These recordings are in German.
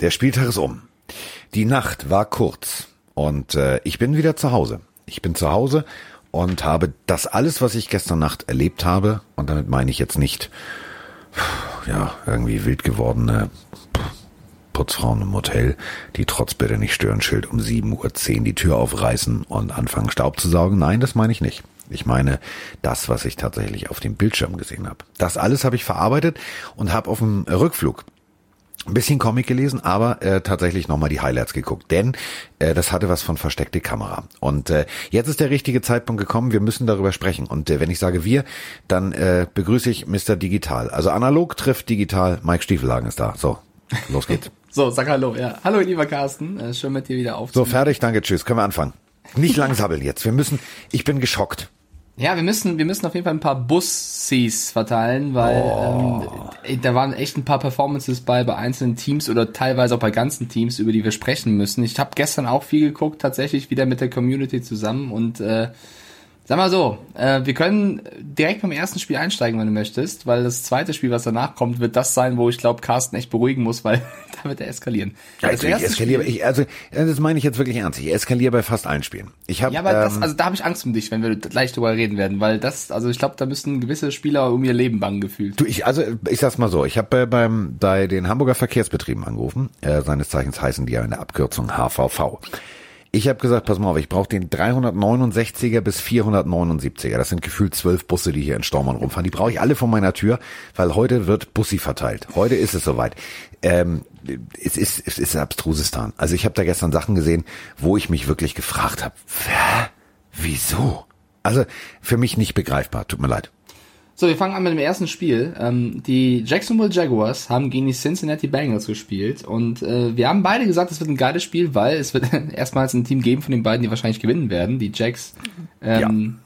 Der Spieltag ist um. Die Nacht war kurz und äh, ich bin wieder zu Hause. Ich bin zu Hause und habe das alles, was ich gestern Nacht erlebt habe, und damit meine ich jetzt nicht, ja, irgendwie wild gewordene Putzfrauen im Hotel, die trotz bitte nicht stören Schild um 7.10 Uhr die Tür aufreißen und anfangen Staub zu saugen. Nein, das meine ich nicht. Ich meine das, was ich tatsächlich auf dem Bildschirm gesehen habe. Das alles habe ich verarbeitet und habe auf dem Rückflug ein bisschen Comic gelesen, aber äh, tatsächlich nochmal die Highlights geguckt, denn äh, das hatte was von versteckte Kamera. Und äh, jetzt ist der richtige Zeitpunkt gekommen, wir müssen darüber sprechen. Und äh, wenn ich sage wir, dann äh, begrüße ich Mr. Digital. Also analog trifft digital, Mike Stiefelhagen ist da. So, los geht's. so, sag hallo, ja. Hallo lieber Carsten, äh, schön mit dir wieder aufzunehmen. So, fertig, danke, tschüss, können wir anfangen. Nicht langsabbeln jetzt, wir müssen, ich bin geschockt. Ja, wir müssen, wir müssen auf jeden Fall ein paar Bus-Cs verteilen, weil oh. ähm, da waren echt ein paar Performances bei bei einzelnen Teams oder teilweise auch bei ganzen Teams, über die wir sprechen müssen. Ich habe gestern auch viel geguckt, tatsächlich wieder mit der Community zusammen und äh, Sag mal so, äh, wir können direkt beim ersten Spiel einsteigen, wenn du möchtest, weil das zweite Spiel, was danach kommt, wird das sein, wo ich glaube, Carsten echt beruhigen muss, weil da wird er eskalieren. Ja, also ich eskaliere, ich, also das meine ich jetzt wirklich ernst. Ich eskaliere bei fast allen Spielen. Ich hab, ja, aber ähm, das, also da habe ich Angst um dich, wenn wir gleich drüber reden werden, weil das, also ich glaube, da müssen gewisse Spieler um ihr Leben bangen gefühlt. Du, ich, also ich sag's mal so, ich habe äh, beim bei den Hamburger Verkehrsbetrieben angerufen. Äh, seines Zeichens heißen die ja in der Abkürzung HVV. Ich habe gesagt, pass mal auf, ich brauche den 369er bis 479er. Das sind gefühlt zwölf Busse, die hier in Stormann rumfahren. Die brauche ich alle vor meiner Tür, weil heute wird Bussi verteilt. Heute ist es soweit. Ähm, es ist es ist abstrusistan. Also ich habe da gestern Sachen gesehen, wo ich mich wirklich gefragt habe, wieso? Also für mich nicht begreifbar. Tut mir leid. So, wir fangen an mit dem ersten Spiel. Ähm, die Jacksonville Jaguars haben gegen die Cincinnati Bengals gespielt und äh, wir haben beide gesagt, es wird ein geiles Spiel, weil es wird erstmals ein Team geben von den beiden, die wahrscheinlich gewinnen werden. Die Jacks. Ähm,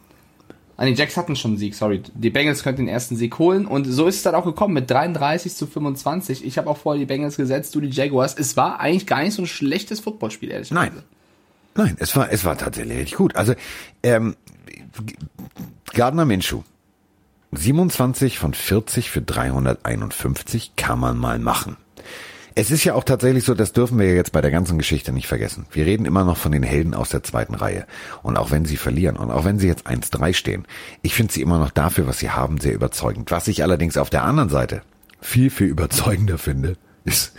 ja. Ah, die Jacks hatten schon einen Sieg, sorry. Die Bengals könnten den ersten Sieg holen und so ist es dann auch gekommen mit 33 zu 25. Ich habe auch vorher die Bengals gesetzt, du die Jaguars. Es war eigentlich gar nicht so ein schlechtes Footballspiel, ehrlich Nein. Nein, es war, es war tatsächlich richtig gut. Also, ähm, Gardner Minshew 27 von 40 für 351 kann man mal machen. Es ist ja auch tatsächlich so, das dürfen wir ja jetzt bei der ganzen Geschichte nicht vergessen. Wir reden immer noch von den Helden aus der zweiten Reihe. Und auch wenn sie verlieren und auch wenn sie jetzt 1-3 stehen, ich finde sie immer noch dafür, was sie haben, sehr überzeugend. Was ich allerdings auf der anderen Seite viel, viel überzeugender finde, ist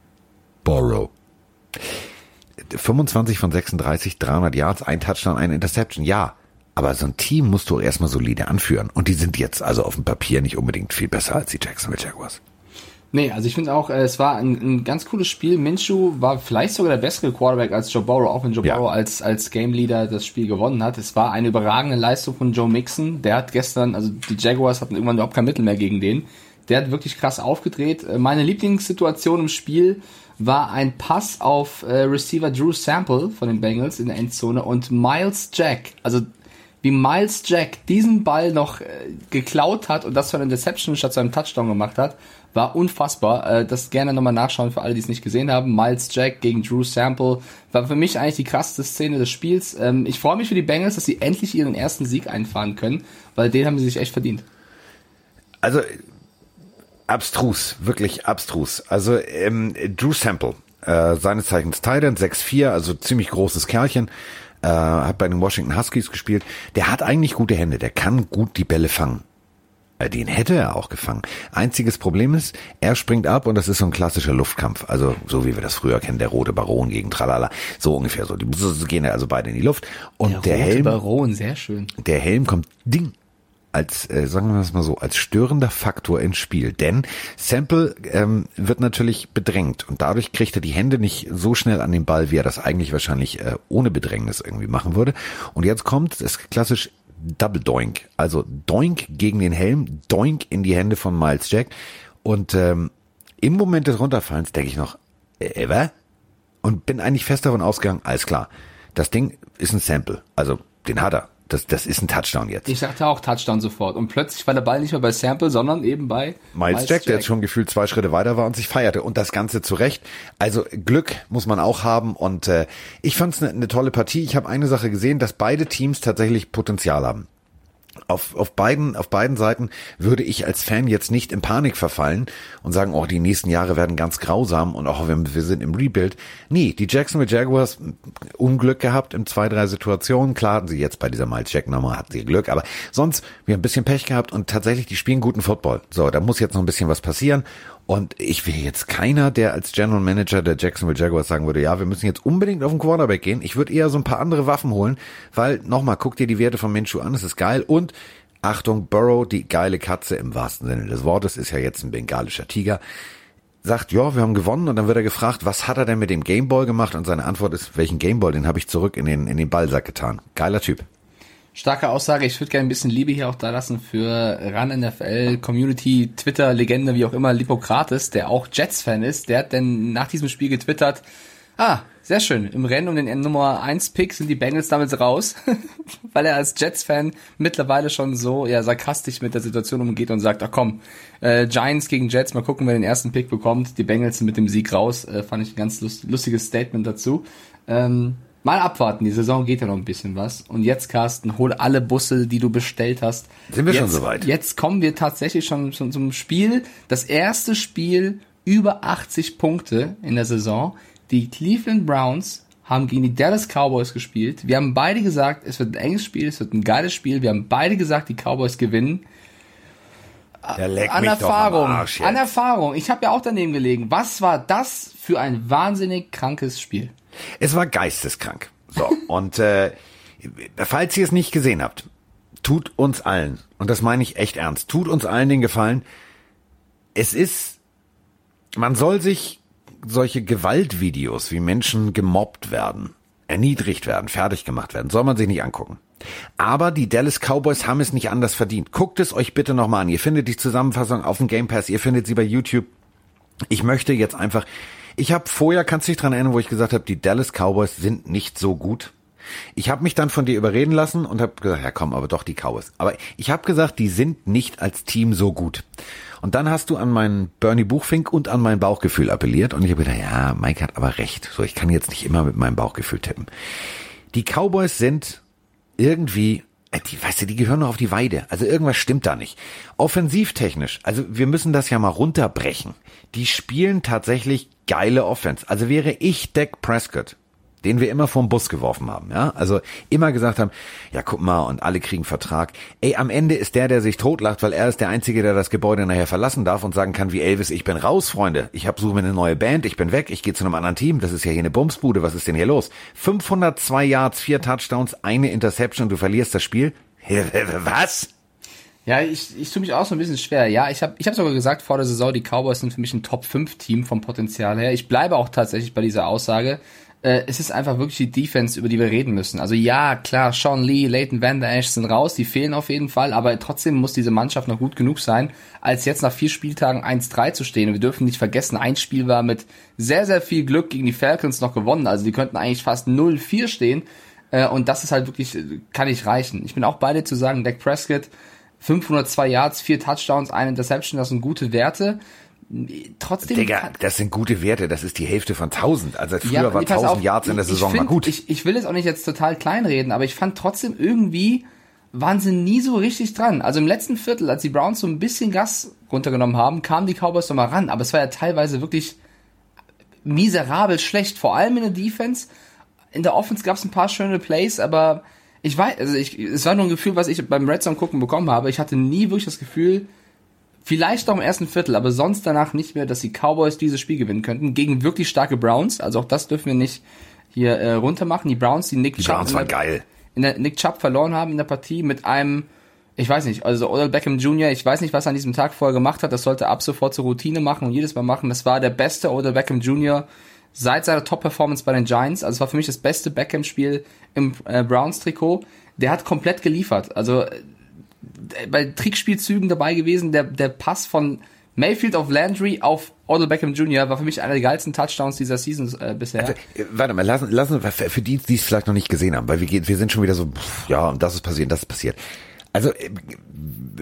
Borrow. 25 von 36, 300 Yards, ein Touchdown, eine Interception. Ja, aber so ein Team musst du erstmal solide anführen. Und die sind jetzt also auf dem Papier nicht unbedingt viel besser als die Jacksonville Jaguars. Nee, also ich finde auch, äh, es war ein, ein, ganz cooles Spiel. Minshew war vielleicht sogar der bessere Quarterback als Joe Burrow, auch wenn Joe ja. Burrow als, als Game Leader das Spiel gewonnen hat. Es war eine überragende Leistung von Joe Mixon. Der hat gestern, also die Jaguars hatten irgendwann überhaupt kein Mittel mehr gegen den. Der hat wirklich krass aufgedreht. Äh, meine Lieblingssituation im Spiel war ein Pass auf äh, Receiver Drew Sample von den Bengals in der Endzone und Miles Jack, also wie Miles Jack diesen Ball noch äh, geklaut hat und das für eine Deception statt zu einem Touchdown gemacht hat, war unfassbar. Äh, das gerne nochmal nachschauen für alle, die es nicht gesehen haben. Miles Jack gegen Drew Sample war für mich eigentlich die krasseste Szene des Spiels. Ähm, ich freue mich für die Bengals, dass sie endlich ihren ersten Sieg einfahren können, weil den haben sie sich echt verdient. Also abstrus, wirklich abstrus. Also ähm, Drew Sample, äh, seines Zeichens Titan 6'4, also ziemlich großes Kerlchen äh, hat bei den Washington Huskies gespielt. Der hat eigentlich gute Hände, der kann gut die Bälle fangen. Äh, den hätte er auch gefangen. Einziges Problem ist, er springt ab und das ist so ein klassischer Luftkampf. Also so wie wir das früher kennen, der rote Baron gegen Tralala. So ungefähr so. Die gehen ja also beide in die Luft. Und der, der Helm. Baron, sehr schön. Der Helm kommt ding als, äh, sagen wir es mal so, als störender Faktor ins Spiel. Denn Sample ähm, wird natürlich bedrängt und dadurch kriegt er die Hände nicht so schnell an den Ball, wie er das eigentlich wahrscheinlich äh, ohne Bedrängnis irgendwie machen würde. Und jetzt kommt es klassisch Double Doink. Also Doink gegen den Helm, Doink in die Hände von Miles Jack. Und ähm, im Moment des Runterfallens denke ich noch, äh, ever? Und bin eigentlich fest davon ausgegangen, alles klar, das Ding ist ein Sample. Also den hat er das, das ist ein Touchdown jetzt. Ich sagte auch Touchdown sofort. Und plötzlich war der Ball nicht mehr bei Sample, sondern eben bei Miles, Miles Jack, Jack, der jetzt schon gefühlt zwei Schritte weiter war und sich feierte. Und das Ganze zurecht. Also Glück muss man auch haben. Und äh, ich fand es eine ne tolle Partie. Ich habe eine Sache gesehen, dass beide Teams tatsächlich Potenzial haben. Auf, auf beiden, auf beiden Seiten würde ich als Fan jetzt nicht in Panik verfallen und sagen, oh, die nächsten Jahre werden ganz grausam und auch wir, wir sind im Rebuild. Nee, die Jacksonville Jaguars Unglück gehabt in zwei, drei Situationen. Klar hatten sie jetzt bei dieser Miles Jack Nummer hatten sie Glück, aber sonst wir haben ein bisschen Pech gehabt und tatsächlich die spielen guten Football. So, da muss jetzt noch ein bisschen was passieren und ich will jetzt keiner, der als General Manager der Jacksonville Jaguars sagen würde, ja, wir müssen jetzt unbedingt auf den Quarterback gehen. Ich würde eher so ein paar andere Waffen holen, weil nochmal, guck dir die Werte von Minshew an, es ist geil und Achtung, Burrow, die geile Katze im wahrsten Sinne des Wortes, ist ja jetzt ein bengalischer Tiger, sagt, ja, wir haben gewonnen und dann wird er gefragt, was hat er denn mit dem Gameball gemacht und seine Antwort ist, welchen Gameball, den habe ich zurück in den, in den Ballsack getan. Geiler Typ. Starke Aussage. Ich würde gerne ein bisschen Liebe hier auch da lassen für RAN NFL, Community, Twitter, Legende, wie auch immer, Lippokrates, der auch Jets-Fan ist. Der hat denn nach diesem Spiel getwittert, ah, sehr schön. Im Rennen um den Nummer 1 Pick sind die Bengals damit raus, weil er als Jets-Fan mittlerweile schon so ja sarkastisch mit der Situation umgeht und sagt, ach komm, äh, Giants gegen Jets, mal gucken, wer den ersten Pick bekommt. Die Bengals sind mit dem Sieg raus. Äh, fand ich ein ganz lust lustiges Statement dazu. Ähm, Mal abwarten, die Saison geht ja noch ein bisschen was. Und jetzt, Carsten, hol alle Busse, die du bestellt hast. Sind wir jetzt, schon soweit? Jetzt kommen wir tatsächlich schon, schon zum Spiel. Das erste Spiel über 80 Punkte in der Saison. Die Cleveland Browns haben gegen die Dallas Cowboys gespielt. Wir haben beide gesagt, es wird ein enges Spiel, es wird ein geiles Spiel. Wir haben beide gesagt, die Cowboys gewinnen. an Erfahrung, an Erfahrung. Ich habe ja auch daneben gelegen. Was war das für ein wahnsinnig krankes Spiel? Es war geisteskrank. So, und äh, falls ihr es nicht gesehen habt, tut uns allen, und das meine ich echt ernst, tut uns allen den Gefallen, es ist, man soll sich solche Gewaltvideos, wie Menschen gemobbt werden, erniedrigt werden, fertig gemacht werden, soll man sich nicht angucken. Aber die Dallas Cowboys haben es nicht anders verdient. Guckt es euch bitte nochmal an. Ihr findet die Zusammenfassung auf dem Game Pass, ihr findet sie bei YouTube. Ich möchte jetzt einfach, ich habe vorher, kannst du dich dran erinnern, wo ich gesagt habe, die Dallas Cowboys sind nicht so gut. Ich habe mich dann von dir überreden lassen und habe gesagt, ja komm, aber doch die Cowboys. Aber ich habe gesagt, die sind nicht als Team so gut. Und dann hast du an meinen Bernie Buchfink und an mein Bauchgefühl appelliert und ich habe gedacht, ja, Mike hat aber recht. So, ich kann jetzt nicht immer mit meinem Bauchgefühl tippen. Die Cowboys sind irgendwie die, weißt du, die gehören noch auf die Weide. Also irgendwas stimmt da nicht. Offensivtechnisch, also wir müssen das ja mal runterbrechen. Die spielen tatsächlich geile Offense. Also wäre ich Dak Prescott, den wir immer vom Bus geworfen haben, ja, also immer gesagt haben, ja guck mal und alle kriegen Vertrag. Ey, am Ende ist der, der sich totlacht, weil er ist der Einzige, der das Gebäude nachher verlassen darf und sagen kann wie Elvis, ich bin raus, Freunde, ich hab suche mir eine neue Band, ich bin weg, ich gehe zu einem anderen Team, das ist ja hier eine Bumsbude, was ist denn hier los? 502 Yards, vier Touchdowns, eine Interception, du verlierst das Spiel. Was? Ja, ich, ich tue mich auch so ein bisschen schwer. Ja, ich habe ich hab sogar gesagt vor der Saison, die Cowboys sind für mich ein Top-5-Team vom Potenzial her. Ich bleibe auch tatsächlich bei dieser Aussage. Äh, es ist einfach wirklich die Defense, über die wir reden müssen. Also ja, klar, Sean Lee, Leighton Van Der Esch sind raus, die fehlen auf jeden Fall, aber trotzdem muss diese Mannschaft noch gut genug sein, als jetzt nach vier Spieltagen 1-3 zu stehen. Und wir dürfen nicht vergessen, ein Spiel war mit sehr, sehr viel Glück gegen die Falcons noch gewonnen. Also die könnten eigentlich fast 0-4 stehen. Äh, und das ist halt wirklich, kann nicht reichen. Ich bin auch beide zu sagen, Dak Prescott, 502 Yards, vier Touchdowns, eine Interception, das sind gute Werte. Trotzdem. Digga, das sind gute Werte, das ist die Hälfte von 1000. Also früher ja, war 1000 auf, Yards in der Saison find, mal gut. Ich, ich will jetzt auch nicht jetzt total kleinreden, aber ich fand trotzdem irgendwie, waren sie nie so richtig dran. Also im letzten Viertel, als die Browns so ein bisschen Gas runtergenommen haben, kamen die Cowboys noch mal ran, aber es war ja teilweise wirklich miserabel schlecht, vor allem in der Defense. In der Offense gab es ein paar schöne Plays, aber ich weiß, also ich, es war nur ein Gefühl, was ich beim Red Zone gucken bekommen habe. Ich hatte nie wirklich das Gefühl, vielleicht noch im ersten Viertel, aber sonst danach nicht mehr, dass die Cowboys dieses Spiel gewinnen könnten gegen wirklich starke Browns. Also auch das dürfen wir nicht hier äh, runtermachen. Die Browns, die Nick die Chubb, Browns geil. In der Nick Chubb verloren haben in der Partie mit einem ich weiß nicht, also Odell Beckham Jr., ich weiß nicht, was er an diesem Tag vorher gemacht hat, das sollte ab sofort zur Routine machen und jedes Mal machen. Das war der beste Odell Beckham Jr. seit seiner Top-Performance bei den Giants. Also es war für mich das beste Beckham-Spiel im äh, Browns-Trikot der hat komplett geliefert. Also bei Trickspielzügen dabei gewesen, der, der Pass von Mayfield auf Landry auf Odell Beckham Jr. war für mich einer der geilsten Touchdowns dieser Season äh, bisher. Also, warte mal, lassen, lassen für die, die es vielleicht noch nicht gesehen haben, weil wir, wir sind schon wieder so, pff, ja, und das ist passiert, das ist passiert. Also äh,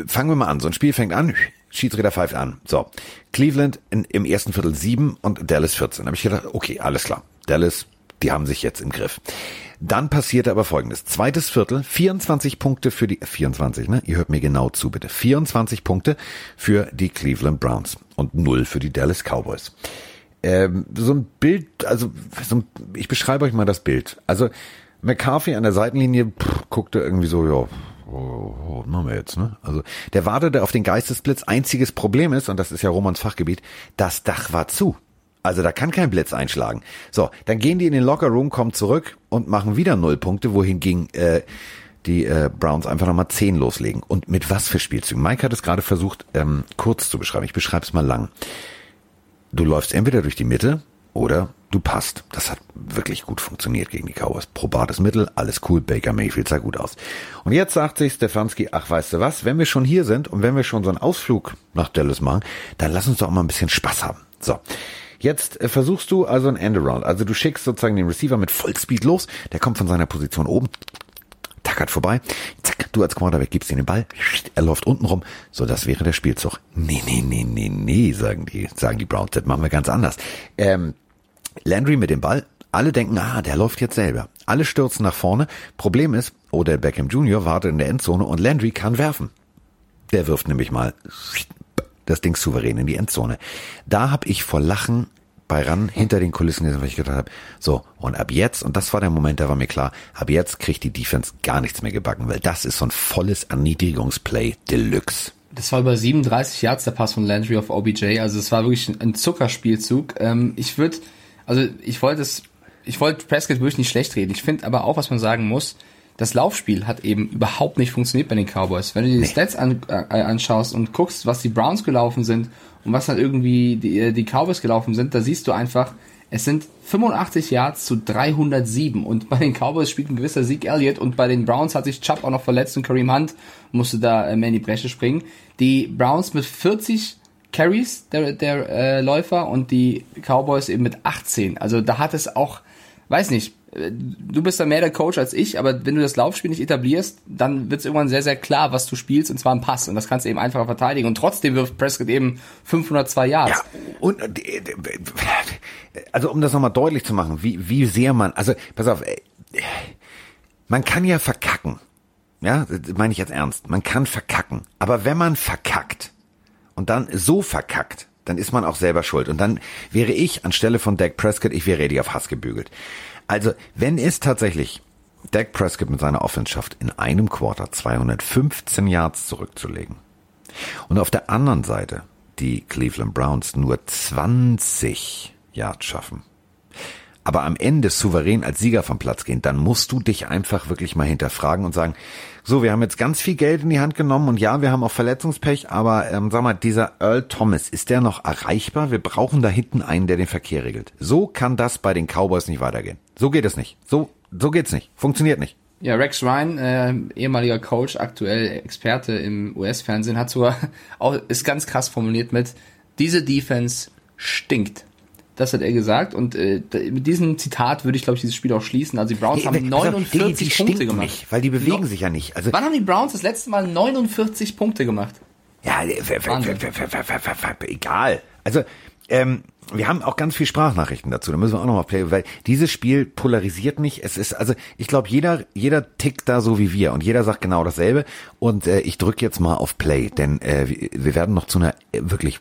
fangen wir mal an. So ein Spiel fängt an, Schiedsrichter pfeift an. So, Cleveland in, im ersten Viertel sieben und Dallas 14. Da habe ich gedacht, okay, alles klar. Dallas Die haben sich jetzt im Griff. Dann passierte aber folgendes. Zweites Viertel, 24 Punkte für die, 24, ne? Ihr hört mir genau zu, bitte. 24 Punkte für die Cleveland Browns und null für die Dallas Cowboys. Ähm, so ein Bild, also so ein, ich beschreibe euch mal das Bild. Also McCarthy an der Seitenlinie pff, guckte irgendwie so, ja, oh, oh, machen wir jetzt, ne? Also der wartete auf den Geistesblitz. Einziges Problem ist, und das ist ja Romans Fachgebiet, das Dach war zu. Also da kann kein Blitz einschlagen. So, dann gehen die in den Lockerroom, kommen zurück und machen wieder null Punkte, wohingegen äh, die äh, Browns einfach nochmal zehn loslegen. Und mit was für Spielzügen? Mike hat es gerade versucht, ähm, kurz zu beschreiben. Ich beschreibe es mal lang. Du läufst entweder durch die Mitte oder du passt. Das hat wirklich gut funktioniert gegen die Cowboys. Probates Mittel, alles cool, Baker Mayfield sah gut aus. Und jetzt sagt sich Stefanski, ach weißt du was, wenn wir schon hier sind und wenn wir schon so einen Ausflug nach Dallas machen, dann lass uns doch mal ein bisschen Spaß haben. So. Jetzt äh, versuchst du also ein Endaround. Also du schickst sozusagen den Receiver mit Vollspeed los. Der kommt von seiner Position oben, tackert vorbei. Zack, du als Quarterback gibst ihm den Ball. Er läuft unten rum. So, das wäre der Spielzug. Nee, nee, nee, nee, nee, sagen die, sagen die Browns. Das machen wir ganz anders. Ähm, Landry mit dem Ball. Alle denken, ah, der läuft jetzt selber. Alle stürzen nach vorne. Problem ist, Odell Beckham Jr. wartet in der Endzone und Landry kann werfen. Der wirft nämlich mal das Ding souverän in die Endzone. Da habe ich vor Lachen bei ran hinter den Kulissen gesehen, weil ich gedacht habe, so, und ab jetzt, und das war der Moment, da war mir klar, ab jetzt kriegt die Defense gar nichts mehr gebacken, weil das ist so ein volles Erniedrigungsplay Deluxe. Das war über 37 Yards der Pass von Landry auf OBJ, also es war wirklich ein Zuckerspielzug. Ähm, ich würde, also ich wollte es, ich wollte Prescott wirklich nicht schlecht reden. Ich finde aber auch, was man sagen muss, das Laufspiel hat eben überhaupt nicht funktioniert bei den Cowboys. Wenn du dir die nee. Stats an, äh, anschaust und guckst, was die Browns gelaufen sind und was dann irgendwie die, äh, die Cowboys gelaufen sind, da siehst du einfach, es sind 85 Yards zu 307 und bei den Cowboys spielt ein gewisser Sieg Elliott und bei den Browns hat sich Chubb auch noch verletzt und Kareem Hunt musste da äh, mehr in die Bresche springen. Die Browns mit 40 Carries der, der äh, Läufer und die Cowboys eben mit 18. Also da hat es auch, weiß nicht, du bist da mehr der Coach als ich, aber wenn du das Laufspiel nicht etablierst, dann wird es irgendwann sehr, sehr klar, was du spielst, und zwar ein Pass. Und das kannst du eben einfacher verteidigen. Und trotzdem wirft Prescott eben 502 Yards. Ja, und äh, also um das nochmal deutlich zu machen, wie, wie sehr man, also pass auf, äh, man kann ja verkacken. Ja, das meine ich jetzt ernst. Man kann verkacken. Aber wenn man verkackt und dann so verkackt, dann ist man auch selber schuld. Und dann wäre ich anstelle von Dak Prescott, ich wäre ready auf Hass gebügelt. Also, wenn es tatsächlich Dak Prescott mit seiner Offense schafft, in einem Quarter 215 Yards zurückzulegen und auf der anderen Seite die Cleveland Browns nur 20 Yards schaffen, aber am Ende souverän als Sieger vom Platz gehen, dann musst du dich einfach wirklich mal hinterfragen und sagen, so, wir haben jetzt ganz viel Geld in die Hand genommen und ja, wir haben auch Verletzungspech, aber ähm, sag mal, dieser Earl Thomas, ist der noch erreichbar? Wir brauchen da hinten einen, der den Verkehr regelt. So kann das bei den Cowboys nicht weitergehen. So geht es nicht. So, so geht's nicht. Funktioniert nicht. Ja, Rex Ryan, äh, ehemaliger Coach, aktuell Experte im US-Fernsehen, hat sogar auch, ist ganz krass formuliert mit, diese Defense stinkt. Das hat er gesagt und äh, mit diesem Zitat würde ich glaube ich dieses Spiel auch schließen. Also die Browns hey, haben 49 also, die, die Punkte gemacht. Nicht, weil die bewegen no. sich ja nicht. Also Wann haben die Browns das letzte Mal 49 Punkte gemacht? Ja, egal. Also ähm, wir haben auch ganz viel Sprachnachrichten dazu. Da müssen wir auch noch mal play, weil dieses Spiel polarisiert nicht. Es ist also, ich glaube, jeder jeder tickt da so wie wir und jeder sagt genau dasselbe. Und äh, ich drücke jetzt mal auf Play, denn äh, wir werden noch zu einer äh, wirklich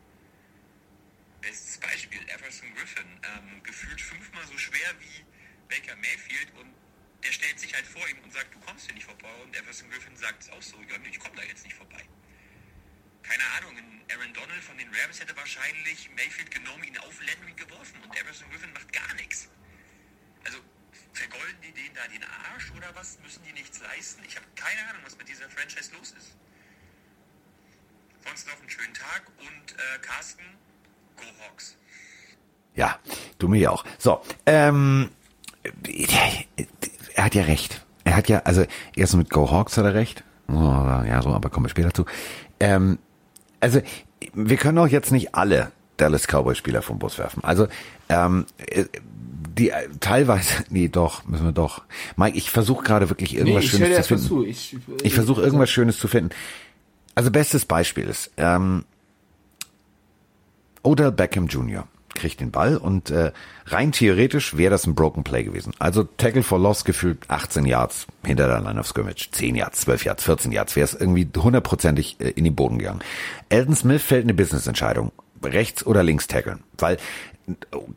Bestes Beispiel, Everson Griffin, ähm, gefühlt fünfmal so schwer wie Baker Mayfield und der stellt sich halt vor ihm und sagt, du kommst hier nicht vorbei. Und Everson Griffin sagt es auch so, ja, ich komme da jetzt nicht vorbei. Keine Ahnung, Aaron Donald von den Rams hätte wahrscheinlich Mayfield genommen, ihn auf Landry geworfen und Everson Griffin macht gar nichts. Also vergolden die denen da den Arsch oder was? Müssen die nichts leisten? Ich habe keine Ahnung, was mit dieser Franchise los ist. Sonst noch einen schönen Tag und äh, Carsten. Ja, du mir auch. So, ähm, er hat ja recht. Er hat ja, also erst mit Go Hawks hat er recht. Oh, ja, so, aber kommen wir später zu. Ähm, also, wir können auch jetzt nicht alle Dallas Cowboys Spieler vom Bus werfen. Also, ähm, äh, die teilweise, nee, doch, müssen wir doch. Mike, ich versuche gerade wirklich irgendwas nee, Schönes zu finden. Zu. Ich, ich versuche irgendwas Schönes zu finden. Also bestes Beispiel ist ähm, Odell Beckham Jr. kriegt den Ball und äh, rein theoretisch wäre das ein Broken Play gewesen. Also Tackle for Loss gefühlt 18 Yards hinter der Line of Scrimmage, 10 Yards, 12 Yards, 14 Yards, wäre es irgendwie hundertprozentig äh, in den Boden gegangen. Elton Smith fällt eine Business-Entscheidung, rechts oder links tackeln, weil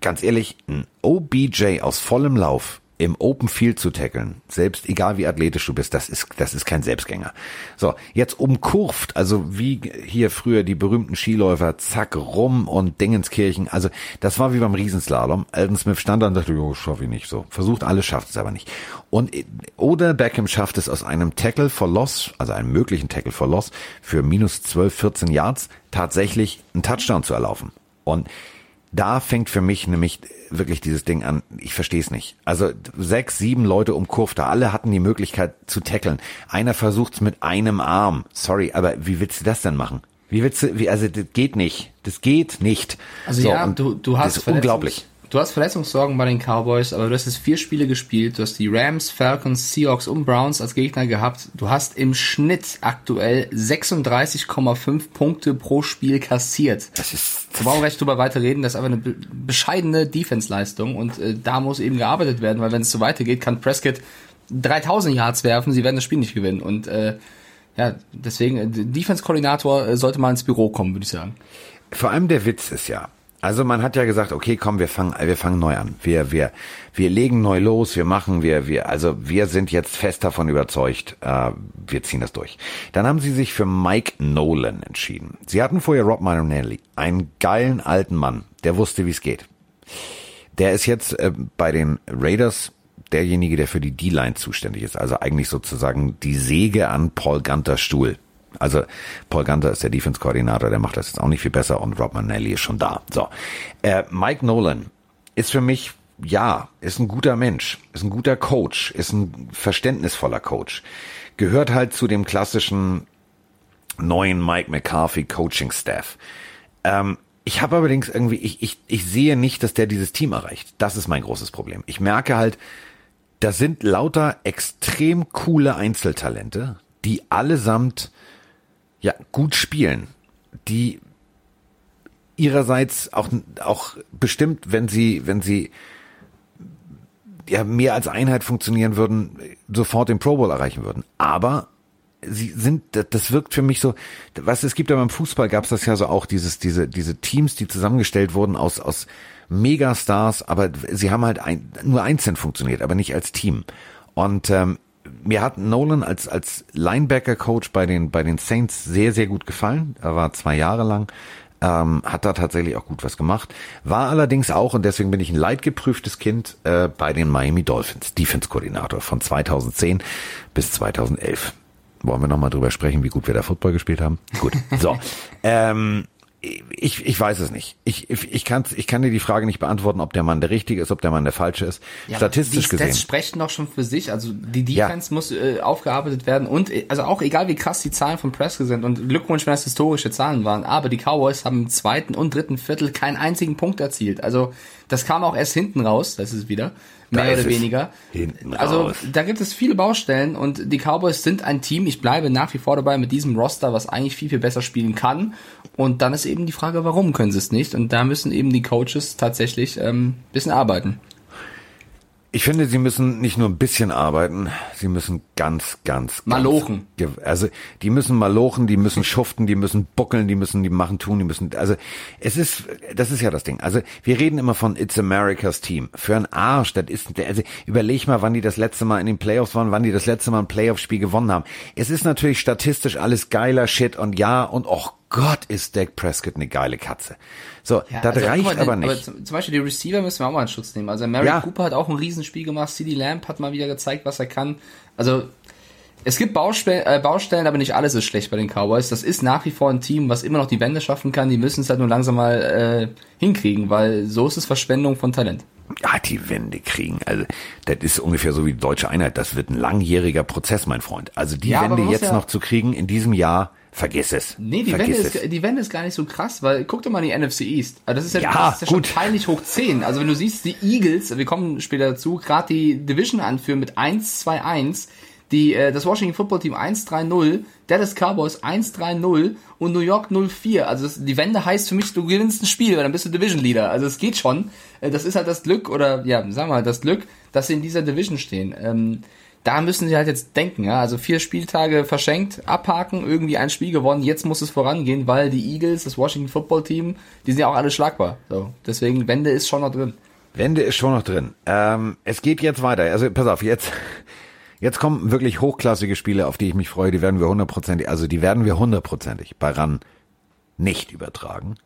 ganz ehrlich, ein OBJ aus vollem Lauf im Open Field zu tackeln, selbst egal wie athletisch du bist, das ist, das ist kein Selbstgänger. So, jetzt umkurvt, also wie hier früher die berühmten Skiläufer, zack, rum und Dingenskirchen, also das war wie beim Riesenslalom. Alden Smith stand da und dachte, jo, schaffe ich nicht so. Versucht alles, schafft es aber nicht. Und, oder Beckham schafft es aus einem Tackle for Loss, also einem möglichen Tackle for Loss, für minus 12, 14 Yards, tatsächlich einen Touchdown zu erlaufen. Und da fängt für mich nämlich wirklich dieses Ding an. Ich verstehe es nicht. Also sechs, sieben Leute umkurvt, da alle hatten die Möglichkeit zu tackeln. Einer versucht's mit einem Arm. Sorry, aber wie willst du das denn machen? Wie willst du, wie, also das geht nicht. Das geht nicht. Also so, ja, du, du hast das ist unglaublich du hast Verletzungssorgen bei den Cowboys, aber du hast jetzt vier Spiele gespielt. Du hast die Rams, Falcons, Seahawks und Browns als Gegner gehabt. Du hast im Schnitt aktuell 36,5 Punkte pro Spiel kassiert. Das ist. Wir brauchen gleich drüber weiter reden. Das ist aber eine bescheidene Defense-Leistung und äh, da muss eben gearbeitet werden, weil wenn es so weitergeht, kann Prescott 3000 Yards werfen, sie werden das Spiel nicht gewinnen und äh, ja, deswegen, äh, Defense-Koordinator äh, sollte mal ins Büro kommen, würde ich sagen. Vor allem der Witz ist ja, also man hat ja gesagt, okay, komm, wir fangen, wir fangen neu an. Wir, wir, wir legen neu los, wir machen, wir, wir, also wir sind jetzt fest davon überzeugt, äh, wir ziehen das durch. Dann haben sie sich für Mike Nolan entschieden. Sie hatten vorher Rob Marinelli, einen geilen alten Mann, der wusste, wie es geht. Der ist jetzt äh, bei den Raiders derjenige, der für die D-Line zuständig ist. Also eigentlich sozusagen die Säge an Paul Gunther Stuhl. Also Paul Gunter ist der Defense-Koordinator, der macht das jetzt auch nicht viel besser und Rob Manelli ist schon da. So, äh, Mike Nolan ist für mich ja, ist ein guter Mensch, ist ein guter Coach, ist ein verständnisvoller Coach. Gehört halt zu dem klassischen neuen Mike McCarthy Coaching Staff. Ähm, ich habe allerdings irgendwie, ich, ich, ich sehe nicht, dass der dieses Team erreicht. Das ist mein großes Problem. Ich merke halt, da sind lauter extrem coole Einzeltalente, die allesamt ja gut spielen, die ihrerseits auch auch bestimmt, wenn sie wenn sie ja mehr als Einheit funktionieren würden, sofort den Pro Bowl erreichen würden. Aber sie sind, das wirkt für mich so, was es gibt ja beim Fußball gab es das ja so auch dieses, diese, diese Teams, die zusammengestellt wurden aus, aus Megastars, aber sie haben halt ein, nur einzeln funktioniert, aber nicht als Team. Und ähm, mir hat Nolan als, als Linebacker-Coach bei den, bei den Saints sehr, sehr gut gefallen. Er war zwei Jahre lang, ähm, hat da tatsächlich auch gut was gemacht. War allerdings auch, und deswegen bin ich ein leidgeprüftes Kind, äh, bei den Miami Dolphins, Defense-Koordinator von 2010 bis 2011. Wollen wir nochmal drüber sprechen, wie gut wir da Football gespielt haben? Gut. So. ähm, ich, ich weiß es nicht. Ich, ich, kann's, ich kann dir die Frage nicht beantworten, ob der Mann der Richtige ist, ob der Mann der Falsche ist. Ja, Statistisch die gesehen. Das sprechen doch schon für sich. Also die Defense ja. muss äh, aufgearbeitet werden und also auch egal wie krass die Zahlen von Prescott sind und Glückwunsch, wenn das historische Zahlen waren. Aber die Cowboys haben im zweiten und dritten Viertel keinen einzigen Punkt erzielt. Also das kam auch erst hinten raus. Das ist wieder mehr oder weniger. Also da gibt es viele Baustellen und die Cowboys sind ein Team. Ich bleibe nach wie vor dabei mit diesem Roster, was eigentlich viel, viel besser spielen kann. Und dann ist eben die Frage, warum können sie es nicht? Und da müssen eben die Coaches tatsächlich ähm, bisschen arbeiten. Ich finde, sie müssen nicht nur ein bisschen arbeiten, sie müssen ganz, ganz, ganz malochen. Also die müssen malochen, die müssen schuften, die müssen buckeln, die müssen die machen tun, die müssen. Also es ist, das ist ja das Ding. Also wir reden immer von It's America's Team. Für einen Arsch, das ist. Also überleg mal, wann die das letzte Mal in den Playoffs waren, wann die das letzte Mal ein Playoff-Spiel gewonnen haben. Es ist natürlich statistisch alles geiler Shit und ja und och Gott, ist Dak Prescott eine geile Katze. So, ja, das also, reicht mal, aber nicht. Aber zum Beispiel die Receiver müssen wir auch mal in Schutz nehmen. Also Mary ja. Cooper hat auch ein Riesenspiel gemacht, CD Lamb hat mal wieder gezeigt, was er kann. Also es gibt Baustellen, äh, Baustellen, aber nicht alles ist schlecht bei den Cowboys. Das ist nach wie vor ein Team, was immer noch die Wände schaffen kann. Die müssen es halt nur langsam mal äh, hinkriegen, weil so ist es Verschwendung von Talent. Ja, die Wende kriegen. Also, das ist ungefähr so wie die deutsche Einheit. Das wird ein langjähriger Prozess, mein Freund. Also die Ja, Wende jetzt ja- noch zu kriegen in diesem Jahr, vergiss es. Nee, die vergiss Wende, es. ist, die Wende ist gar nicht so krass, weil guck doch mal in die NFC East. Also das ist ja, Ja, das ist ja gut. schon peinlich hoch 10. Also wenn du siehst, die Eagles, wir kommen später dazu, gerade die Division anführen mit 1-2-1, die, äh, das Washington Football Team 1-3-0, Dallas Cowboys 1-3-0 und New York 0-4. Also das, die Wende heißt für mich, du gewinnst ein Spiel, weil dann bist du Division Leader. Also es geht schon. Äh, das ist halt das Glück, oder ja, sagen wir mal, das Glück, dass sie in dieser Division stehen. Ähm, da müssen sie halt jetzt denken, ja. Also vier Spieltage verschenkt, abhaken, irgendwie ein Spiel gewonnen, jetzt muss es vorangehen, weil die Eagles, das Washington Football Team, die sind ja auch alle schlagbar. So. Deswegen, Wende ist schon noch drin. Wende ist schon noch drin. Ähm, es geht jetzt weiter. Also pass auf, jetzt, jetzt kommen wirklich hochklassige Spiele, auf die ich mich freue. Die werden wir hundertprozentig, also die werden wir hundertprozentig bei RAN nicht übertragen.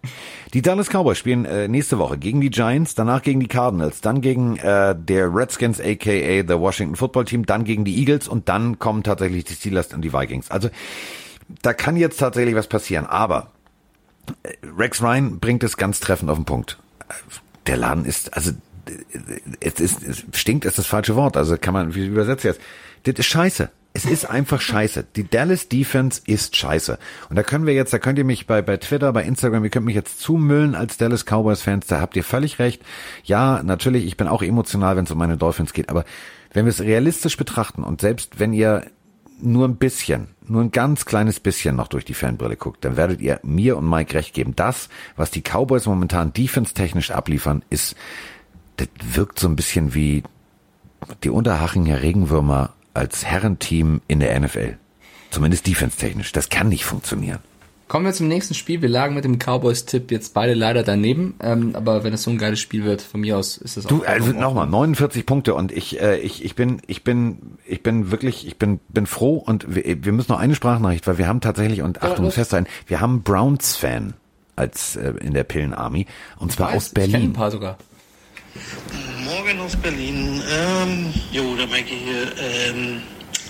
Die Dallas Cowboys spielen äh, nächste Woche gegen die Giants, danach gegen die Cardinals, dann gegen äh, der Redskins aka the Washington Football Team, dann gegen die Eagles und dann kommen tatsächlich die Steelers und die Vikings. Also da kann jetzt tatsächlich was passieren, aber äh, Rex Ryan bringt es ganz treffend auf den Punkt. Äh, Der Laden ist, also äh, es ist, es stinkt ist das falsche Wort, also kann man, wie übersetzt jetzt? Das ist scheiße. Es ist einfach scheiße. Die Dallas Defense ist scheiße. Und da können wir jetzt, da könnt ihr mich bei, bei Twitter, bei Instagram, ihr könnt mich jetzt zumüllen als Dallas Cowboys Fans, da habt ihr völlig recht. Ja, natürlich, ich bin auch emotional, wenn es um meine Dolphins geht, aber wenn wir es realistisch betrachten und selbst wenn ihr nur ein bisschen, nur ein ganz kleines bisschen noch durch die Fanbrille guckt, dann werdet ihr mir und Mike recht geben. Das, was die Cowboys momentan defense-technisch abliefern, ist, das wirkt so ein bisschen wie die Unterhachinger Regenwürmer als Herrenteam in der NFL. Zumindest defense-technisch. Das kann nicht funktionieren. Kommen wir zum nächsten Spiel. Wir lagen mit dem Cowboys-Tipp jetzt beide leider daneben. Ähm, aber wenn es so ein geiles Spiel wird, von mir aus ist das auch. Du, also nochmal, 49 Punkte und ich, äh, ich, ich bin, ich bin, ich bin wirklich, ich bin, bin froh und wir, wir müssen noch eine Sprachnachricht, weil wir haben tatsächlich, und Achtung, los. fest sein, wir haben Browns-Fan als äh, in der Pillen-Army und zwar aus Ich kenn ein Berlin. paar sogar. Morgen aus Berlin. Ähm, jo, der Mikey hier. Ähm,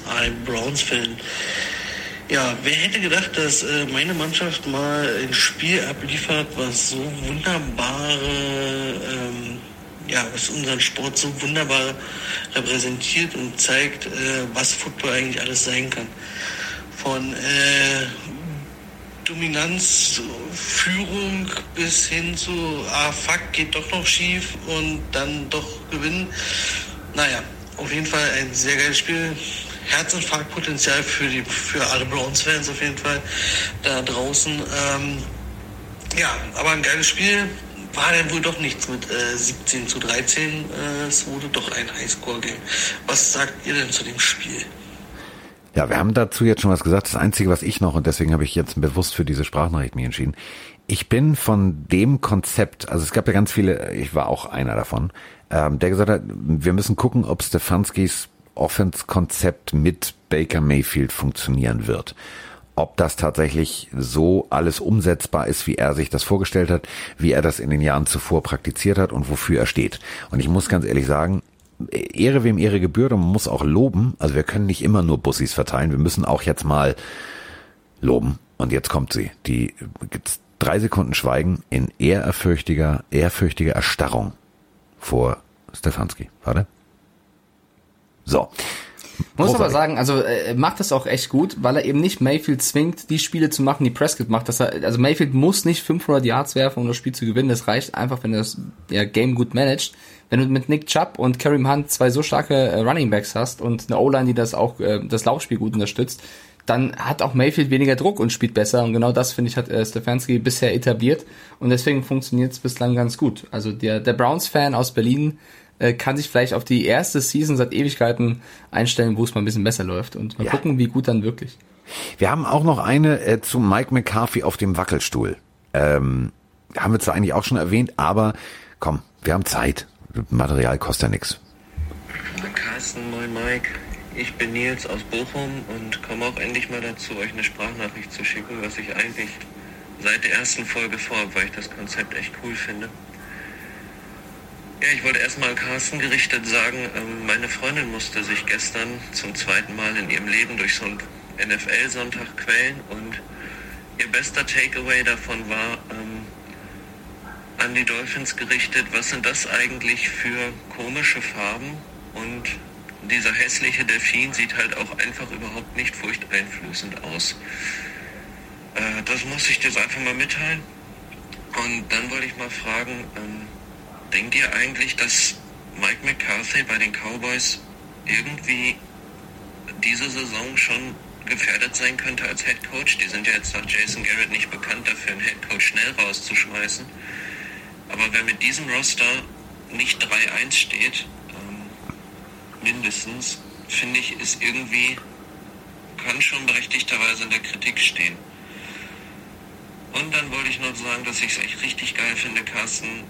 ein Browns-Fan. Ja, wer hätte gedacht, dass äh, meine Mannschaft mal ein Spiel abliefert, was so wunderbare, ähm, ja, was unseren Sport so wunderbar repräsentiert und zeigt, äh, was Football eigentlich alles sein kann. Von äh, Dominanz, Führung bis hin zu, ah fuck, geht doch noch schief und dann doch gewinnen. Naja, auf jeden Fall ein sehr geiles Spiel. Herzinfarktpotenzial für, die, für alle Browns-Fans auf jeden Fall da draußen. Ähm, ja, aber ein geiles Spiel. War dann wohl doch nichts mit äh, 17 zu 13. Äh, es wurde doch ein Highscore-Game. Was sagt ihr denn zu dem Spiel? Ja, wir haben dazu jetzt schon was gesagt. Das Einzige, was ich noch, und deswegen habe ich jetzt bewusst für diese Sprachnachricht mich entschieden. Ich bin von dem Konzept, also es gab ja ganz viele, ich war auch einer davon, ähm, der gesagt hat, wir müssen gucken, ob Stefanskis Offense-Konzept mit Baker Mayfield funktionieren wird. Ob das tatsächlich so alles umsetzbar ist, wie er sich das vorgestellt hat, wie er das in den Jahren zuvor praktiziert hat und wofür er steht. Und ich muss ganz ehrlich sagen, Ehre wem Ehre gebührt und man muss auch loben. Also wir können nicht immer nur Bussis verteilen. Wir müssen auch jetzt mal loben. Und jetzt kommt sie. Die gibt's drei Sekunden Schweigen in ehrfürchtiger, ehrfürchtiger Erstarrung vor Stefanski. Warte. So. Muss aber sagen, also äh, er macht das auch echt gut, weil er eben nicht Mayfield zwingt, die Spiele zu machen, die Prescott macht. Dass er, also Mayfield muss nicht 500 Yards werfen, um das Spiel zu gewinnen. Das reicht einfach, wenn er das ja, Game gut managt. Wenn du mit Nick Chubb und Kareem Hunt zwei so starke äh, Running Backs hast und eine O-Line, die das auch äh, das Laufspiel gut unterstützt, dann hat auch Mayfield weniger Druck und spielt besser. Und genau das, finde ich, hat äh, Stefanski bisher etabliert. Und deswegen funktioniert es bislang ganz gut. Also der, der Browns-Fan aus Berlin äh, kann sich vielleicht auf die erste Season seit Ewigkeiten einstellen, wo es mal ein bisschen besser läuft. Und mal Ja. gucken, wie gut dann wirklich. Wir haben auch noch eine äh, zu Mike McCarthy auf dem Wackelstuhl. Ähm, haben wir zwar eigentlich auch schon erwähnt, aber komm, wir haben Zeit. Material kostet ja nichts. Moin Carsten, moin Mike. Ich bin Nils aus Bochum und komme auch endlich mal dazu, euch eine Sprachnachricht zu schicken, was ich eigentlich seit der ersten Folge vorhabe, weil ich das Konzept echt cool finde. Ja, ich wollte erstmal Carsten gerichtet sagen, ähm, meine Freundin musste sich gestern zum zweiten Mal in ihrem Leben durch so einen NFL-Sonntag quälen und ihr bester Takeaway davon war, ähm, an die Dolphins gerichtet, was sind das eigentlich für komische Farben? Und dieser hässliche Delfin sieht halt auch einfach überhaupt nicht furchteinflößend aus. Äh, das muss ich dir einfach mal mitteilen. Und dann wollte ich mal fragen, ähm, denkt ihr eigentlich, dass Mike McCarthy bei den Cowboys irgendwie diese Saison schon gefährdet sein könnte als Head Coach? Die sind ja jetzt nach Jason Garrett nicht bekannt dafür, einen Head Coach schnell rauszuschmeißen. Aber wer mit diesem Roster nicht 3-1 steht, ähm, mindestens, finde ich, ist irgendwie, kann schon berechtigterweise in der Kritik stehen. Und dann wollte ich noch sagen, dass ich es echt richtig geil finde, Carsten,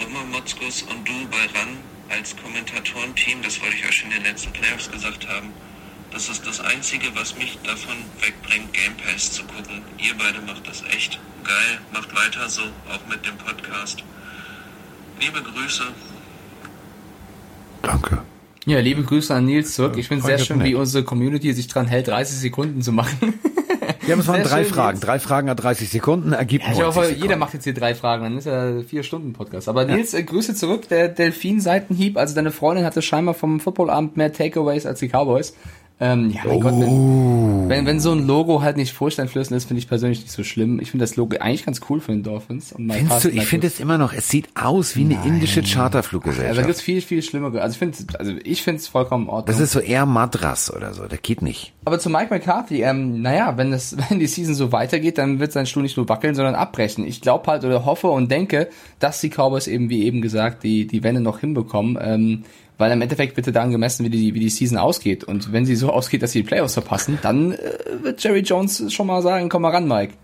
Römer Motzkus und du bei RAN als Kommentatorenteam, das wollte ich ja schon in den letzten Playoffs gesagt haben, das ist das Einzige, was mich davon wegbringt, Game Pass zu gucken. Ihr beide macht das echt geil, macht weiter so, auch mit dem Podcast. Liebe Grüße. Danke. Ja, liebe Grüße an Nils zurück. Ich finde es sehr schön, wie unsere Community sich dran hält, 30 Sekunden zu machen. Ja, es waren drei Fragen. Drei Fragen at 30 Sekunden ergibt ja, Ich hoffe, Sekunden. jeder macht jetzt hier drei Fragen, dann ist ja vier Stunden Podcast. Aber Nils, ja. äh, Grüße zurück. Der Delfin-Seitenhieb, also deine Freundin hatte scheinbar vom Footballabend mehr Takeaways als die Cowboys. Ähm, ja, mein oh. Gott, wenn, oh. wenn, wenn so ein Logo halt nicht furchteinflößend ist, finde ich persönlich nicht so schlimm. Ich finde das Logo eigentlich ganz cool für den Dolphins. Und Findest du, ich finde es immer noch, es sieht aus wie eine Nein. indische Charterfluggesellschaft. Ja, da gibt's viel, viel schlimmere. Also ich finde also ich finde es vollkommen ordentlich. Das ist so eher Madras oder so, der geht nicht. Aber zu Mike McCarthy, ähm, naja, wenn das, wenn die Season so weitergeht, dann wird sein Stuhl nicht nur wackeln, sondern abbrechen. Ich glaube halt oder hoffe und denke, dass die Cowboys eben, wie eben gesagt, die, die Wende noch hinbekommen. Ähm, weil im Endeffekt wird dann gemessen, wie die, wie die Season ausgeht. Und wenn sie so ausgeht, dass sie die Playoffs verpassen, dann äh, wird Jerry Jones schon mal sagen, komm mal ran, Mike.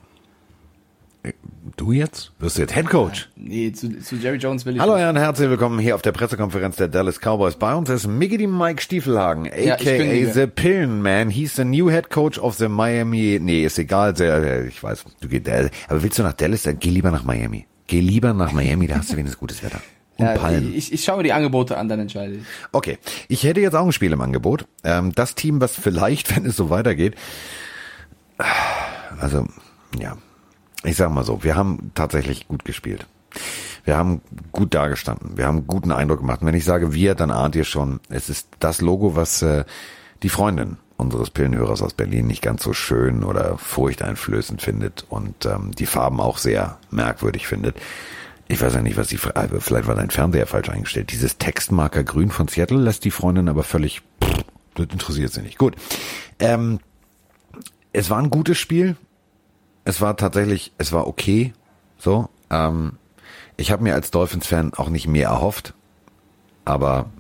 Du jetzt? Wirst du jetzt Head Coach? Nee, zu, zu Jerry Jones will ich Hallo Herren, herzlich willkommen hier auf der Pressekonferenz der Dallas Cowboys. Bei uns ist Miggity Mike Stiefelhagen, aka ja, The Pillen Man. He's the new Head Coach of the Miami. Nee, ist egal, sehr, ich weiß, du gehst, aber willst du nach Dallas, dann geh lieber nach Miami. Geh lieber nach Miami, da hast du wenigstens gutes Wetter und ja, Palmen. Ich, ich schaue mir die Angebote an, dann entscheide ich. Okay, ich hätte jetzt auch ein Spiel im Angebot. Ähm, das Team, was vielleicht, wenn es so weitergeht, also ja, ich sag mal so, wir haben tatsächlich gut gespielt. Wir haben gut dargestanden. Wir haben guten Eindruck gemacht. Und wenn ich sage wir, dann ahnt ihr schon, es ist das Logo, was äh, die Freundin unseres Pillenhörers aus Berlin nicht ganz so schön oder furchteinflößend findet und ähm, die Farben auch sehr merkwürdig findet. Ich weiß ja nicht, was die, also vielleicht war dein Fernseher falsch eingestellt. Dieses Textmarker Grün von Seattle lässt die Freundin aber völlig, pff, das interessiert sie nicht. Gut. Ähm, es war ein gutes Spiel. Es war tatsächlich, es war okay. So. Ähm, ich habe mir als Dolphins-Fan auch nicht mehr erhofft. Aber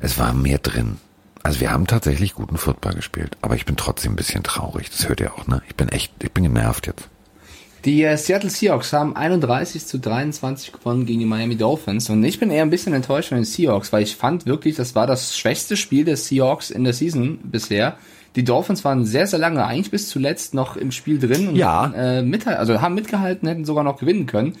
es war mehr drin. Also wir haben tatsächlich guten Football gespielt, aber ich bin trotzdem ein bisschen traurig. Das hört ihr auch, ne? Ich bin echt, ich bin genervt jetzt. Die äh, Seattle Seahawks haben 31 zu 23 gewonnen gegen die Miami Dolphins und ich bin eher ein bisschen enttäuscht von den Seahawks, weil ich fand wirklich, das war das schwächste Spiel des Seahawks in der Season bisher. Die Dolphins waren sehr, sehr lange, eigentlich bis zuletzt noch im Spiel drin und ja. hatten, äh, mit, also haben mitgehalten, hätten sogar noch gewinnen können,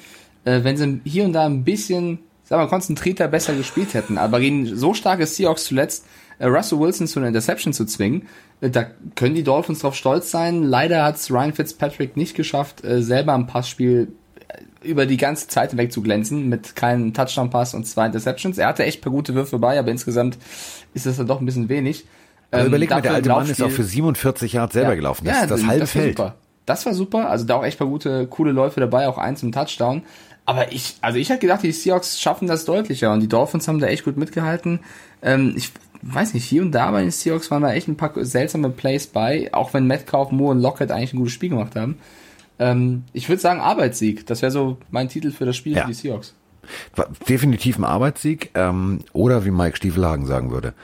äh, wenn sie hier und da ein bisschen, sagen wir, konzentrierter besser gespielt hätten. Aber gegen so starke Seahawks zuletzt Russell Wilson zu einer Interception zu zwingen, äh, da können die Dolphins drauf stolz sein. Leider hat es Ryan Fitzpatrick nicht geschafft, äh, selber im Passspiel über die ganze Zeit hinweg zu glänzen mit keinem Touchdown-Pass und zwei Interceptions. Er hatte echt paar gute Würfe bei, aber insgesamt ist das dann doch ein bisschen wenig. Ähm, überleg mal, der alte Mann ist auch für 47 Jahre selber ja, gelaufen. Das ja, ist das halbe das Feld. Super. Das war super. Also da auch echt paar gute, coole Läufe dabei, auch eins im Touchdown. Aber ich, also ich hätte gedacht, die Seahawks schaffen das deutlicher und die Dolphins haben da echt gut mitgehalten. Ähm, ich weiß nicht, hier und da bei den Seahawks waren da echt ein paar seltsame Plays bei, auch wenn Metcalf, Moore und Lockett eigentlich ein gutes Spiel gemacht haben. Ähm, ich würde sagen Arbeitssieg. Das wäre so mein Titel für das Spiel ja. für die Seahawks. Definitiv ein Arbeitssieg ähm, oder wie Mike Stiefelhagen sagen würde,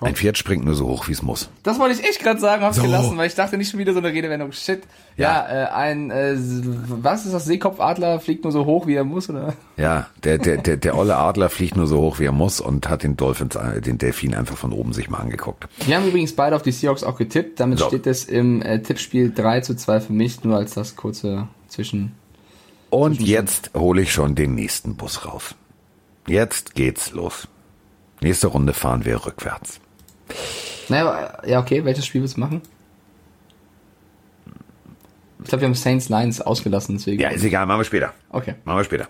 ein Pferd springt nur so hoch, wie es muss. Das wollte ich echt gerade sagen, hab's so. gelassen, weil ich dachte nicht schon wieder so eine Redewendung. Shit. Ja, ja äh, ein, äh, was ist das? Seekopfadler fliegt nur so hoch, wie er muss, oder? Ja, der, der, der, der olle Adler fliegt nur so hoch, wie er muss und hat den Dolphins, äh, den Delfin einfach von oben sich mal angeguckt. Wir haben übrigens beide auf die Seahawks auch getippt. Damit so. steht es im äh, Tippspiel 3 zu 2 für mich, nur als das kurze Zwischen. Und jetzt hole ich schon den nächsten Bus raus. Jetzt geht's los. Nächste Runde fahren wir rückwärts. Naja, ja, okay, welches Spiel willst du machen? Ich glaube, wir haben Saints Lions ausgelassen, deswegen. Ja, ist egal, machen wir später. Okay. Machen wir später.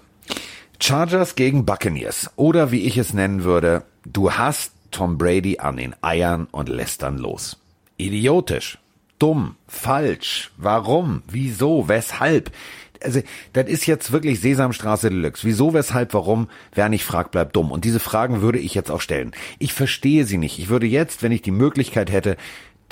Chargers gegen Buccaneers. Oder wie ich es nennen würde, du hast Tom Brady an den Eiern und lässt dann los. Idiotisch. Dumm. Falsch. Warum? Wieso? Weshalb? Also, das ist jetzt wirklich Sesamstraße Deluxe. Wieso, weshalb, warum? Wer nicht fragt, bleibt dumm. Und diese Fragen würde ich jetzt auch stellen. Ich verstehe sie nicht. Ich würde jetzt, wenn ich die Möglichkeit hätte,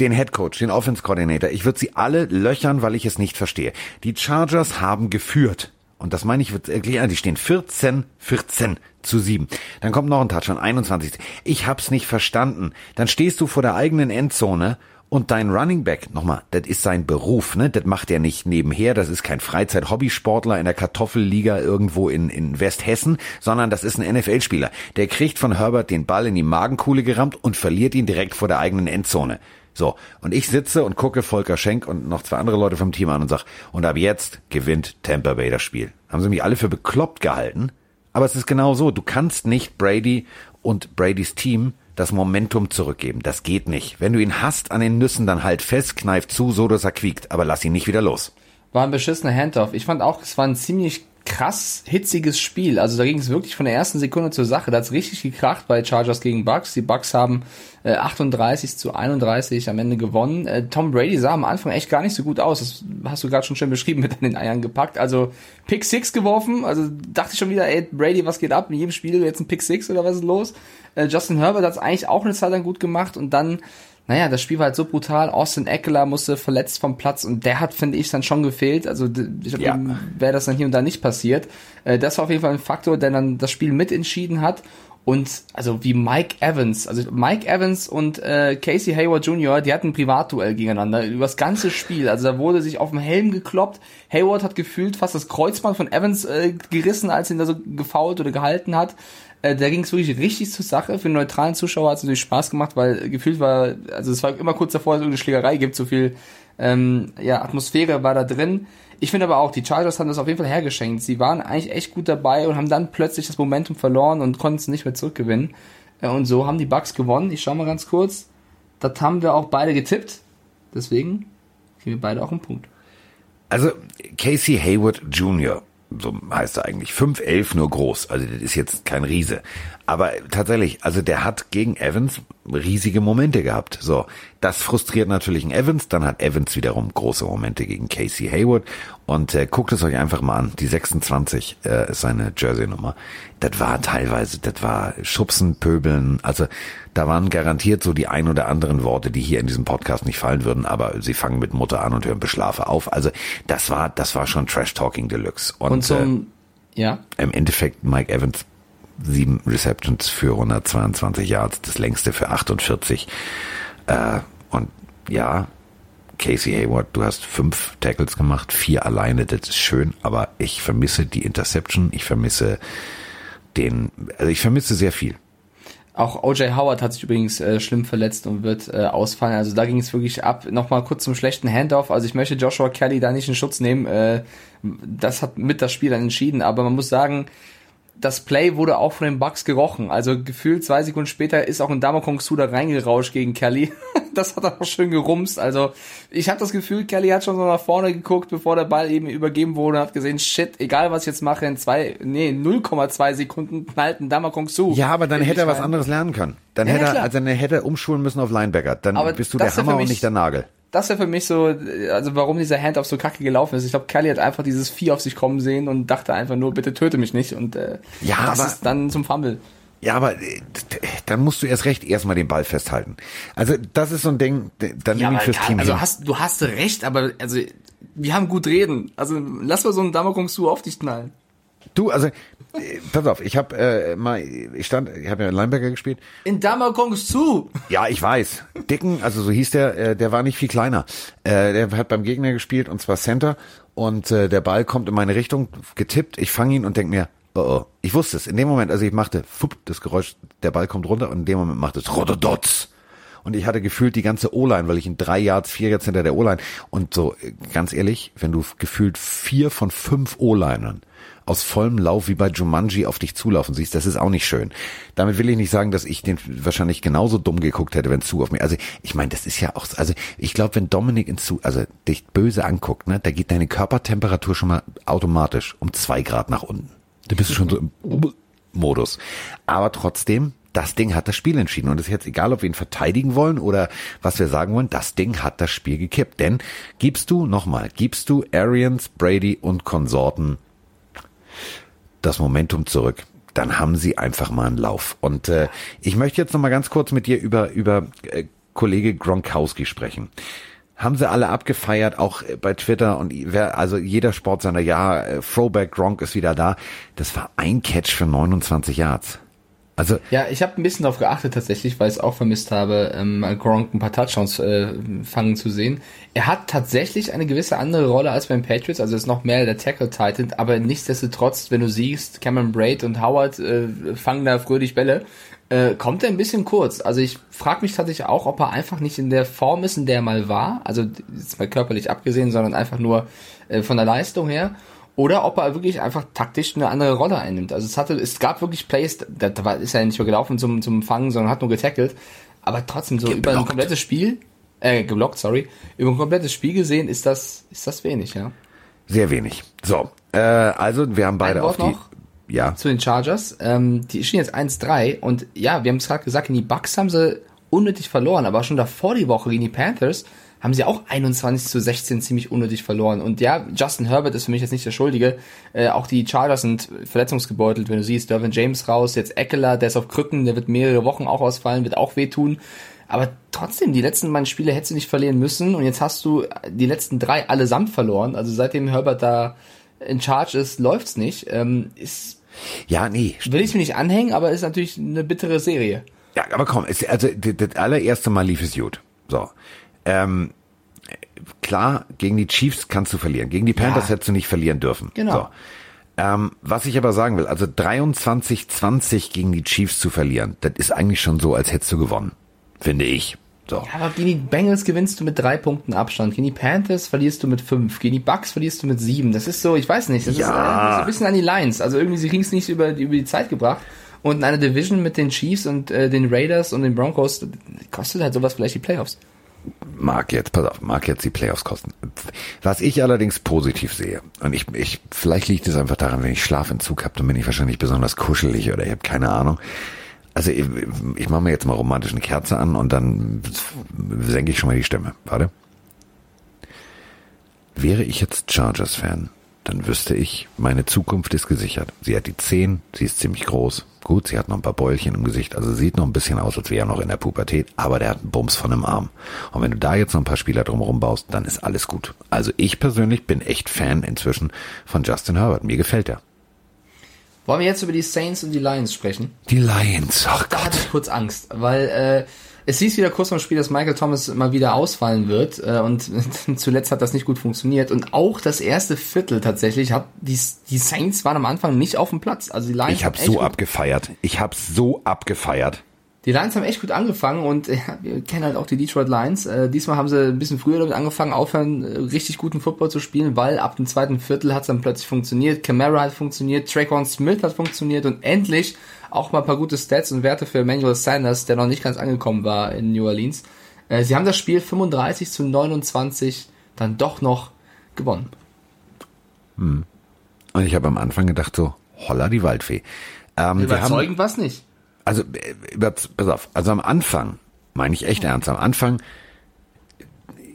den Head Coach, den Offense Coordinator, ich würde sie alle löchern, weil ich es nicht verstehe. Die Chargers haben geführt. Und das meine ich wirklich, die stehen 14, 14 zu 7. Dann kommt noch ein Touchdown, 21. Ich hab's nicht verstanden. Dann stehst du vor der eigenen Endzone und dein Running Back, nochmal, das ist sein Beruf, ne? Das macht er nicht nebenher, das ist kein Freizeit-Hobbysportler in der Kartoffelliga irgendwo in, in Westhessen, sondern das ist ein NFL-Spieler. Der kriegt von Herbert den Ball in die Magenkuhle gerammt und verliert ihn direkt vor der eigenen Endzone. So, und ich sitze und gucke Volker Schenk und noch zwei andere Leute vom Team an und sag, und ab jetzt gewinnt Tampa Bay das Spiel. Haben sie mich alle für bekloppt gehalten? Aber es ist genau so, du kannst nicht Brady und Bradys Team das Momentum zurückgeben. Das geht nicht. Wenn du ihn hast an den Nüssen, dann halt fest, kneif zu, so dass er quiekt, aber lass ihn nicht wieder los. War ein beschissener Handoff. Ich fand auch, es war ein ziemlich krass hitziges Spiel. Also da ging es wirklich von der ersten Sekunde zur Sache. Da hat's richtig gekracht bei Chargers gegen Bucks. Die Bucks haben äh, 38 zu 31 am Ende gewonnen. Äh, Tom Brady sah am Anfang echt gar nicht so gut aus. Das hast du gerade schon schön beschrieben, mit den Eiern gepackt. Also Pick Six geworfen. Also dachte ich schon wieder, ey, Brady, was geht ab? In jedem Spiel jetzt ein Pick Six oder was ist los? Äh, Justin Herbert hat's eigentlich auch eine Zeit lang gut gemacht und dann naja, das Spiel war halt so brutal. Austin Eckler musste verletzt vom Platz und der hat, finde ich, dann schon gefehlt. Also ich ja. wäre das dann hier und da nicht passiert. Äh, das war auf jeden Fall ein Faktor, der dann das Spiel mitentschieden hat. Und also wie Mike Evans, also Mike Evans und äh, Casey Hayward Jr., die hatten ein Privatduell gegeneinander über das ganze Spiel. Also da wurde sich auf dem Helm gekloppt. Hayward hat gefühlt fast das Kreuzband von Evans äh, gerissen, als ihn da so gefault oder gehalten hat. Äh, da ging es wirklich richtig zur Sache. Für den neutralen Zuschauer hat es natürlich Spaß gemacht, weil gefühlt war, also es war immer kurz davor, dass es irgendeine Schlägerei gibt, so viel ähm, ja, Atmosphäre war da drin. Ich finde aber auch, die Chargers haben das auf jeden Fall hergeschenkt. Sie waren eigentlich echt gut dabei und haben dann plötzlich das Momentum verloren und konnten es nicht mehr zurückgewinnen. Äh, und so haben die Bucks gewonnen. Ich schau mal ganz kurz. Das haben wir auch beide getippt. Deswegen kriegen wir beide auch einen Punkt. Also Casey Hayward Jr so heißt er eigentlich, 5'11 nur groß. Also das ist jetzt kein Riese. Aber tatsächlich, also der hat gegen Evans riesige Momente gehabt. So, das frustriert natürlich einen Evans. Dann hat Evans wiederum große Momente gegen Casey Hayward. Und äh, guckt es euch einfach mal an. Die 26 äh, ist seine Jersey-Nummer. Das war teilweise, das war Schubsen, Pöbeln. Also da waren garantiert so die ein oder anderen Worte, die hier in diesem Podcast nicht fallen würden. Aber sie fangen mit Mutter an und hören Beschlafe auf. Also das war, das war schon Trash-Talking Deluxe. Und, und zum, äh, ja. Im Endeffekt Mike Evans sieben Receptions für 122 Yards, das längste für 48. Äh, und ja, Casey Hayward, du hast fünf Tackles gemacht, vier alleine, das ist schön, aber ich vermisse die Interception, ich vermisse den, also ich vermisse sehr viel. Auch OJ Howard hat sich übrigens äh, schlimm verletzt und wird äh, ausfallen. Also da ging es wirklich ab. Nochmal kurz zum schlechten Handoff. Also ich möchte Joshua Kelly da nicht in Schutz nehmen. Äh, das hat mit das Spiel dann entschieden. Aber man muss sagen, das Play wurde auch von den Bucks gerochen. Also gefühlt zwei Sekunden später ist auch ein Damakong Su da reingerauscht gegen Kelly. das hat er auch schön gerumst. Also ich habe das Gefühl, Kelly hat schon so nach vorne geguckt, bevor der Ball eben übergeben wurde und hat gesehen, shit, egal was ich jetzt mache, in zwei, nee, 0,2 Sekunden knallt ein Damakong Su. Ja, aber dann hätte er was anderes lernen können. Dann ja, hätte er, also dann hätte er umschulen müssen auf Linebacker. Dann aber bist du der Hammer und nicht der Nagel das wäre für mich so, also warum dieser Handoff so kacke gelaufen ist. Ich glaube, Kelly hat einfach dieses Vieh auf sich kommen sehen und dachte einfach nur, bitte töte mich nicht. Und äh, ja, das aber, ist dann zum Fumble. Ja, aber äh, dann musst du erst recht erstmal den Ball festhalten. Also das ist so ein Ding, dann ja, nehme ich fürs Team Also hin. hast, du hast recht, aber also wir haben gut reden. Also lass mal so einen Damoklong auf dich knallen. Du, also, pass auf, ich habe äh, mal, ich stand, ich habe ja in Linebacker gespielt. In Dama kommst zu. Ja, ich weiß. Dicken, also so hieß der, äh, der war nicht viel kleiner. Äh, der hat beim Gegner gespielt und zwar Center und äh, der Ball kommt in meine Richtung, getippt, ich fange ihn und denk mir, oh, oh. Ich wusste es. In dem Moment, also ich machte, fupp, das Geräusch, der Ball kommt runter und in dem Moment macht es Rododotz. und ich hatte gefühlt die ganze O-Line, weil ich in drei Yards, vier Yards hinter der O-Line und so, äh, ganz ehrlich, wenn du gefühlt vier von fünf O-Linern aus vollem Lauf wie bei Jumanji auf dich zulaufen siehst, das ist auch nicht schön. Damit will ich nicht sagen, dass ich den wahrscheinlich genauso dumm geguckt hätte, wenn zu auf mich. Also ich meine, das ist ja auch, also ich glaube, wenn Dominik ins zu, also dich böse anguckt, ne, da geht deine Körpertemperatur schon mal automatisch um zwei Grad nach unten. Da bist du schon so im Modus. Aber trotzdem, das Ding hat das Spiel entschieden. Und es ist jetzt egal, ob wir ihn verteidigen wollen oder was wir sagen wollen, das Ding hat das Spiel gekippt. Denn gibst du, nochmal, gibst du Arians, Brady und Konsorten das Momentum zurück, dann haben sie einfach mal einen Lauf. Und äh, ich möchte jetzt nochmal ganz kurz mit dir über, über äh, Kollege Gronkowski sprechen haben sie alle abgefeiert, auch bei Twitter und wer, also jeder Sportsender, ja, äh, Throwback Gronk ist wieder da. Das war ein Catch für 29 Yards. Also ja, ich habe ein bisschen darauf geachtet tatsächlich, weil ich es auch vermisst habe, ähm, Gronk ein paar Touchdowns äh, fangen zu sehen. Er hat tatsächlich eine gewisse andere Rolle als beim Patriots, also ist noch mehr der Tackle Titan, aber nichtsdestotrotz, wenn du siehst, Cameron Braid und Howard äh, fangen da fröhlich Bälle, äh, kommt er ein bisschen kurz. Also ich frage mich tatsächlich auch, ob er einfach nicht in der Form ist, in der er mal war, also jetzt mal körperlich abgesehen, sondern einfach nur äh, von der Leistung her oder ob er wirklich einfach taktisch eine andere Rolle einnimmt. Also es hatte, es gab wirklich Plays, da, da ist er nicht mehr gelaufen zum, zum Fangen, sondern hat nur getackelt. Aber trotzdem so geblockt. über ein komplettes Spiel, äh, geblockt, sorry, über ein komplettes Spiel gesehen ist das, ist das wenig, ja. Sehr wenig. So, äh, also wir haben beide auf die. Noch ja. Zu den Chargers. Ähm, die stehen jetzt 1-3 und ja, wir haben es gerade gesagt, in die Bucks haben sie unnötig verloren, aber schon davor die Woche gegen die Panthers haben sie auch 21 zu 16 ziemlich unnötig verloren. Und ja, Justin Herbert ist für mich jetzt nicht der Schuldige. Äh, auch die Chargers sind verletzungsgebeutelt, wenn du siehst, Dervin James raus, jetzt Eckler, der ist auf Krücken, der wird mehrere Wochen auch ausfallen, wird auch wehtun. Aber trotzdem, die letzten beiden Spiele hättest du nicht verlieren müssen und jetzt hast du die letzten drei allesamt verloren. Also seitdem Herbert da in Charge ist, läuft's nicht. Ähm, ist ja, nee. Will ich mir nicht anhängen, aber ist natürlich eine bittere Serie. Ja, aber komm, ist, also das allererste Mal lief es gut. So. Ähm, klar, gegen die Chiefs kannst du verlieren. Gegen die Panthers ja. hättest du nicht verlieren dürfen. Genau. So. Ähm, was ich aber sagen will, also 23-20 gegen die Chiefs zu verlieren, das ist eigentlich schon so, als hättest du gewonnen. Finde ich. So. Ja, aber gegen die Bengals gewinnst du mit drei Punkten Abstand. Gegen die Panthers verlierst du mit fünf. Gegen die Bucks verlierst du mit sieben. Das ist so, ich weiß nicht. Das ja. ist äh, so ein bisschen an die Lines. Also irgendwie, sie kriegen es nicht über, über die Zeit gebracht. Und in einer Division mit den Chiefs und äh, den Raiders und den Broncos kostet halt sowas vielleicht die Playoffs mag jetzt, pass auf, mag jetzt die Playoffs kosten. Was ich allerdings positiv sehe, und ich, ich vielleicht liegt es einfach daran, wenn ich Schlafentzug habe, dann bin ich wahrscheinlich besonders kuschelig oder ich habe keine Ahnung. Also ich, ich mache mir jetzt mal romantisch Kerze an und dann senke ich schon mal die Stimme. Warte. Wäre ich jetzt Chargers-Fan, dann wüsste ich, meine Zukunft ist gesichert. Sie hat die Zehen, sie ist ziemlich groß. Gut, sie hat noch ein paar Beulchen im Gesicht, also sieht noch ein bisschen aus, als wäre er noch in der Pubertät, aber der hat einen Bums von einem Arm. Und wenn du da jetzt noch ein paar Spieler drumherum baust, dann ist alles gut. Also ich persönlich bin echt Fan inzwischen von Justin Herbert. Mir gefällt er. Wollen wir jetzt über die Saints und die Lions sprechen? Die Lions, ach Da hatte ich kurz Angst, weil äh, es hieß wieder kurz vor dem Spiel, dass Michael Thomas mal wieder ausfallen wird äh, und zuletzt hat das nicht gut funktioniert und auch das erste Viertel tatsächlich hat die, die Saints waren am Anfang nicht auf dem Platz. Also die Lions Ich habe so abgefeiert. Ich habe so abgefeiert. Die Lions haben echt gut angefangen und äh, wir kennen halt auch die Detroit Lions. Äh, diesmal haben sie ein bisschen früher damit angefangen, aufhören, äh, richtig guten Football zu spielen, weil ab dem zweiten Viertel hat es dann plötzlich funktioniert. Camara hat funktioniert, Traquan Smith hat funktioniert und endlich auch mal ein paar gute Stats und Werte für Emmanuel Sanders, der noch nicht ganz angekommen war in New Orleans. Äh, sie haben das Spiel 35 zu 29 dann doch noch gewonnen. Hm. Und ich habe am Anfang gedacht so, holla die Waldfee. Ähm, Überzeugend war es nicht also äh, pass auf, also am Anfang, meine ich echt ernst, am Anfang,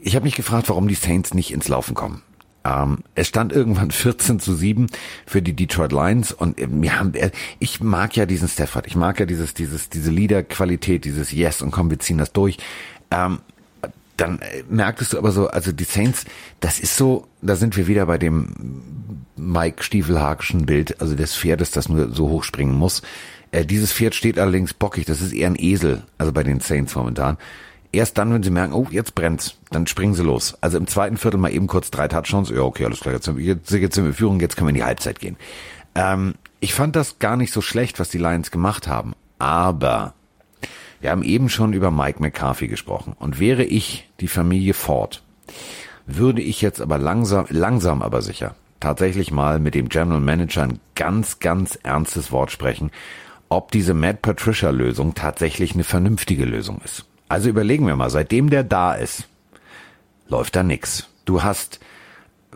ich habe mich gefragt, warum die Saints nicht ins Laufen kommen. Ähm, es stand irgendwann 14 zu 7 für die Detroit Lions und äh, wir haben, äh, ich mag ja diesen Stafford, ich mag ja dieses, dieses, diese Leader-Qualität, dieses Yes und komm, wir ziehen das durch. Ähm, dann merktest du aber so, also die Saints, das ist so, da sind wir wieder bei dem Mike Stiefelhagischen Bild, also des Pferdes, das nur so hoch springen muss. Äh, dieses Pferd steht allerdings bockig, das ist eher ein Esel, also bei den Saints momentan. Erst dann, wenn sie merken, oh, jetzt brennt's, dann springen sie los. Also im zweiten Viertel mal eben kurz drei Touchdowns. Ja, okay, alles klar, jetzt, jetzt, jetzt sind wir Führung, jetzt können wir in die Halbzeit gehen. Ähm, ich fand das gar nicht so schlecht, was die Lions gemacht haben. Aber Wir haben eben schon über Mike McCarthy gesprochen. Und wäre ich die Familie Ford, würde ich jetzt aber langsam, langsam aber sicher tatsächlich mal mit dem General Manager ein ganz, ganz ernstes Wort sprechen, ob diese Matt Patricia Lösung tatsächlich eine vernünftige Lösung ist. Also überlegen wir mal, seitdem der da ist, läuft da nix. Du hast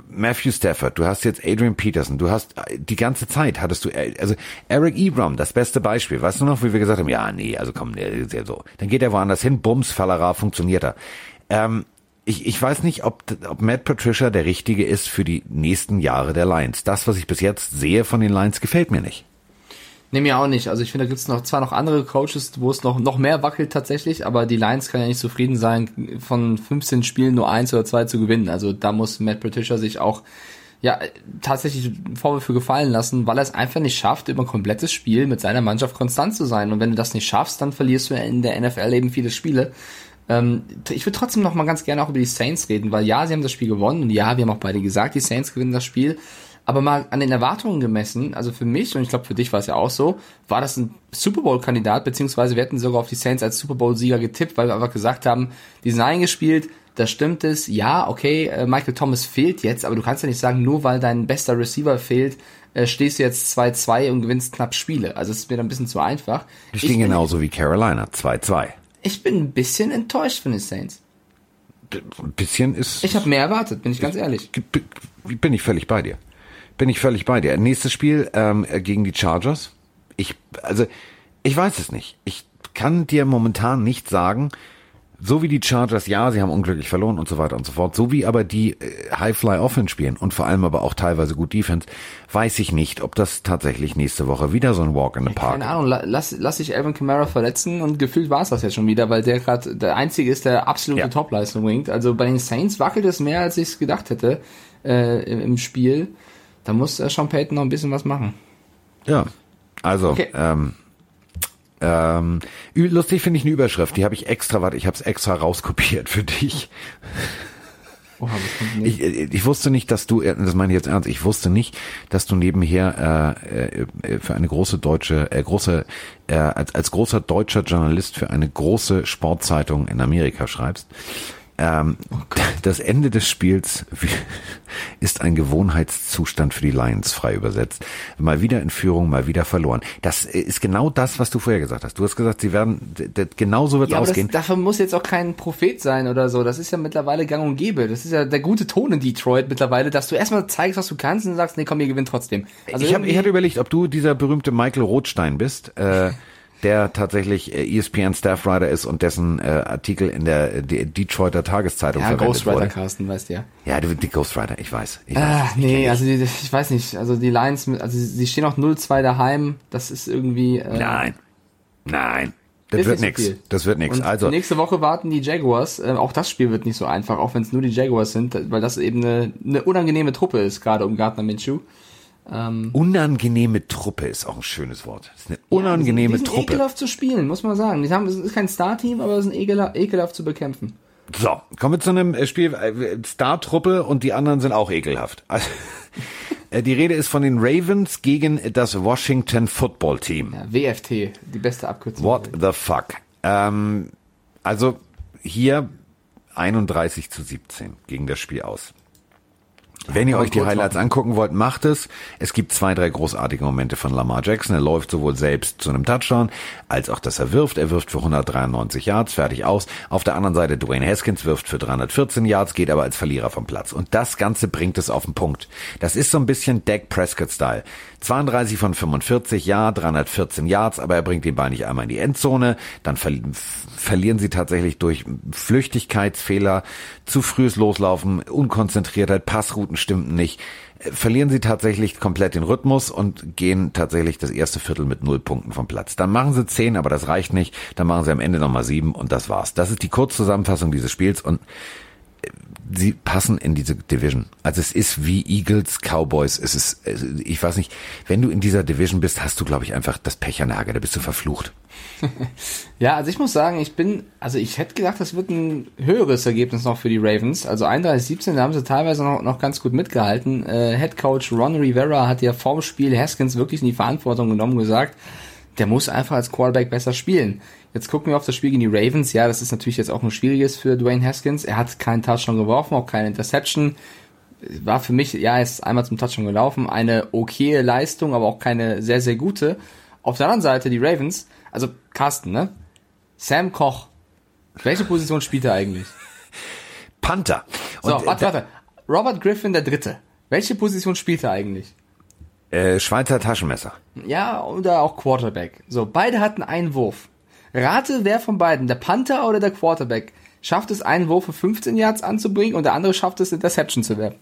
Matthew Stafford, du hast jetzt Adrian Peterson, du hast die ganze Zeit hattest du, also Eric Ebram, das beste Beispiel. Weißt du noch, wie wir gesagt haben, ja, nee, also komm, ja so. Dann geht er woanders hin, Bums, Fallera, funktioniert er. Ähm, ich, ich weiß nicht, ob, ob Matt Patricia der richtige ist für die nächsten Jahre der Lions. Das, was ich bis jetzt sehe von den Lions, gefällt mir nicht. Nee, mir auch nicht. Also ich finde, da gibt es noch zwar noch andere Coaches, wo es noch, noch mehr wackelt tatsächlich, aber die Lions kann ja nicht zufrieden sein, von 15 Spielen nur eins oder zwei zu gewinnen. Also da muss Matt Patricia sich auch ja tatsächlich Vorwürfe gefallen lassen, weil er es einfach nicht schafft, über ein komplettes Spiel mit seiner Mannschaft konstant zu sein. Und wenn du das nicht schaffst, dann verlierst du in der NFL eben viele Spiele. Ähm, ich würde trotzdem noch mal ganz gerne auch über die Saints reden, weil ja, sie haben das Spiel gewonnen und ja, wir haben auch beide gesagt, die Saints gewinnen das Spiel. Aber mal an den Erwartungen gemessen, also für mich, und ich glaube für dich war es ja auch so, war das ein Super Bowl-Kandidat, beziehungsweise wir hätten sogar auf die Saints als Super Bowl-Sieger getippt, weil wir einfach gesagt haben, die sind eingespielt, da stimmt es, ja, okay, äh, Michael Thomas fehlt jetzt, aber du kannst ja nicht sagen, nur weil dein bester Receiver fehlt, äh, stehst du jetzt 2-2 und gewinnst knapp Spiele. Also es ist mir dann ein bisschen zu einfach. Die stehen genauso wie Carolina, 2-2. Ich bin ein bisschen enttäuscht von den Saints. Ein bisschen ist... Ich habe mehr erwartet, bin ich ganz ehrlich. Bin ich völlig bei dir bin ich völlig bei dir. Nächstes Spiel ähm, gegen die Chargers. Ich, also, ich weiß es nicht. Ich kann dir momentan nicht sagen, so wie die Chargers, ja, sie haben unglücklich verloren und so weiter und so fort, so wie aber die äh, High-Fly-Offense spielen und vor allem aber auch teilweise gut Defense, weiß ich nicht, ob das tatsächlich nächste Woche wieder so ein Walk in the Park Keine Ahnung, lass, lass sich Alvin Kamara verletzen und gefühlt war es das jetzt schon wieder, weil der gerade der Einzige ist, der absolute ja. Topleistung winkt. Also bei den Saints wackelt es mehr, als ich es gedacht hätte äh, im, im Spiel. Da muss äh, Sean Payton noch ein bisschen was machen. Ja, also okay. ähm, ähm, lustig finde ich eine Überschrift, die habe ich extra, warte, ich habe es extra rauskopiert für dich. Oh, ich, äh, ich wusste nicht, dass du, äh, das meine ich jetzt ernst, ich wusste nicht, dass du nebenher äh, äh, für eine große deutsche, äh, große, äh, als, als großer deutscher Journalist für eine große Sportzeitung in Amerika schreibst. Ähm, oh das Ende des Spiels ein Gewohnheitszustand für die Lions, frei übersetzt. Mal wieder in Führung, mal wieder verloren. Das ist genau das, was du vorher gesagt hast. Du hast gesagt, sie werden, genau so wird es ja, ausgehen. Das, dafür muss jetzt auch kein Prophet sein oder so. Das ist ja mittlerweile gang und gäbe. Das ist ja der gute Ton in Detroit mittlerweile, dass du erstmal zeigst, was du kannst und sagst, nee, komm, ihr gewinnt trotzdem. Also ich, hab, ich hatte überlegt, ob du dieser berühmte Michael Rothstein bist. Äh, der tatsächlich äh, ESPN Staffwriter ist und dessen äh, Artikel in der äh, Detroiter Tageszeitung ja, verwendet Ghostwriter wurde. Carsten, weißt du ja. Ja, die, die Ghostwriter, ich weiß. Ich ah, weiß nee, also die, ich weiß nicht, also die Lions, also sie stehen auch 0-2 daheim, das ist irgendwie... Äh, nein, nein. Das wird nix. So das wird nix. also nächste Woche warten die Jaguars. Äh, auch das Spiel wird nicht so einfach, auch wenn es nur die Jaguars sind, weil das eben eine, eine unangenehme Truppe ist, gerade um Gardner Minshew. Ähm, unangenehme Truppe ist auch ein schönes Wort. Das ist eine unangenehme ja, die sind, die sind Truppe. ekelhaft zu spielen, muss man sagen. Die haben, es ist kein Star-Team, aber es ist ekelhaft, ekelhaft zu bekämpfen. So, kommen wir zu einem äh, Spiel äh, Star-Truppe und die anderen sind auch ekelhaft. Also, äh, die Rede ist von den Ravens gegen das Washington Football Team. Ja, WFT, die beste Abkürzung. What the fuck? Ähm, also hier 31 zu 17 gegen das Spiel aus. Wenn ihr euch die Highlights angucken wollt, macht es. Es gibt zwei, drei großartige Momente von Lamar Jackson. Er läuft sowohl selbst zu einem Touchdown, als auch, dass er wirft. Er wirft für 193 Yards, fertig aus. Auf der anderen Seite Dwayne Haskins wirft für 314 Yards, geht aber als Verlierer vom Platz. Und das Ganze bringt es auf den Punkt. Das ist so ein bisschen Dak Prescott-Style. 32 von 45, ja, 314 Yards, aber er bringt den Ball nicht einmal in die Endzone. Dann ver verlieren sie tatsächlich durch Flüchtigkeitsfehler, zu frühes Loslaufen, Unkonzentriertheit, Passrouten stimmten nicht. Verlieren sie tatsächlich komplett den Rhythmus und gehen tatsächlich das erste Viertel mit null Punkten vom Platz. Dann machen sie zehn, aber das reicht nicht. Dann machen sie am Ende nochmal sieben und das war's. Das ist die Kurzzusammenfassung dieses Spiels und sie passen in diese Division. Also es ist wie Eagles, Cowboys. Es ist, ich weiß nicht, wenn du in dieser Division bist, hast du, glaube ich, einfach das Pech an der Hage. Da bist du verflucht. ja, also ich muss sagen, ich bin, also ich hätte gedacht, das wird ein höheres Ergebnis noch für die Ravens. Also 31-17, da haben sie teilweise noch, noch ganz gut mitgehalten. Äh, Head Coach Ron Rivera hat ja vorm Spiel Haskins wirklich in die Verantwortung genommen und gesagt, der muss einfach als Quarterback besser spielen. Jetzt gucken wir auf das Spiel gegen die Ravens. Ja, das ist natürlich jetzt auch ein schwieriges für Dwayne Haskins. Er hat keinen Touchdown geworfen, auch keine Interception. War für mich, ja, er ist einmal zum Touchdown gelaufen. Eine okaye Leistung, aber auch keine sehr, sehr gute. Auf der anderen Seite die Ravens, also Carsten, ne? Sam Koch. Welche Position spielt er eigentlich? Panther. Und so, warte, warte. Robert Griffin der Dritte. Welche Position spielt er eigentlich? Äh, Schweizer Taschenmesser. Ja, oder auch Quarterback. So, beide hatten einen Wurf. Rate, wer von beiden, der Panther oder der Quarterback, schafft es, einen Wurf für 15 Yards anzubringen und der andere schafft es, Interception zu werfen.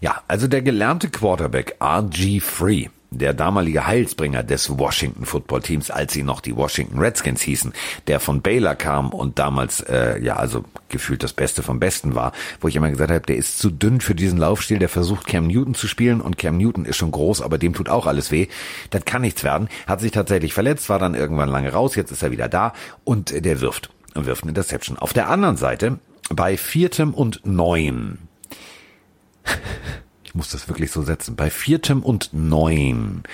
Ja, also der gelernte Quarterback RG Free der damalige Heilsbringer des Washington Football Teams, als sie noch die Washington Redskins hießen, der von Baylor kam und damals äh, ja also gefühlt das Beste vom Besten war, wo ich immer gesagt habe, der ist zu dünn für diesen Laufstil, der versucht Cam Newton zu spielen und Cam Newton ist schon groß, aber dem tut auch alles weh. Das kann nichts werden. Hat sich tatsächlich verletzt, war dann irgendwann lange raus, jetzt ist er wieder da und äh, der wirft und wirft eine Interception. Auf der anderen Seite bei viertem und neun ich muss das wirklich so setzen, bei viertem und neun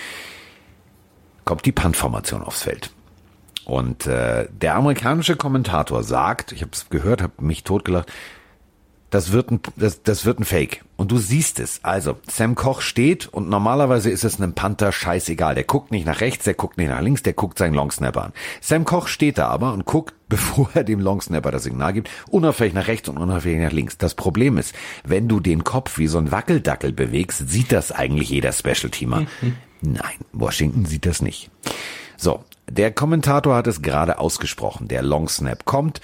kommt die Punt-Formation aufs Feld. Und äh, der amerikanische Kommentator sagt, ich habe es gehört, habe mich totgelacht, das wird ein, das, das wird ein Fake. Und du siehst es. Also, Sam Koch steht und normalerweise ist es einem Panther scheißegal. Der guckt nicht nach rechts, der guckt nicht nach links, der guckt seinen Longsnapper an. Sam Koch steht da aber und guckt, bevor er dem Longsnapper das Signal gibt, unauffällig nach rechts und unauffällig nach links. Das Problem ist, wenn du den Kopf wie so ein Wackeldackel bewegst, sieht das eigentlich jeder Special-Teamer. Mhm. Nein, Washington sieht das nicht. So, der Kommentator hat es gerade ausgesprochen. Der Longsnap kommt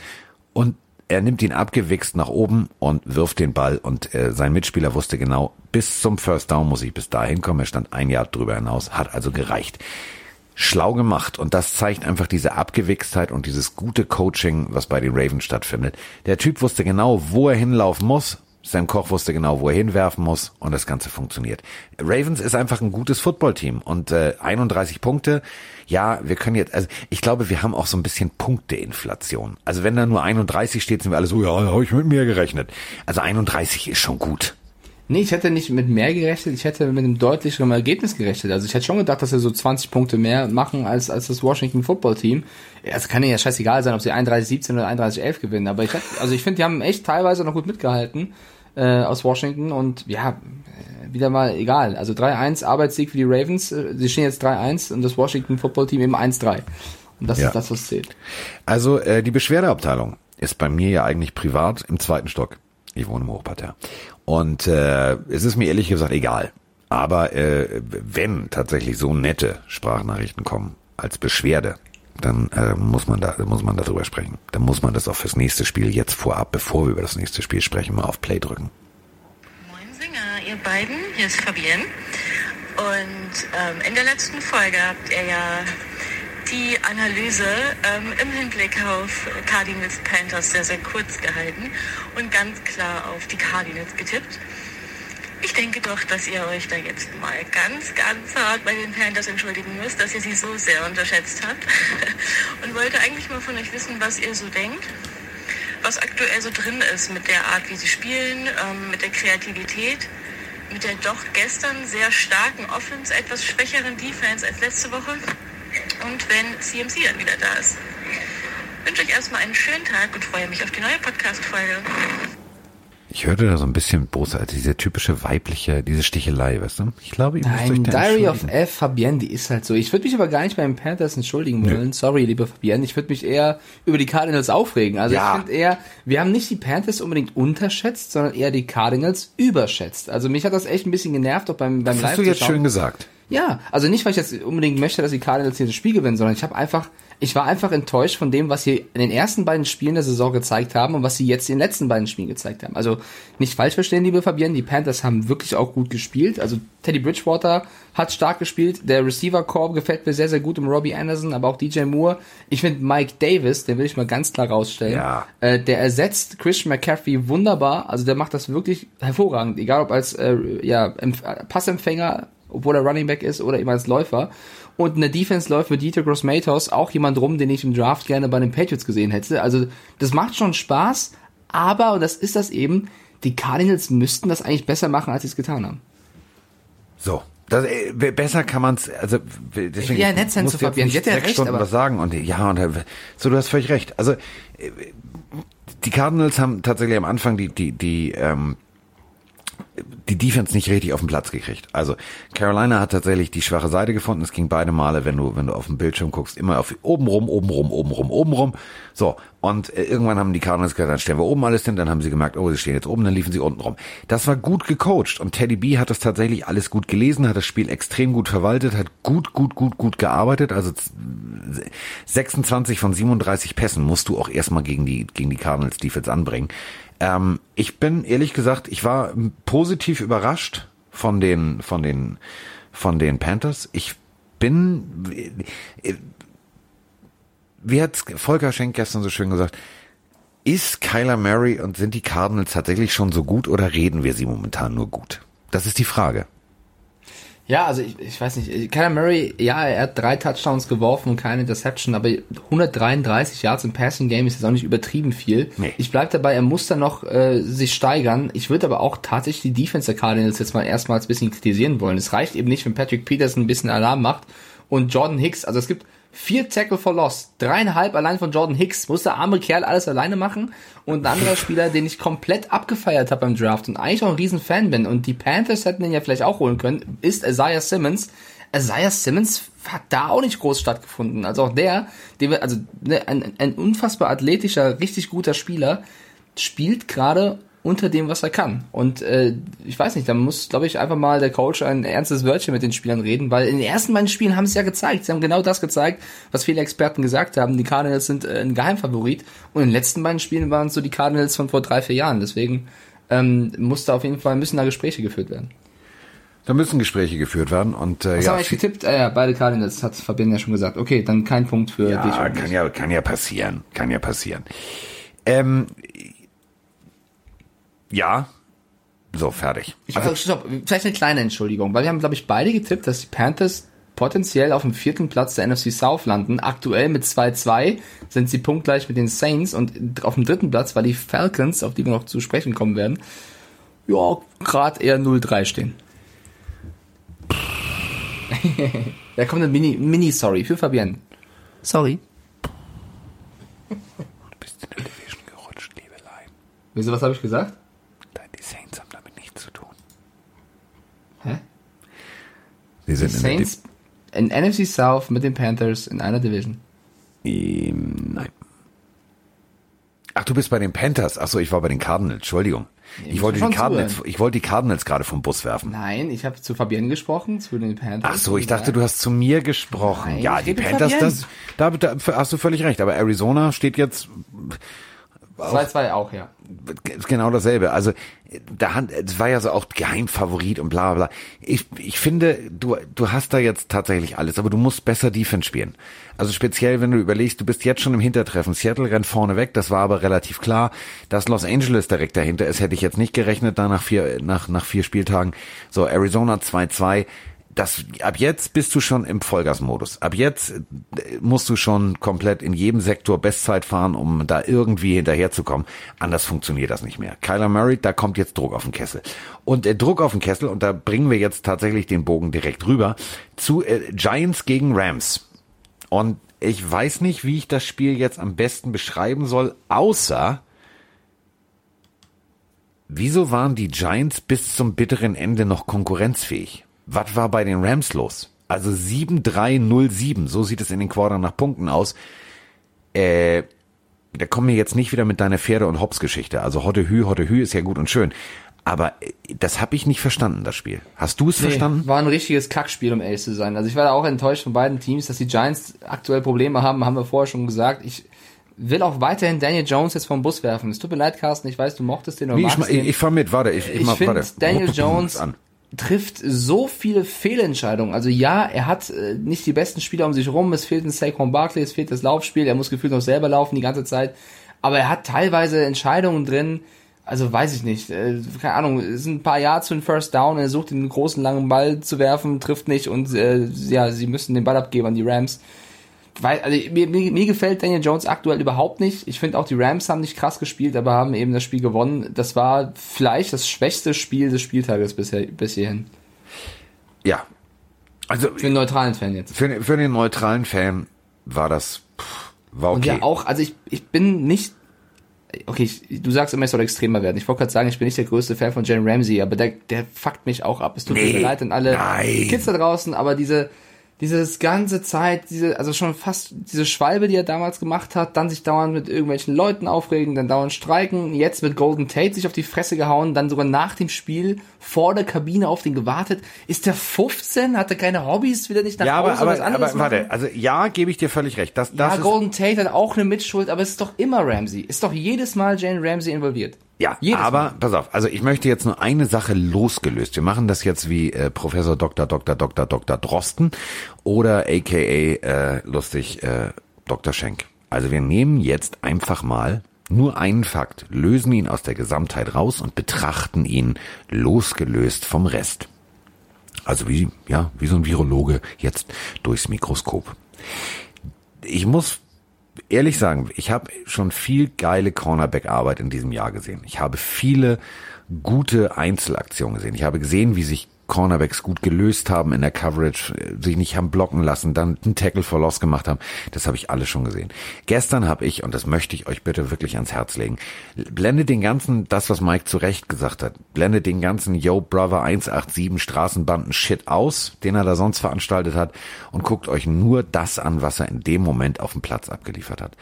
und er nimmt ihn abgewichst nach oben und wirft den Ball und äh, sein Mitspieler wusste genau, bis zum First Down muss ich bis dahin kommen. Er stand ein Jahr drüber hinaus, hat also gereicht. Schlau gemacht und das zeigt einfach diese Abgewichstheit und dieses gute Coaching, was bei den Ravens stattfindet. Der Typ wusste genau, wo er hinlaufen muss Sam Koch wusste genau, wo er hinwerfen muss und das Ganze funktioniert. Ravens ist einfach ein gutes Footballteam und äh, 31 Punkte. Ja, wir können jetzt, also ich glaube, wir haben auch so ein bisschen Punkteinflation. Also wenn da nur 31 steht, sind wir alle so, ja, habe ich mit mir gerechnet. Also 31 ist schon gut. Nee, ich hätte nicht mit mehr gerechnet, ich hätte mit einem deutlicheren Ergebnis gerechnet. Also ich hätte schon gedacht, dass sie so 20 Punkte mehr machen als, als das Washington Football Team. Es kann ja scheißegal sein, ob sie 31-17 oder 31-11 gewinnen, aber ich hätte, also ich finde, die haben echt teilweise noch gut mitgehalten äh, aus Washington und ja, äh, wieder mal egal. Also 3-1 Arbeitssieg für die Ravens, äh, sie stehen jetzt 3-1 und das Washington Football Team eben 1-3. Und das ja. ist das, was zählt. Also äh, die Beschwerdeabteilung ist bei mir ja eigentlich privat im zweiten Stock. Ich wohne im Hochparterre. Und äh, es ist mir ehrlich gesagt egal. Aber äh, wenn tatsächlich so nette Sprachnachrichten kommen als Beschwerde, dann äh, muss man da muss man darüber sprechen. Dann muss man das auch fürs nächste Spiel jetzt vorab, bevor wir über das nächste Spiel sprechen, mal auf Play drücken. Moin Singer, ihr beiden, hier ist Fabienne. Und ähm, in der letzten Folge habt ihr ja die Analyse ähm, im Hinblick auf Cardinals Panthers sehr, sehr kurz gehalten und ganz klar auf die Cardinals getippt. Ich denke doch, dass ihr euch da jetzt mal ganz, ganz hart bei den Panthers entschuldigen müsst, dass ihr sie so sehr unterschätzt habt. Und wollte eigentlich mal von euch wissen, was ihr so denkt, was aktuell so drin ist mit der Art, wie sie spielen, ähm, mit der Kreativität, mit der doch gestern sehr starken Offense, etwas schwächeren Defense als letzte Woche und wenn CMC dann wieder da ist. Ich wünsche euch erstmal einen schönen Tag und freue mich auf die neue Podcast-Folge. Ich hörte da so ein bisschen böse, also diese typische weibliche, diese Stichelei, weißt du? Ich glaube, ich Nein, Diary of F, Fabienne, die ist halt so. Ich würde mich aber gar nicht beim Panthers entschuldigen wollen. Nö. Sorry, liebe Fabienne. Ich würde mich eher über die Cardinals aufregen. Also ja. ich finde eher, wir haben nicht die Panthers unbedingt unterschätzt, sondern eher die Cardinals überschätzt. Also mich hat das echt ein bisschen genervt, auch beim, beim Das hast du jetzt schön gesagt. Ja, also nicht, weil ich jetzt unbedingt möchte, dass die Cardinals hier das Spiel gewinnen, sondern ich habe einfach, ich war einfach enttäuscht von dem, was sie in den ersten beiden Spielen der Saison gezeigt haben und was sie jetzt in den letzten beiden Spielen gezeigt haben. Also nicht falsch verstehen, liebe Fabienne, die Panthers haben wirklich auch gut gespielt. Also Teddy Bridgewater hat stark gespielt, der Receiver Core gefällt mir sehr, sehr gut im Robbie Anderson, aber auch DJ Moore. Ich finde Mike Davis, den will ich mal ganz klar rausstellen, ja. äh, der ersetzt Christian McCaffrey wunderbar. Also der macht das wirklich hervorragend, egal ob als äh, ja, Passempfänger obwohl er Running Back ist oder eben als Läufer. Und in der Defense läuft mit Dieter Gross-Matos auch jemand rum, den ich im Draft gerne bei den Patriots gesehen hätte. Also das macht schon Spaß, aber, und das ist das eben, die Cardinals müssten das eigentlich besser machen, als sie es getan haben. So, Das, äh, besser kann man es, also deswegen ja, nett sein muss zu jetzt nicht Jetzt sechs recht, Stunden was sagen und ja und äh, so du hast völlig recht. Also äh, die Cardinals haben tatsächlich am Anfang die die die ähm, die Defense nicht richtig auf den Platz gekriegt. Also Carolina hat tatsächlich die schwache Seite gefunden. Es ging beide Male, wenn du wenn du auf dem Bildschirm guckst, immer auf oben rum, oben rum, oben rum, oben rum. So und äh, irgendwann haben die Cardinals gesagt, dann stellen wir oben alles hin. Dann haben sie gemerkt, oh, sie stehen jetzt oben, dann liefen sie unten rum. Das war gut gecoacht und Teddy B hat das tatsächlich alles gut gelesen, hat das Spiel extrem gut verwaltet, hat gut, gut, gut, gut gearbeitet. Also z- 26 von 37 Pässen musst du auch erstmal gegen die gegen die Cardinals Defense anbringen. Ähm, ich bin ehrlich gesagt, ich war positiv überrascht von den von den von den Panthers. Ich bin wie hat Volker Schenk gestern so schön gesagt, ist Kyler Murray und sind die Cardinals tatsächlich schon so gut oder reden wir sie momentan nur gut? Das ist die Frage. Ja, also ich, ich weiß nicht, Kyler Murray, ja, er hat drei Touchdowns geworfen und keine Interception, aber 133 Yards im Passing Game ist jetzt auch nicht übertrieben viel. Nee. Ich bleib dabei, er muss da noch äh, sich steigern. Ich würde aber auch tatsächlich die Defense der Cardinals jetzt mal erstmals ein bisschen kritisieren wollen. Es reicht eben nicht, wenn Patrick Peterson ein bisschen Alarm macht und Jordan Hicks, also es gibt vier Tackle for Loss, dreieinhalb allein von Jordan Hicks, muss der arme Kerl alles alleine machen und ein anderer Spieler, den ich komplett abgefeiert habe beim Draft und eigentlich auch ein riesen Fan bin und die Panthers hätten ihn ja vielleicht auch holen können, ist Isaiah Simmons. Isaiah Simmons hat da auch nicht groß stattgefunden. Also auch der, wir, also ne, ein, ein unfassbar athletischer, richtig guter Spieler, spielt gerade unter dem, was er kann. Und äh, ich weiß nicht, da muss, glaube ich, einfach mal der Coach ein ernstes Wörtchen mit den Spielern reden, weil in den ersten beiden Spielen haben sie ja gezeigt. Sie haben genau das gezeigt, was viele Experten gesagt haben. Die Cardinals sind äh, ein Geheimfavorit. Und in den letzten beiden Spielen waren es so die Cardinals von vor drei, vier Jahren. Deswegen ähm, muss da auf jeden Fall, müssen da Gespräche geführt werden. Da müssen Gespräche geführt werden und äh, Was ja, haben wir getippt? Äh, ja, beide Cardinals, hat Fabian ja schon gesagt. Okay, dann kein Punkt für dich. ja, und mich. kann ja kann ja passieren, kann ja passieren. Ähm, ja, so fertig. Ich, also, stopp, vielleicht eine kleine Entschuldigung, weil wir haben, glaube ich, beide getippt, dass die Panthers potenziell auf dem vierten Platz der NFC South landen. Aktuell mit 2-2 sind sie punktgleich mit den Saints und auf dem dritten Platz, weil die Falcons, auf die wir noch zu sprechen kommen werden, ja, gerade eher 0-3 stehen. da kommt eine Mini, Mini-Sorry für Fabian. Sorry. bist in der Division gerutscht, Liebelein. Wieso, was habe ich gesagt? Die Saints haben damit nichts zu tun. Hä? Sie sind Saints in NFC South mit den Panthers in einer Division. in ähm, Nein. Ach, du bist bei den Panthers. Ach so, ich war bei den Cardinals. Entschuldigung. Ich muss wollte die Cardinals, zuhören. ich wollte die Cardinals gerade vom Bus werfen. Nein, ich habe zu Fabian gesprochen, zu den Panthers. Ach so, ich dachte, du hast zu mir gesprochen. Nein, ja, ich die Panthers, das, da, da hast du völlig recht. Aber Arizona steht jetzt 2-2 auch, ja. genau dasselbe. Also da hat, es war ja so auch Geheimfavorit und bla bla. bla. Ich, ich finde, du, du hast da jetzt tatsächlich alles, aber du musst besser Defense spielen. Also speziell, wenn du überlegst, du bist jetzt schon im Hintertreffen. Seattle rennt vorne weg, das war aber relativ klar. Dass Los Angeles direkt dahinter ist, hätte ich jetzt nicht gerechnet, da nach vier, nach, nach vier Spieltagen. So, Arizona 2-2. Das, ab jetzt bist du schon im Vollgasmodus. Ab jetzt äh, musst du schon komplett in jedem Sektor Bestzeit fahren, um da irgendwie hinterherzukommen. Anders funktioniert das nicht mehr. Kyler Murray, da kommt jetzt Druck auf den Kessel. Und äh, Druck auf den Kessel, und da bringen wir jetzt tatsächlich den Bogen direkt rüber, zu äh, Giants gegen Rams. Und ich weiß nicht, wie ich das Spiel jetzt am besten beschreiben soll, außer wieso waren die Giants bis zum bitteren Ende noch konkurrenzfähig? Was war bei den Rams los? Also 7-3-0-7, so sieht es in den Quartern nach Punkten aus. Äh, da kommen wir jetzt nicht wieder mit deiner Pferde- und Hops-Geschichte. Also Hotte Hü, Hotte Hü ist ja gut und schön. Aber äh, das habe ich nicht verstanden, das Spiel. Hast du es verstanden? War ein richtiges Kackspiel, um ehrlich zu sein. Also ich war da auch enttäuscht von beiden Teams, dass die Giants aktuell Probleme haben, haben wir vorher schon gesagt. Ich will auch weiterhin Daniel Jones jetzt vom Bus werfen. Es tut mir leid, Carsten, ich weiß, du mochtest den oder Wie, ich, den. ich fahr mit, warte. Ich, ich, ich mach, finde, warte. Daniel Jones an. Trifft so viele Fehlentscheidungen. Also ja, er hat äh, nicht die besten Spieler um sich rum. Es fehlt ein Saquon Barkley, es fehlt das Laufspiel. Er muss gefühlt noch selber laufen die ganze Zeit. Aber er hat teilweise Entscheidungen drin. Also weiß ich nicht. Äh, keine Ahnung. Es sind ein paar Yards für den First Down. Er sucht den großen langen Ball zu werfen, trifft nicht und äh, ja, sie müssen den Ball abgeben an die Rams. Weil, also mir, mir, mir gefällt Daniel Jones aktuell überhaupt nicht. Ich finde auch die Rams haben nicht krass gespielt, aber haben eben das Spiel gewonnen. Das war vielleicht das schwächste Spiel des Spieltages bisher, bis hierhin. Ja, Also Für einen neutralen Fan jetzt. für, für den neutralen Fan war das pff, war Und okay. ja auch, also ich, ich bin nicht, okay, ich, du sagst immer, es soll extremer werden. Ich wollte gerade sagen, ich bin nicht der größte Fan von Jalen Ramsey, aber der, der fuckt mich auch ab. Es tut Nee, mir leid an alle nein. Kids da draußen, aber diese, dieses ganze Zeit, diese, also schon fast diese Schwalbe, die er damals gemacht hat, dann sich dauernd mit irgendwelchen Leuten aufregen, dann dauernd streiken, jetzt mit Golden Tate sich auf die Fresse gehauen, dann sogar nach dem Spiel vor der Kabine auf den gewartet. Ist der 15? Hat er keine Hobbys? Will er nicht nach ja, aber, Hause was aber, anderes aber warte, also ja, gebe ich dir völlig recht. Das, das Ja, Golden Tate hat auch eine Mitschuld, aber es ist doch immer Ramsey. Ist doch jedes Mal Jane Ramsey involviert. Ja, Jedes aber Mal. pass auf, also ich möchte jetzt nur eine Sache losgelöst. Wir machen das jetzt wie äh, Professor Dr. Dr. Dr. Dr. Drosten oder aka äh, lustig äh, Dr. Schenk. Also wir nehmen jetzt einfach mal nur einen Fakt, lösen ihn aus der Gesamtheit raus und betrachten ihn losgelöst vom Rest. Also wie, ja, wie so ein Virologe jetzt durchs Mikroskop. Ich muss ehrlich sagen, ich habe schon viel geile Cornerback-Arbeit in diesem Jahr gesehen. Ich habe viele gute Einzelaktionen gesehen. Ich habe gesehen, wie sich Cornerbacks gut gelöst haben in der Coverage, sich nicht haben blocken lassen, dann einen Tackle for Loss gemacht haben. Das habe ich alles schon gesehen. Gestern habe ich, und das möchte ich euch bitte wirklich ans Herz legen, blende den ganzen, das was Mike zu Recht gesagt hat, blende den ganzen Yo Brother 187 Straßenbanden Shit aus, den er da sonst veranstaltet hat und guckt euch nur das an, was er in dem Moment auf dem Platz abgeliefert hat.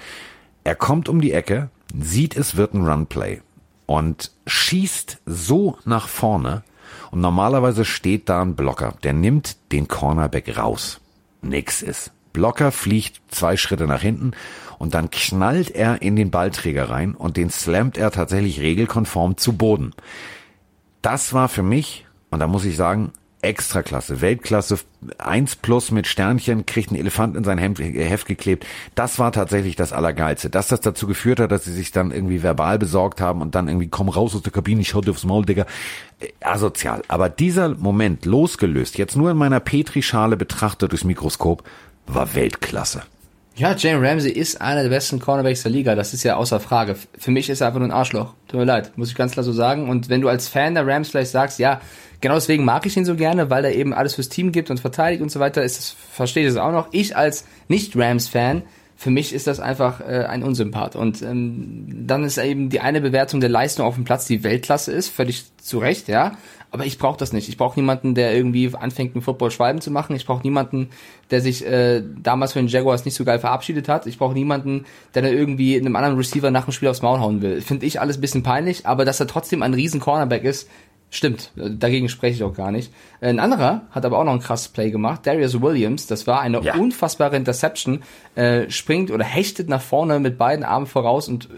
Er kommt um die Ecke, sieht es wird ein Runplay und schießt so nach vorne und normalerweise steht da ein Blocker, der nimmt den Cornerback raus. Nix ist. Blocker fliegt zwei Schritte nach hinten und dann knallt er in den Ballträger rein und den slammt er tatsächlich regelkonform zu Boden. Das war für mich, und da muss ich sagen, Extraklasse, Weltklasse, 1 plus mit Sternchen, kriegt ein Elefant in sein Hemd, äh, Heft geklebt. Das war tatsächlich das Allergeilste. Dass das dazu geführt hat, dass sie sich dann irgendwie verbal besorgt haben und dann irgendwie, komm raus aus der Kabine, ich hau dir aufs Maul, Digga. Äh, Asozial. Aber dieser Moment, losgelöst, jetzt nur in meiner Petrischale betrachtet durchs Mikroskop, war Weltklasse. Ja, Jane Ramsey ist einer der besten Cornerbacks der Liga. Das ist ja außer Frage. Für mich ist er einfach nur ein Arschloch. Tut mir leid, muss ich ganz klar so sagen. Und wenn du als Fan der Rams vielleicht sagst, ja, genau deswegen mag ich ihn so gerne, weil er eben alles fürs Team gibt und verteidigt und so weiter, ist das, verstehe ich das auch noch. Ich als Nicht-Rams-Fan, für mich ist das einfach äh, ein Unsympath. Und ähm, dann ist eben die eine Bewertung der Leistung auf dem Platz, die Weltklasse ist, völlig zu Recht, ja. Aber ich brauche das nicht. Ich brauche niemanden, der irgendwie anfängt, einen Football-Schwalben zu machen. Ich brauche niemanden, der sich äh, damals für den Jaguars nicht so geil verabschiedet hat. Ich brauche niemanden, der dann irgendwie einem anderen Receiver nach dem Spiel aufs Maul hauen will. Finde ich alles ein bisschen peinlich, aber dass er trotzdem ein riesen Cornerback ist, Stimmt, dagegen spreche ich auch gar nicht. Ein anderer hat aber auch noch ein krasses Play gemacht, Darius Williams, das war eine Ja. unfassbare Interception, äh, springt oder hechtet nach vorne mit beiden Armen voraus und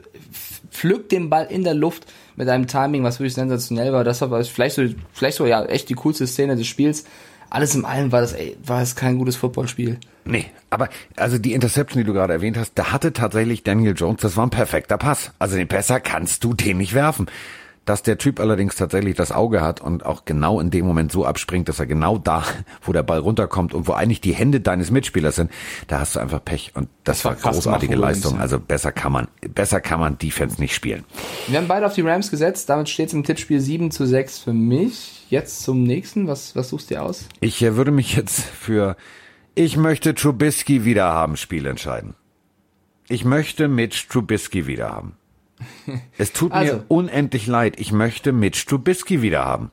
pflückt den Ball in der Luft mit einem Timing, was wirklich sensationell war. Das war vielleicht so, vielleicht so ja echt die coolste Szene des Spiels. Alles in allem war das, ey, war es kein gutes Footballspiel. Nee, aber also die Interception, die du gerade erwähnt hast, da hatte tatsächlich Daniel Jones, das war ein perfekter Pass. Also den besser kannst du den nicht werfen. Dass der Typ allerdings tatsächlich das Auge hat und auch genau in dem Moment so abspringt, dass er genau da, wo der Ball runterkommt und wo eigentlich die Hände deines Mitspielers sind, da hast du einfach Pech und das, war war krass großartige Leistung. Also besser kann man, besser kann man Defense nicht spielen. Wir haben beide auf die Rams gesetzt, damit steht es im Tippspiel 7 zu 6 für mich. Jetzt zum nächsten, was, was suchst du dir aus? Ich äh, würde mich jetzt für ich möchte Trubisky wieder haben Spiel entscheiden. Ich möchte Mitch Trubisky wieder haben. Es tut Also. mir unendlich leid. Ich möchte Mitch Trubisky wieder haben.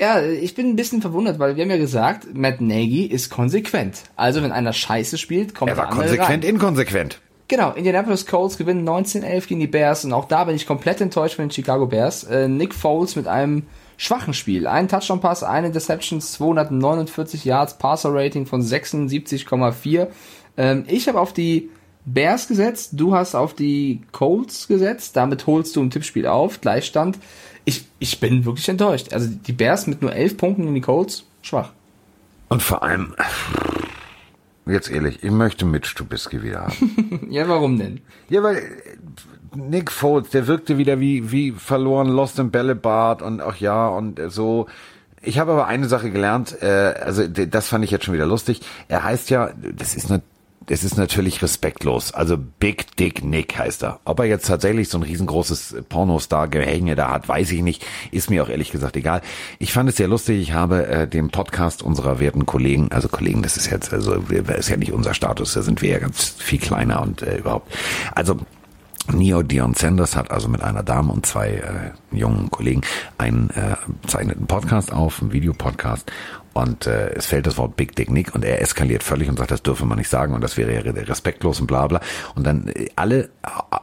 Ja, ich bin ein bisschen verwundert, weil wir haben ja gesagt, Matt Nagy ist konsequent. Also wenn einer Scheiße spielt, kommt Er war der andere konsequent, rein. inkonsequent. Genau, Indianapolis Colts gewinnen 19-11 gegen die Bears und auch da bin ich komplett enttäuscht von den Chicago Bears. Äh, Nick Foles mit einem schwachen Spiel. Ein Touchdown-Pass, eine Interception, 249 Yards, Passer-Rating von 76,4. Ähm, ich habe auf die Bears gesetzt, du hast auf die Colts gesetzt, damit holst du im Tippspiel auf, Gleichstand. Ich, ich bin wirklich enttäuscht. Also die Bears mit nur 11 Punkten in die Colts, schwach. Und vor allem, jetzt ehrlich, ich möchte Mitch Trubisky wieder haben. Ja, warum denn? ja, weil Nick Foles, der wirkte wieder wie, wie verloren, lost in Bällebad und ach ja, und so. Ich habe aber eine Sache gelernt, äh, also das fand ich jetzt schon wieder lustig. Er heißt ja, das ist eine es ist natürlich respektlos. Also Big Dick Nick heißt er. Ob er jetzt tatsächlich so ein riesengroßes Pornostar-Gehänge da hat, weiß ich nicht. Ist mir auch ehrlich gesagt egal. Ich fand es sehr lustig. Ich habe äh, den Podcast unserer werten Kollegen, also Kollegen, das ist jetzt, also ist ja nicht unser Status, da sind wir ja ganz viel kleiner und äh, überhaupt. Also Neo Dion Sanders hat also mit einer Dame und zwei äh, jungen Kollegen einen äh, zeichneten Podcast auf, einen Videopodcast und äh, es fällt das Wort Big Dick Nick und er eskaliert völlig und sagt, das dürfe man nicht sagen und das wäre ja respektlos und bla bla. Und dann äh, alle,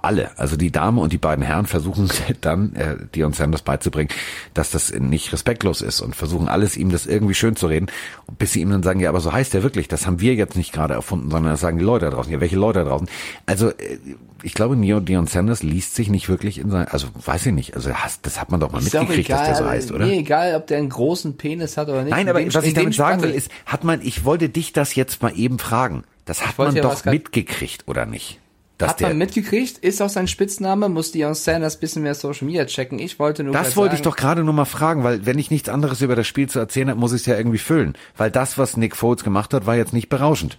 alle, also die Dame und die beiden Herren versuchen dann, äh, Dion Sanders beizubringen, dass das nicht respektlos ist und versuchen alles ihm das irgendwie schön zu reden, bis sie ihm dann sagen, ja, aber so heißt er wirklich, das haben wir jetzt nicht gerade erfunden, sondern das sagen die Leute da draußen. Ja, welche Leute da draußen? Also äh, ich glaube, Neo Dion Sanders liest sich nicht wirklich in sein, also weiß ich nicht, also das hat man doch mal mitgekriegt, egal, dass der so heißt, oder? Nee, egal, ob der einen großen Penis hat oder nicht. Nein, aber was ich damit sagen will, ist, hat man, ich wollte dich das jetzt mal eben fragen. Das hat man doch mitgekriegt, oder nicht? Hat man mitgekriegt, ist auch sein Spitzname, muss Dion Sanders bisschen mehr Social Media checken. Ich wollte nur Das wollte sagen, ich doch gerade nur mal fragen, weil wenn ich nichts anderes über das Spiel zu erzählen habe, muss ich es ja irgendwie füllen. Weil das, was Nick Foles gemacht hat, war jetzt nicht berauschend.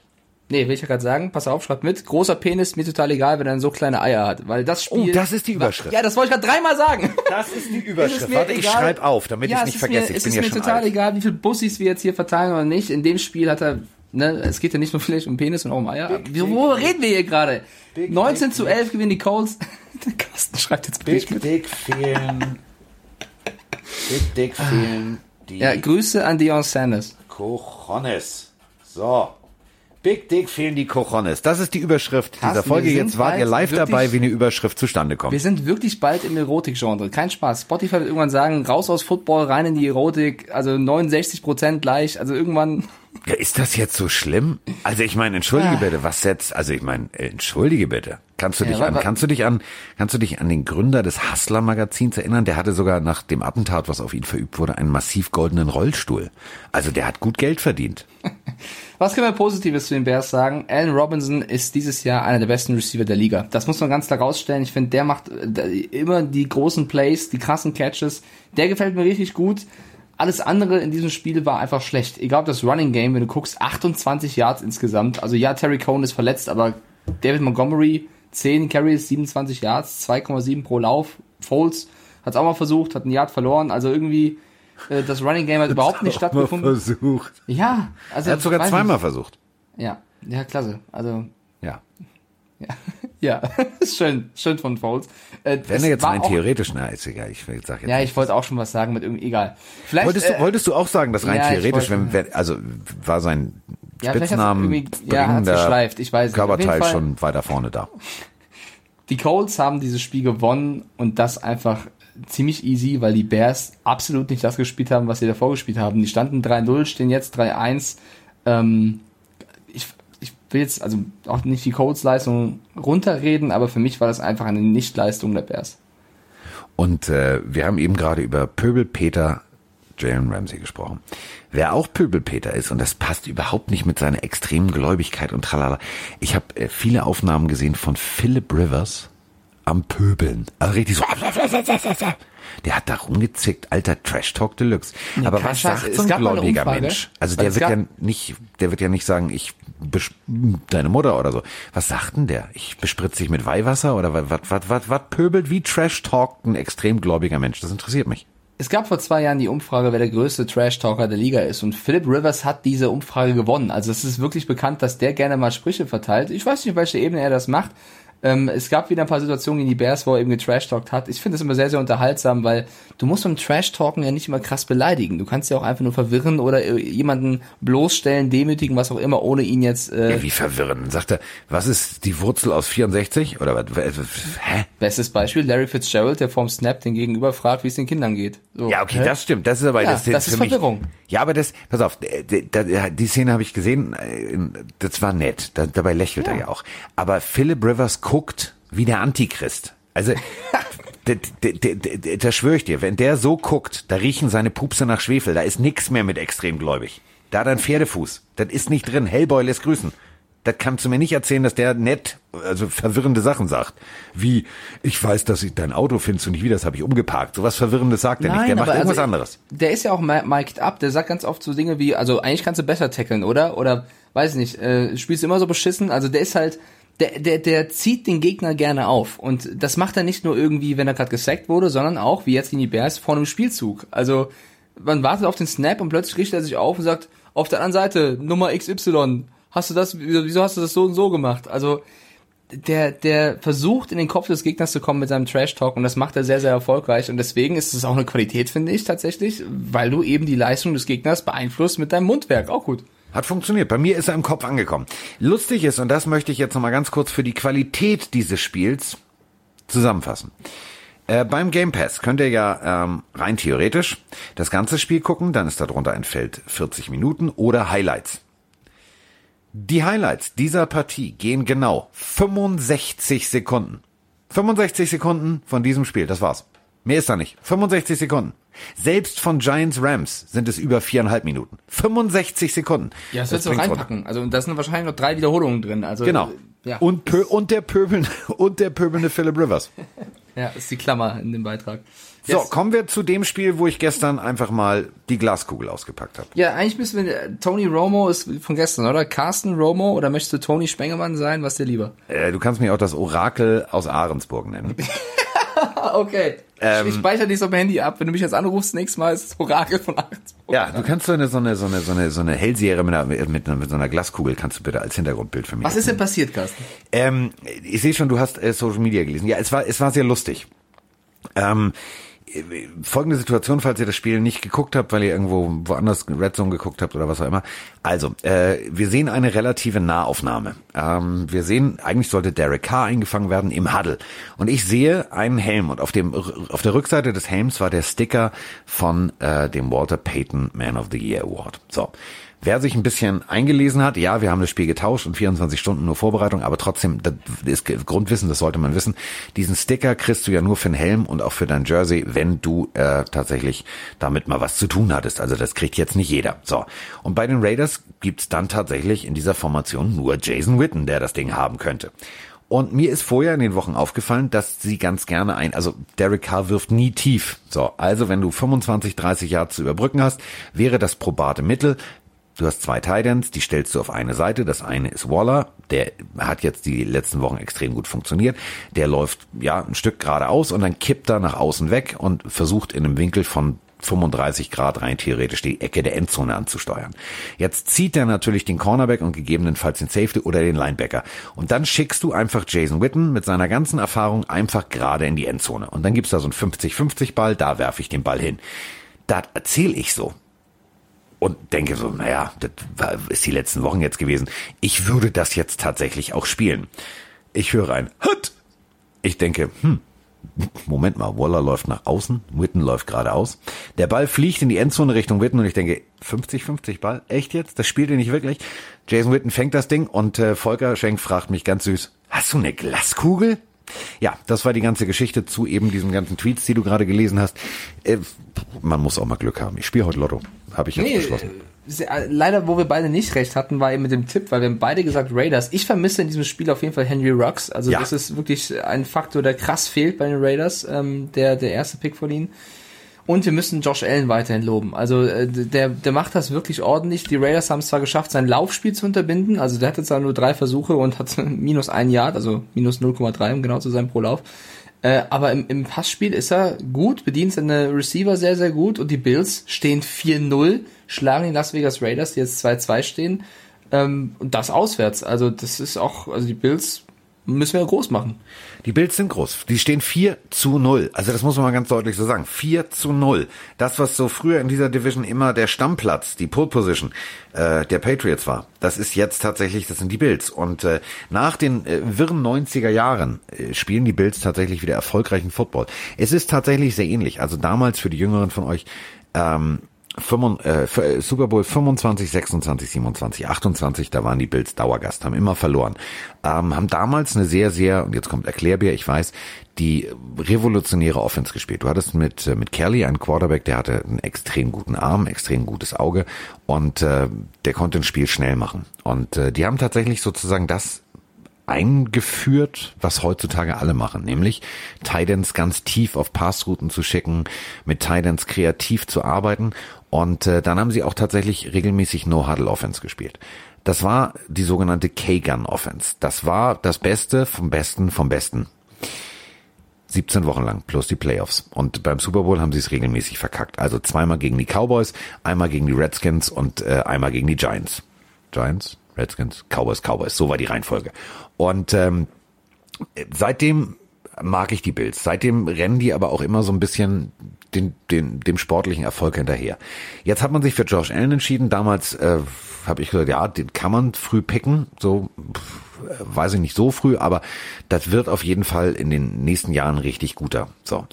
Nee, will ich ja gerade sagen, pass auf, schreibt mit. Großer Penis, mir total egal, wenn er so kleine Eier hat. Weil das Spiel. Oh, das ist die Überschrift. Ja, das wollte ich gerade dreimal sagen. Das ist die Überschrift. Ist Warte, ich schreibe auf, damit ja, ich nicht vergesse. Mir, ich bin es ja ist mir total alt. egal, wie viele Bussis wir jetzt hier verteilen oder nicht. In dem Spiel hat er, ne, es geht ja nicht nur vielleicht um Penis und auch um Eier. Big, Worüber reden wir hier gerade? 19 Big, zu 11 gewinnen die Colts. Der Carsten schreibt jetzt Big mit. Dick fehlen. Big Dick fehlen. Die ja, Grüße an Dion Sanders. Cojones. So. Big Dick fehlen die Cojones. Das ist die Überschrift Carsten, dieser Folge. Jetzt wart ihr live dabei, wie eine Überschrift zustande kommt. Wir sind wirklich bald im Erotik-Genre. Kein Spaß. Spotify wird irgendwann sagen, raus aus Football, rein in die Erotik. Also 69 Prozent gleich. Also irgendwann ja, ist das jetzt so schlimm? Also ich meine, entschuldige ah. bitte, was jetzt? Also ich meine, entschuldige bitte. Kannst du dich ja, an, kannst du dich an, kannst du dich an den Gründer des Hustler Magazins erinnern? Der hatte sogar nach dem Attentat, was auf ihn verübt wurde, einen massiv goldenen Rollstuhl. Also der hat gut Geld verdient. Was können wir Positives zu den Bears sagen? Allen Robinson ist dieses Jahr einer der besten Receiver der Liga. Das muss man ganz klar rausstellen. Ich finde, der macht immer die großen Plays, die krassen Catches. Der gefällt mir richtig gut. Alles andere in diesem Spiel war einfach schlecht. Egal ob das Running Game, wenn du guckst, 28 Yards insgesamt. Also ja, Terry Cohn ist verletzt, aber David Montgomery 10 Carries, 27 Yards, 2,7 pro Lauf. Foles hat es auch mal versucht, hat ein Yard verloren. Also irgendwie äh, das Running Game hat überhaupt nicht stattgefunden. versucht. Ja, also er hat sogar zweimal ich. versucht. Ja, ja, klasse. Also ja. Ja, ja. schön, schön von Foles. Äh, Wenn er jetzt rein theoretisch, na, ist egal, ich sag jetzt Ja, ich wollte auch schon was sagen mit irgendwie, egal. Vielleicht, wolltest, du, äh, wolltest du auch sagen, dass rein ja, theoretisch, wenn, wenn, also war sein ja, Spitznamen ja, geschleift, ich weiß Körperteil schon weiter vorne da. Die Colts haben dieses Spiel gewonnen und das einfach ziemlich easy, weil die Bears absolut nicht das gespielt haben, was sie davor gespielt haben. Die standen 3-0, stehen jetzt 3-1. Ähm, will jetzt also auch nicht die Colts-Leistung runterreden, aber für mich war das einfach eine Nichtleistung der Bears. Und äh, wir haben eben gerade über Pöbelpeter Jalen Ramsey gesprochen. Wer auch Pöbelpeter ist, und das passt überhaupt nicht mit seiner extremen Gläubigkeit und tralala. Ich habe äh, viele Aufnahmen gesehen von Philip Rivers am Pöbeln. Also richtig so. Der hat da rumgezickt, alter Trash Talk Deluxe. Nee, Aber was sagt so ein gläubiger Mensch? Also der wird ja nicht, der wird ja nicht sagen, ich deine Mutter oder so. Was sagt denn der? Ich bespritze dich mit Weihwasser oder was, was, was, was pöbelt? Wie Trash talkt ein extrem gläubiger Mensch? Das interessiert mich. Es gab vor zwei Jahren die Umfrage, wer der größte Trash-Talker der Liga ist. Und Philip Rivers hat diese Umfrage gewonnen. Also es ist wirklich bekannt, dass der gerne mal Sprüche verteilt. Ich weiß nicht, auf welcher Ebene er das macht. Ähm, es gab wieder ein paar Situationen gegen die Bears, wo er eben getrashtalkt hat. Ich finde das immer sehr, sehr unterhaltsam, weil du musst beim Trash-Talken ja nicht immer krass beleidigen. Du kannst ja auch einfach nur verwirren oder äh, jemanden bloßstellen, demütigen, was auch immer, ohne ihn jetzt... Äh ja, wie verwirren? Sagt er, was ist die Wurzel aus 64? Oder was? Hä? Bestes Beispiel, Larry Fitzgerald, der vorm Snap den Gegenüber fragt, wie es den Kindern geht. So. Ja, okay, Hä? das stimmt. Das ist aber... Ja, das, das, das ist Verwirrung. Mich, ja, aber das... Pass auf, die Szene habe ich gesehen, äh, das war nett. dabei lächelt ja. er ja auch. Aber Philip Rivers guckt wie der Antichrist. Also, da schwöre ich dir, wenn der so guckt, da riechen seine Pupse nach Schwefel, da ist nix mehr mit extremgläubig. Da dann Pferdefuß, das ist nicht drin. Hellboy lässt grüßen. Das kannst du mir nicht erzählen, dass der nett, also verwirrende Sachen sagt. Wie, ich weiß, dass ich dein Auto findest und nicht wieder, das habe ich umgeparkt. Sowas Verwirrendes sagt er nicht. Der macht irgendwas also, anderes. Der ist ja auch mi- mic'd up, der sagt ganz oft so Dinge wie, also eigentlich kannst du besser tackeln, oder? Oder, weiß ich nicht, äh, spielst du immer so beschissen? Also der ist halt, der, der, der zieht den Gegner gerne auf. Und das macht er nicht nur irgendwie, wenn er gerade gesackt wurde, sondern auch, wie jetzt gegen die Bears, vor einem Spielzug. Also, man wartet auf den Snap und plötzlich richtet er sich auf und sagt, auf der anderen Seite, Nummer XY, hast du das, wieso hast du das so und so gemacht? Also, der, der versucht in den Kopf des Gegners zu kommen mit seinem Trash Talk und das macht er sehr, sehr erfolgreich und deswegen ist es auch eine Qualität, finde ich tatsächlich, weil du eben die Leistung des Gegners beeinflusst mit deinem Mundwerk. Auch gut. Hat funktioniert. Bei mir ist er im Kopf angekommen. Lustig ist, und das möchte ich jetzt nochmal ganz kurz für die Qualität dieses Spiels zusammenfassen. Äh, beim Game Pass könnt ihr ja ähm, rein theoretisch das ganze Spiel gucken, dann ist darunter ein Feld 40 Minuten oder Highlights. Die Highlights dieser Partie gehen genau 65 Sekunden. 65 Sekunden von diesem Spiel, das war's. Mehr ist da nicht. 65 Sekunden. Selbst von Giants Rams sind es über viereinhalb Minuten. 65 Sekunden. Ja, das, willst du runter. reinpacken. Also da sind wahrscheinlich noch drei Wiederholungen drin. Also Genau. Ja. Und, pö und der pöbelnde, und der pöbelnde Philip Rivers. ja, ist die Klammer in dem Beitrag. So, Yes. kommen wir zu dem Spiel, wo ich gestern einfach mal die Glaskugel ausgepackt habe. Ja, eigentlich müssen wir, Tony Romo ist von gestern, oder? Carsten Romo oder möchtest du Tony Spengemann sein? Was dir lieber? Äh, du kannst mich auch das Orakel aus Ahrensburg nennen. Ah, okay. ich speichere dich auf dem Handy ab. Wenn du mich jetzt anrufst, nächstes Mal ist das Orakel von Achtensburg. Ja, du kannst so eine, so eine, so eine, so eine, so eine Hellserie mit, einer, mit, mit so einer Glaskugel kannst du bitte als Hintergrundbild für mich. Was ist denn passiert, Carsten? Ähm, ich sehe schon, du hast äh, Social Media gelesen. Ja, es war, es war sehr lustig. Ähm, äh, folgende Situation, falls ihr das Spiel nicht geguckt habt, weil ihr irgendwo woanders Red Zone geguckt habt oder was auch immer. Also, äh, wir sehen eine relative Nahaufnahme. Ähm, wir sehen, eigentlich sollte Derek Carr eingefangen werden im Huddle. Und ich sehe einen Helm und auf dem auf der Rückseite des Helms war der Sticker von äh, dem Walter Payton Man of the Year Award. So. Wer sich ein bisschen eingelesen hat, ja, wir haben das Spiel getauscht und 24 Stunden nur Vorbereitung, aber trotzdem, das ist Grundwissen, das sollte man wissen. Diesen Sticker kriegst du ja nur für den Helm und auch für dein Jersey, wenn du äh, tatsächlich damit mal was zu tun hattest. Also das kriegt jetzt nicht jeder. So. Und bei den Raiders gibt's dann tatsächlich in dieser Formation nur Jason Witten, der das Ding haben könnte. Und mir ist vorher in den Wochen aufgefallen, dass sie ganz gerne ein, also Derek Carr wirft nie tief. So, also wenn du 25, 30 Yards zu überbrücken hast, wäre das probate Mittel. Du hast zwei Titans, die stellst du auf eine Seite. Das eine ist Waller, der hat jetzt die letzten Wochen extrem gut funktioniert. Der läuft ja ein Stück geradeaus und dann kippt er nach außen weg und versucht in einem Winkel von 35 Grad rein theoretisch die Ecke der Endzone anzusteuern. Jetzt zieht er natürlich den Cornerback und gegebenenfalls den Safety oder den Linebacker. Und dann schickst du einfach Jason Witten mit seiner ganzen Erfahrung einfach gerade in die Endzone. Und dann gibt's da so einen 50-50 Ball, da werfe ich den Ball hin. Das erzähle ich so und denke so, naja, das war, ist die letzten Wochen jetzt gewesen. Ich würde das jetzt tatsächlich auch spielen. Ich höre ein Hut. Ich denke, hm, Moment mal, Waller läuft nach außen, Witten läuft geradeaus. Der Ball fliegt in die Endzone Richtung Witten und ich denke, 50-50 Ball? Echt jetzt? Das spielt ihr nicht wirklich? Jason Witten fängt das Ding und äh, Volker Schenk fragt mich ganz süß, hast du eine Glaskugel? Ja, das war die ganze Geschichte zu eben diesen ganzen Tweets, die du gerade gelesen hast. Äh, man muss auch mal Glück haben. Ich spiele heute Lotto, habe ich jetzt Nee, beschlossen. sehr- äh, leider, wo wir beide nicht recht hatten, war eben mit dem Tipp, weil wir haben beide gesagt Raiders. Ich vermisse in diesem Spiel auf jeden Fall Henry Rux. Also Ja. das ist wirklich ein Faktor, der krass fehlt bei den Raiders, ähm, der, der erste Pick von ihnen. Und wir müssen Josh Allen weiterhin loben. Also äh, der, der macht das wirklich ordentlich. Die Raiders haben es zwar geschafft, sein Laufspiel zu unterbinden. Also der hatte zwar nur drei Versuche und hat minus ein Yard, also minus 0,3, um genau zu sein pro Lauf. Äh, aber im, im Passspiel ist er gut, bedient seine Receiver sehr, sehr gut und die Bills stehen 4-0, schlagen die Las Vegas Raiders, die jetzt 2-2 stehen. Ähm, und das auswärts. Also das ist auch, also die Bills müssen wir groß machen. Die Bills sind groß. Die stehen 4 zu 0. Also das muss man mal ganz deutlich so sagen. 4 zu 0. Das, was so früher in dieser Division immer der Stammplatz, die Pole Position äh, der Patriots war, das ist jetzt tatsächlich, das sind die Bills. Und äh, nach den äh, wirren 90er Jahren äh, spielen die Bills tatsächlich wieder erfolgreichen Football. Es ist tatsächlich sehr ähnlich. Also damals für die Jüngeren von euch, ähm, äh, äh, Super Bowl 25, 26, 27, 28, da waren die Bills Dauergast, haben immer verloren. Ähm, haben damals eine sehr, sehr, und jetzt kommt Erklärbär, ich weiß, die revolutionäre Offense gespielt. Du hattest mit, äh, mit Kelly einen Quarterback, der hatte einen extrem guten Arm, extrem gutes Auge und äh, der konnte ein Spiel schnell machen. Und äh, die haben tatsächlich sozusagen das eingeführt, was heutzutage alle machen, nämlich Tidans ganz tief auf Passrouten zu schicken, mit Tidans kreativ zu arbeiten und äh, dann haben sie auch tatsächlich regelmäßig No-Huddle-Offense gespielt. Das war die sogenannte K-Gun-Offense. Das war das Beste vom Besten vom Besten. 17 Wochen lang plus die Playoffs. Und beim Super Bowl haben sie es regelmäßig verkackt. Also zweimal gegen die Cowboys, einmal gegen die Redskins und äh, einmal gegen die Giants. Giants, Redskins, Cowboys, Cowboys. So war die Reihenfolge. Und ähm, seitdem mag ich die Bills. Seitdem rennen die aber auch immer so ein bisschen den, den, dem sportlichen Erfolg hinterher. Jetzt hat man sich für Josh Allen entschieden. Damals äh, habe ich gesagt, ja, den kann man früh picken. So pff, weiß ich nicht so früh, aber das wird auf jeden Fall in den nächsten Jahren richtig guter. So.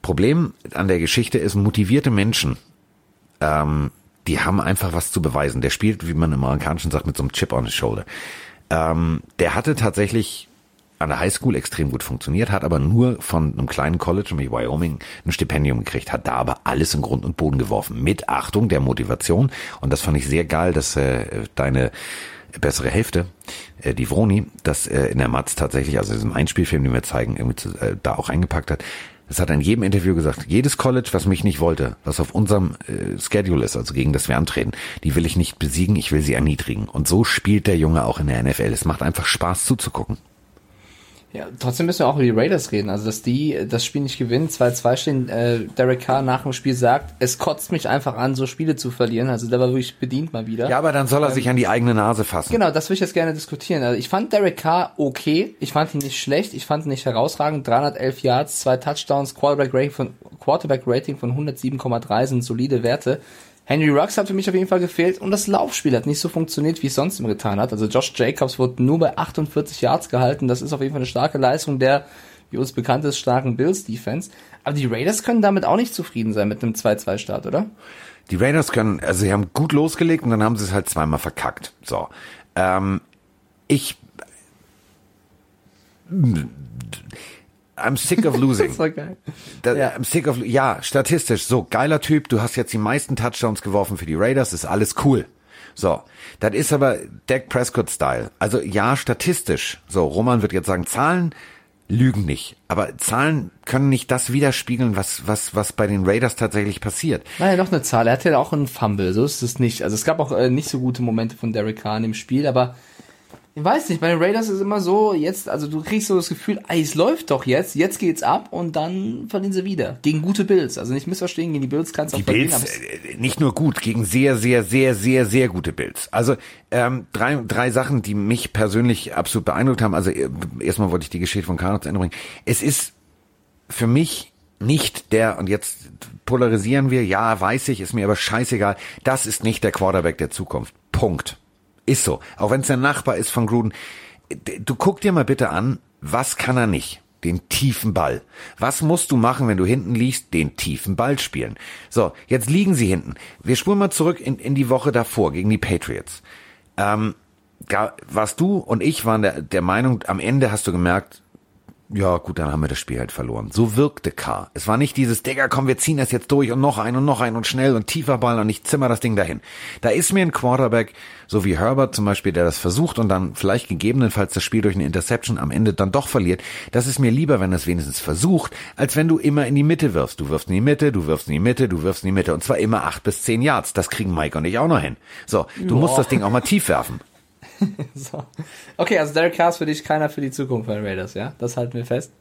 Problem an der Geschichte ist, motivierte Menschen, ähm, die haben einfach was zu beweisen. Der spielt, wie man im Amerikanischen sagt, mit so einem Chip on his shoulder. Ähm, der hatte tatsächlich an der Highschool extrem gut funktioniert, hat aber nur von einem kleinen College, nämlich Wyoming, ein Stipendium gekriegt, hat da aber alles in Grund und Boden geworfen. Mit Achtung der Motivation. Und das fand ich sehr geil, dass äh, deine bessere Hälfte, äh, die Vroni, das äh, in der Matz tatsächlich, also diesem Einspielfilm, den wir zeigen, irgendwie zu, äh, da auch eingepackt hat. Das hat er in jedem Interview gesagt. Jedes College, was mich nicht wollte, was auf unserem äh, Schedule ist, also gegen das wir antreten, die will ich nicht besiegen, ich will sie erniedrigen. Und so spielt der Junge auch in der NFL. Es macht einfach Spaß zuzugucken. Ja, trotzdem müssen wir auch über die Raiders reden. Also, dass die das Spiel nicht gewinnen, 2-2 stehen, äh, Derek Carr nach dem Spiel sagt, es kotzt mich einfach an, so Spiele zu verlieren. Also, der war wirklich bedient mal wieder. Ja, aber dann soll er ähm, sich an die eigene Nase fassen. Genau, das würde ich jetzt gerne diskutieren. Also, ich fand Derek Carr okay. Ich fand ihn nicht schlecht. Ich fand ihn nicht herausragend. 311 Yards, zwei Touchdowns, Quarterback Rating von, Quarterback Rating von 107,3 sind solide Werte. Henry Rux hat für mich auf jeden Fall gefehlt und das Laufspiel hat nicht so funktioniert, wie es sonst immer getan hat. Also Josh Jacobs wurde nur bei 48 Yards gehalten. Das ist auf jeden Fall eine starke Leistung der, wie uns bekannt ist, starken Bills Defense. Aber die Raiders können damit auch nicht zufrieden sein mit einem 2-2 Start, oder? Die Raiders können, also sie haben gut losgelegt und dann haben sie es halt zweimal verkackt. So. Ähm, ich I'm sick of losing. das war geil. Da, ja. I'm sick of, ja, statistisch, so, geiler Typ, du hast jetzt die meisten Touchdowns geworfen für die Raiders, ist alles cool. So, das ist aber Dak Prescott-Style. Also ja, statistisch. So, Roman wird jetzt sagen, Zahlen lügen nicht. Aber Zahlen können nicht das widerspiegeln, was, was, was bei den Raiders tatsächlich passiert. Naja, noch eine Zahl. Er hatte ja auch einen Fumble, so ist es nicht. Also es gab auch äh, nicht so gute Momente von Derek Kahn im Spiel, aber ich weiß nicht, bei den Raiders ist immer so, jetzt, also du kriegst so das Gefühl, ey, es läuft doch jetzt, jetzt geht's ab und dann verlieren sie wieder. Gegen gute Bills. Also nicht missverstehen, gegen die Bills kannst du auch verlieren. Bills, äh, nicht nur gut, gegen sehr, sehr, sehr, sehr, sehr gute Bills. Also ähm, drei, drei Sachen, die mich persönlich absolut beeindruckt haben. Also äh, erstmal wollte ich die Geschichte von Carlos zu Ende bringen. Es ist für mich nicht der, und jetzt polarisieren wir, ja, weiß ich, ist mir aber scheißegal, das ist nicht der Quarterback der Zukunft. Punkt. Ist so. Auch wenn es der Nachbar ist von Gruden. Du guck dir mal bitte an, was kann er nicht? Den tiefen Ball. Was musst du machen, wenn du hinten liegst? Den tiefen Ball spielen. So, jetzt liegen sie hinten. Wir spulen mal zurück in, in die Woche davor gegen die Patriots. Ähm, da warst du und ich waren der, der Meinung, am Ende hast du gemerkt, ja, gut, dann haben wir das Spiel halt verloren. So wirkte K. Es war nicht dieses, Digga, komm, wir ziehen das jetzt durch und noch ein und noch ein und schnell und tiefer Ball und ich zimmer das Ding dahin. Da ist mir ein Quarterback, so wie Herbert zum Beispiel, der das versucht und dann vielleicht gegebenenfalls das Spiel durch eine Interception am Ende dann doch verliert. Das ist mir lieber, wenn es wenigstens versucht, als wenn du immer in die Mitte wirfst. Du wirfst in die Mitte, du wirfst in die Mitte, du wirfst in die Mitte und zwar immer acht bis zehn Yards. Das kriegen Mike und ich auch noch hin. So, du Boah. musst das Ding auch mal tief werfen. so. Okay, also Derek Carr ist für dich keiner für die Zukunft von Raiders, ja? Das halten wir fest.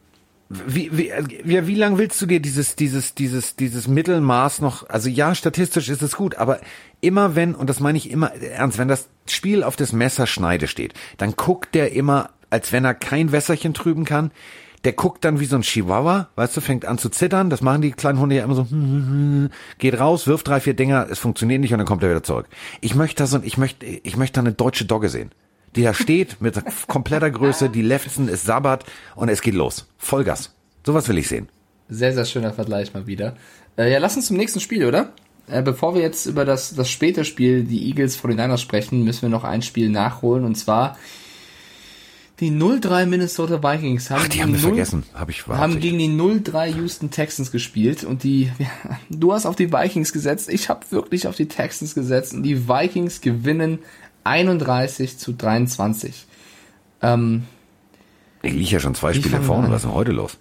Wie, wie, wie, wie lang willst du dir dieses, dieses, dieses, dieses Mittelmaß noch, also ja, statistisch ist es gut, aber immer wenn, und das meine ich immer ernst, wenn das Spiel auf das Messerschneide steht, dann guckt der immer, als wenn er kein Wässerchen trüben kann, der guckt dann wie so ein Chihuahua, weißt du, fängt an zu zittern, das machen die kleinen Hunde ja immer so, geht raus, wirft drei, vier Dinger, es funktioniert nicht und dann kommt er wieder zurück. Ich möchte da so, ich möchte, ich möchte da eine deutsche Dogge sehen die da steht mit kompletter Größe, die Lefzen ist Sabbat und es geht los. Vollgas. Sowas will ich sehen. Sehr, sehr schöner Vergleich mal wieder. Äh, ja, lass uns zum nächsten Spiel, oder? äh, bevor wir jetzt über das, das späte Spiel, die Eagles vor den Niners sprechen, müssen wir noch ein Spiel nachholen und zwar die 0-3 Minnesota Vikings haben, Ach, die haben wir vergessen, habe ich haben gegen die 0-3 Houston Texans gespielt und die ja, du hast auf die Vikings gesetzt, ich habe wirklich auf die Texans gesetzt und die Vikings gewinnen 31 zu 23. Ähm, ich liege ja schon zwei Spiele vorne, was ist denn heute los?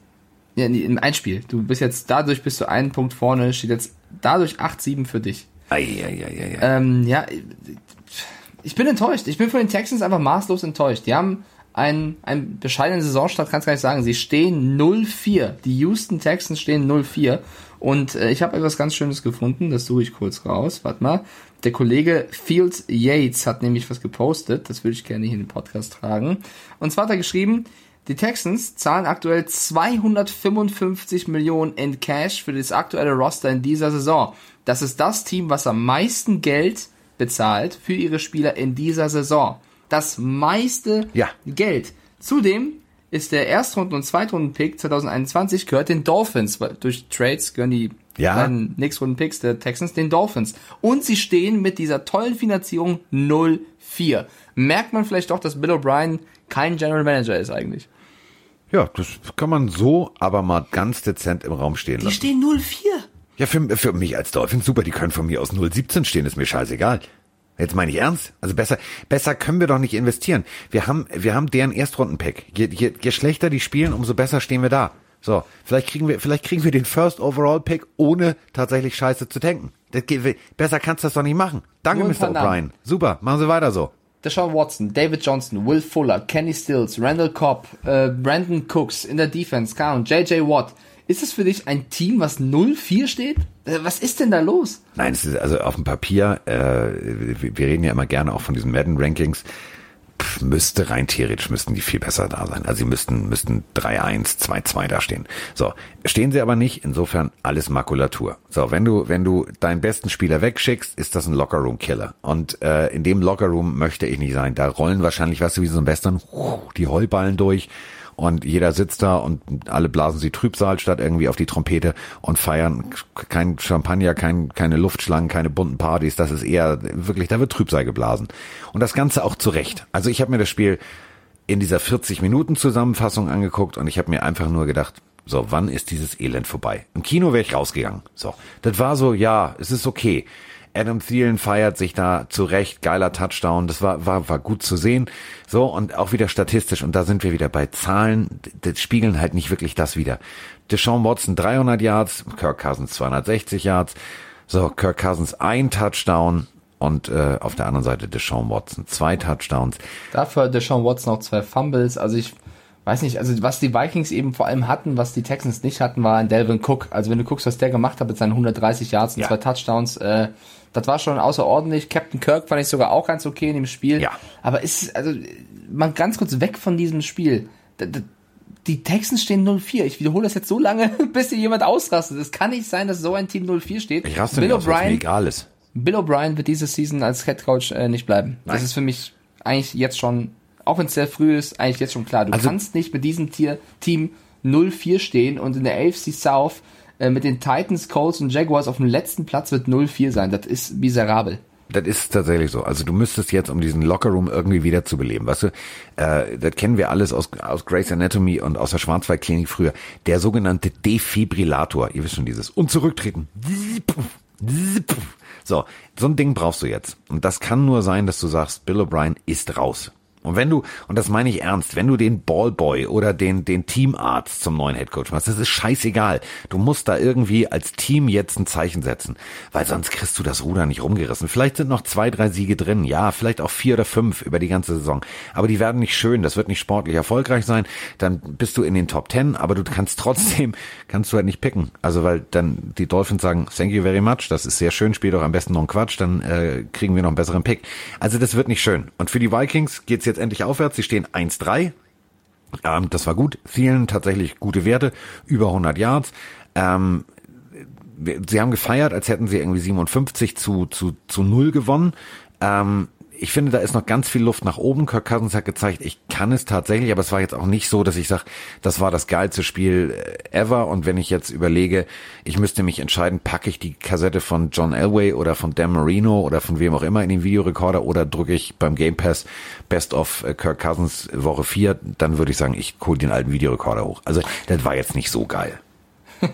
Ja, in ein Spiel. Du bist jetzt dadurch bist du einen Punkt vorne, steht jetzt dadurch 8-7 für dich. Ei, ei, ei, ei. Ähm, ja, ich bin enttäuscht. Ich bin von den Texans einfach maßlos enttäuscht. Die haben einen, einen bescheidenen Saisonstart, kannst gar nicht sagen. Sie stehen 0-4. Die Houston Texans stehen 0-4. Und äh, ich habe etwas ganz Schönes gefunden, das suche ich kurz raus. Warte mal. Der Kollege Fields Yates hat nämlich was gepostet, das würde ich gerne hier in den Podcast tragen. Und zwar hat er geschrieben, die Texans zahlen aktuell 255 Millionen in Cash für das aktuelle Roster in dieser Saison. Das ist das Team, was am meisten Geld bezahlt für ihre Spieler in dieser Saison das meiste ja. Geld. Zudem ist der Erstrunden- und Zweitrunden-Pick 2021 gehört den Dolphins, weil durch Trades gehören die ja. beiden Nächstrunden-Picks der Texans den Dolphins. Und sie stehen mit dieser tollen Finanzierung 0-4. Merkt man vielleicht doch, dass Bill O'Brien kein General Manager ist eigentlich. Ja, das kann man so aber mal ganz dezent im Raum stehen lassen. Die stehen 0-4. Ja, für, für mich als Dolphins super, die können von mir aus 0-17 stehen, ist mir scheißegal. Jetzt meine ich ernst. Also besser, besser können wir doch nicht investieren. Wir haben, wir haben deren Erstrunden-Pack. Je, je, je schlechter die spielen, umso besser stehen wir da. So, vielleicht kriegen wir, vielleicht kriegen wir den First Overall Pick, ohne tatsächlich Scheiße zu tanken. Geht, besser kannst du das doch nicht machen. Danke, Mr. O'Brien. Super, machen Sie weiter so. Deshaun Watson, David Johnson, Will Fuller, Kenny Stills, Randall Cobb, äh, Brandon Cooks in der Defense, Count, JJ Watt, ist es für dich ein Team, was 0-4 steht? Äh, was ist denn da los? Nein, es ist also auf dem Papier, äh, wir reden ja immer gerne auch von diesen Madden-Rankings, müsste rein theoretisch müssten die viel besser da sein. Also sie müssten müssten 3-1, 2-2 da stehen. So, stehen sie aber nicht, insofern alles Makulatur. So, wenn du wenn du deinen besten Spieler wegschickst, ist das ein Lockerroom Killer und äh, in dem Lockerroom möchte ich nicht sein. Da rollen wahrscheinlich, weißt du, wie so ein Western, die Heuballen durch und jeder sitzt da und alle blasen sie Trübsal statt irgendwie auf die Trompete und feiern kein Champagner, kein, keine Luftschlangen, keine bunten Partys. Das ist eher wirklich, da wird Trübsal geblasen. Und das Ganze auch zu Recht. Also ich habe mir das Spiel in dieser 40 Minuten Zusammenfassung angeguckt und ich habe mir einfach nur gedacht, so, wann ist dieses Elend vorbei? Im Kino wäre ich rausgegangen. So, das war so, ja, es ist okay. Adam Thielen feiert sich da zurecht, geiler Touchdown, das war, war, war gut zu sehen. So, und auch wieder statistisch, und da sind wir wieder bei Zahlen, das spiegeln halt nicht wirklich das wieder. Deshaun Watson 300 Yards, Kirk Cousins 260 Yards, so, Kirk Cousins ein Touchdown, und äh, auf der anderen Seite Deshaun Watson zwei Touchdowns. Dafür Deshaun Watson noch zwei Fumbles. Also ich weiß nicht, also was die Vikings eben vor allem hatten, was die Texans nicht hatten, war ein Delvin Cook. Also wenn du guckst, was der gemacht hat mit seinen 130 Yards und ja. zwei Touchdowns, äh, das war schon außerordentlich. Captain Kirk fand ich sogar auch ganz okay in dem Spiel. Ja. Aber ist, also, mal ganz kurz weg von diesem Spiel. Die Texans stehen 0-4. Ich wiederhole das jetzt so lange, bis hier jemand ausrastet. Es kann nicht sein, dass so ein Team 0-4 steht. Ich raste Bill O'Brien, egal ist. Bill O'Brien wird diese Season als Head Coach äh, nicht bleiben. Nein. Das ist für mich eigentlich jetzt schon, auch wenn es sehr früh ist, eigentlich jetzt schon klar. Du also, kannst nicht mit diesem Tier, Team 0-4 stehen und in der AFC South äh, mit den Titans, Colts und Jaguars auf dem letzten Platz wird 0-4 sein. Das ist miserabel. Das ist tatsächlich so. Also du müsstest jetzt, um diesen Lockerroom irgendwie wieder zu beleben, weißt du, äh, das kennen wir alles aus, aus Grace Anatomy und aus der Schwarzwaldklinik früher. Der sogenannte Defibrillator, ihr wisst schon dieses, und zurücktreten. So, so ein Ding brauchst du jetzt. Und das kann nur sein, dass du sagst, Bill O'Brien ist raus. Und wenn du, und das meine ich ernst, wenn du den Ballboy oder den, den Teamarzt zum neuen Headcoach machst, das ist scheißegal. Du musst da irgendwie als Team jetzt ein Zeichen setzen, weil sonst kriegst du das Ruder nicht rumgerissen. Vielleicht sind noch zwei, drei Siege drin, ja, vielleicht auch vier oder fünf über die ganze Saison. Aber die werden nicht schön, das wird nicht sportlich erfolgreich sein. Dann bist du in den Top Ten, aber du kannst trotzdem, kannst du halt nicht picken. Also weil dann die Dolphins sagen, thank you very much, das ist sehr schön, spiel doch am besten noch einen Quatsch, dann äh, kriegen wir noch einen besseren Pick. Also das wird nicht schön. Und für die Vikings geht's jetzt endlich aufwärts. Sie stehen 1-3. Ähm, das war gut. Vielen tatsächlich gute Werte. Über 100 Yards. Ähm, sie haben gefeiert, als hätten sie irgendwie 57 zu, zu, zu 0 gewonnen. Ähm, ich finde, da ist noch ganz viel Luft nach oben. Kirk Cousins hat gezeigt, ich kann es tatsächlich, aber es war jetzt auch nicht so, dass ich sage, das war das geilste Spiel äh, ever. Und wenn ich jetzt überlege, ich müsste mich entscheiden, packe ich die Kassette von John Elway oder von Dan Marino oder von wem auch immer in den Videorekorder oder drücke ich beim Game Pass Best of äh, Kirk Cousins Woche 4, dann würde ich sagen, ich hole den alten Videorekorder hoch. Also das war jetzt nicht so geil.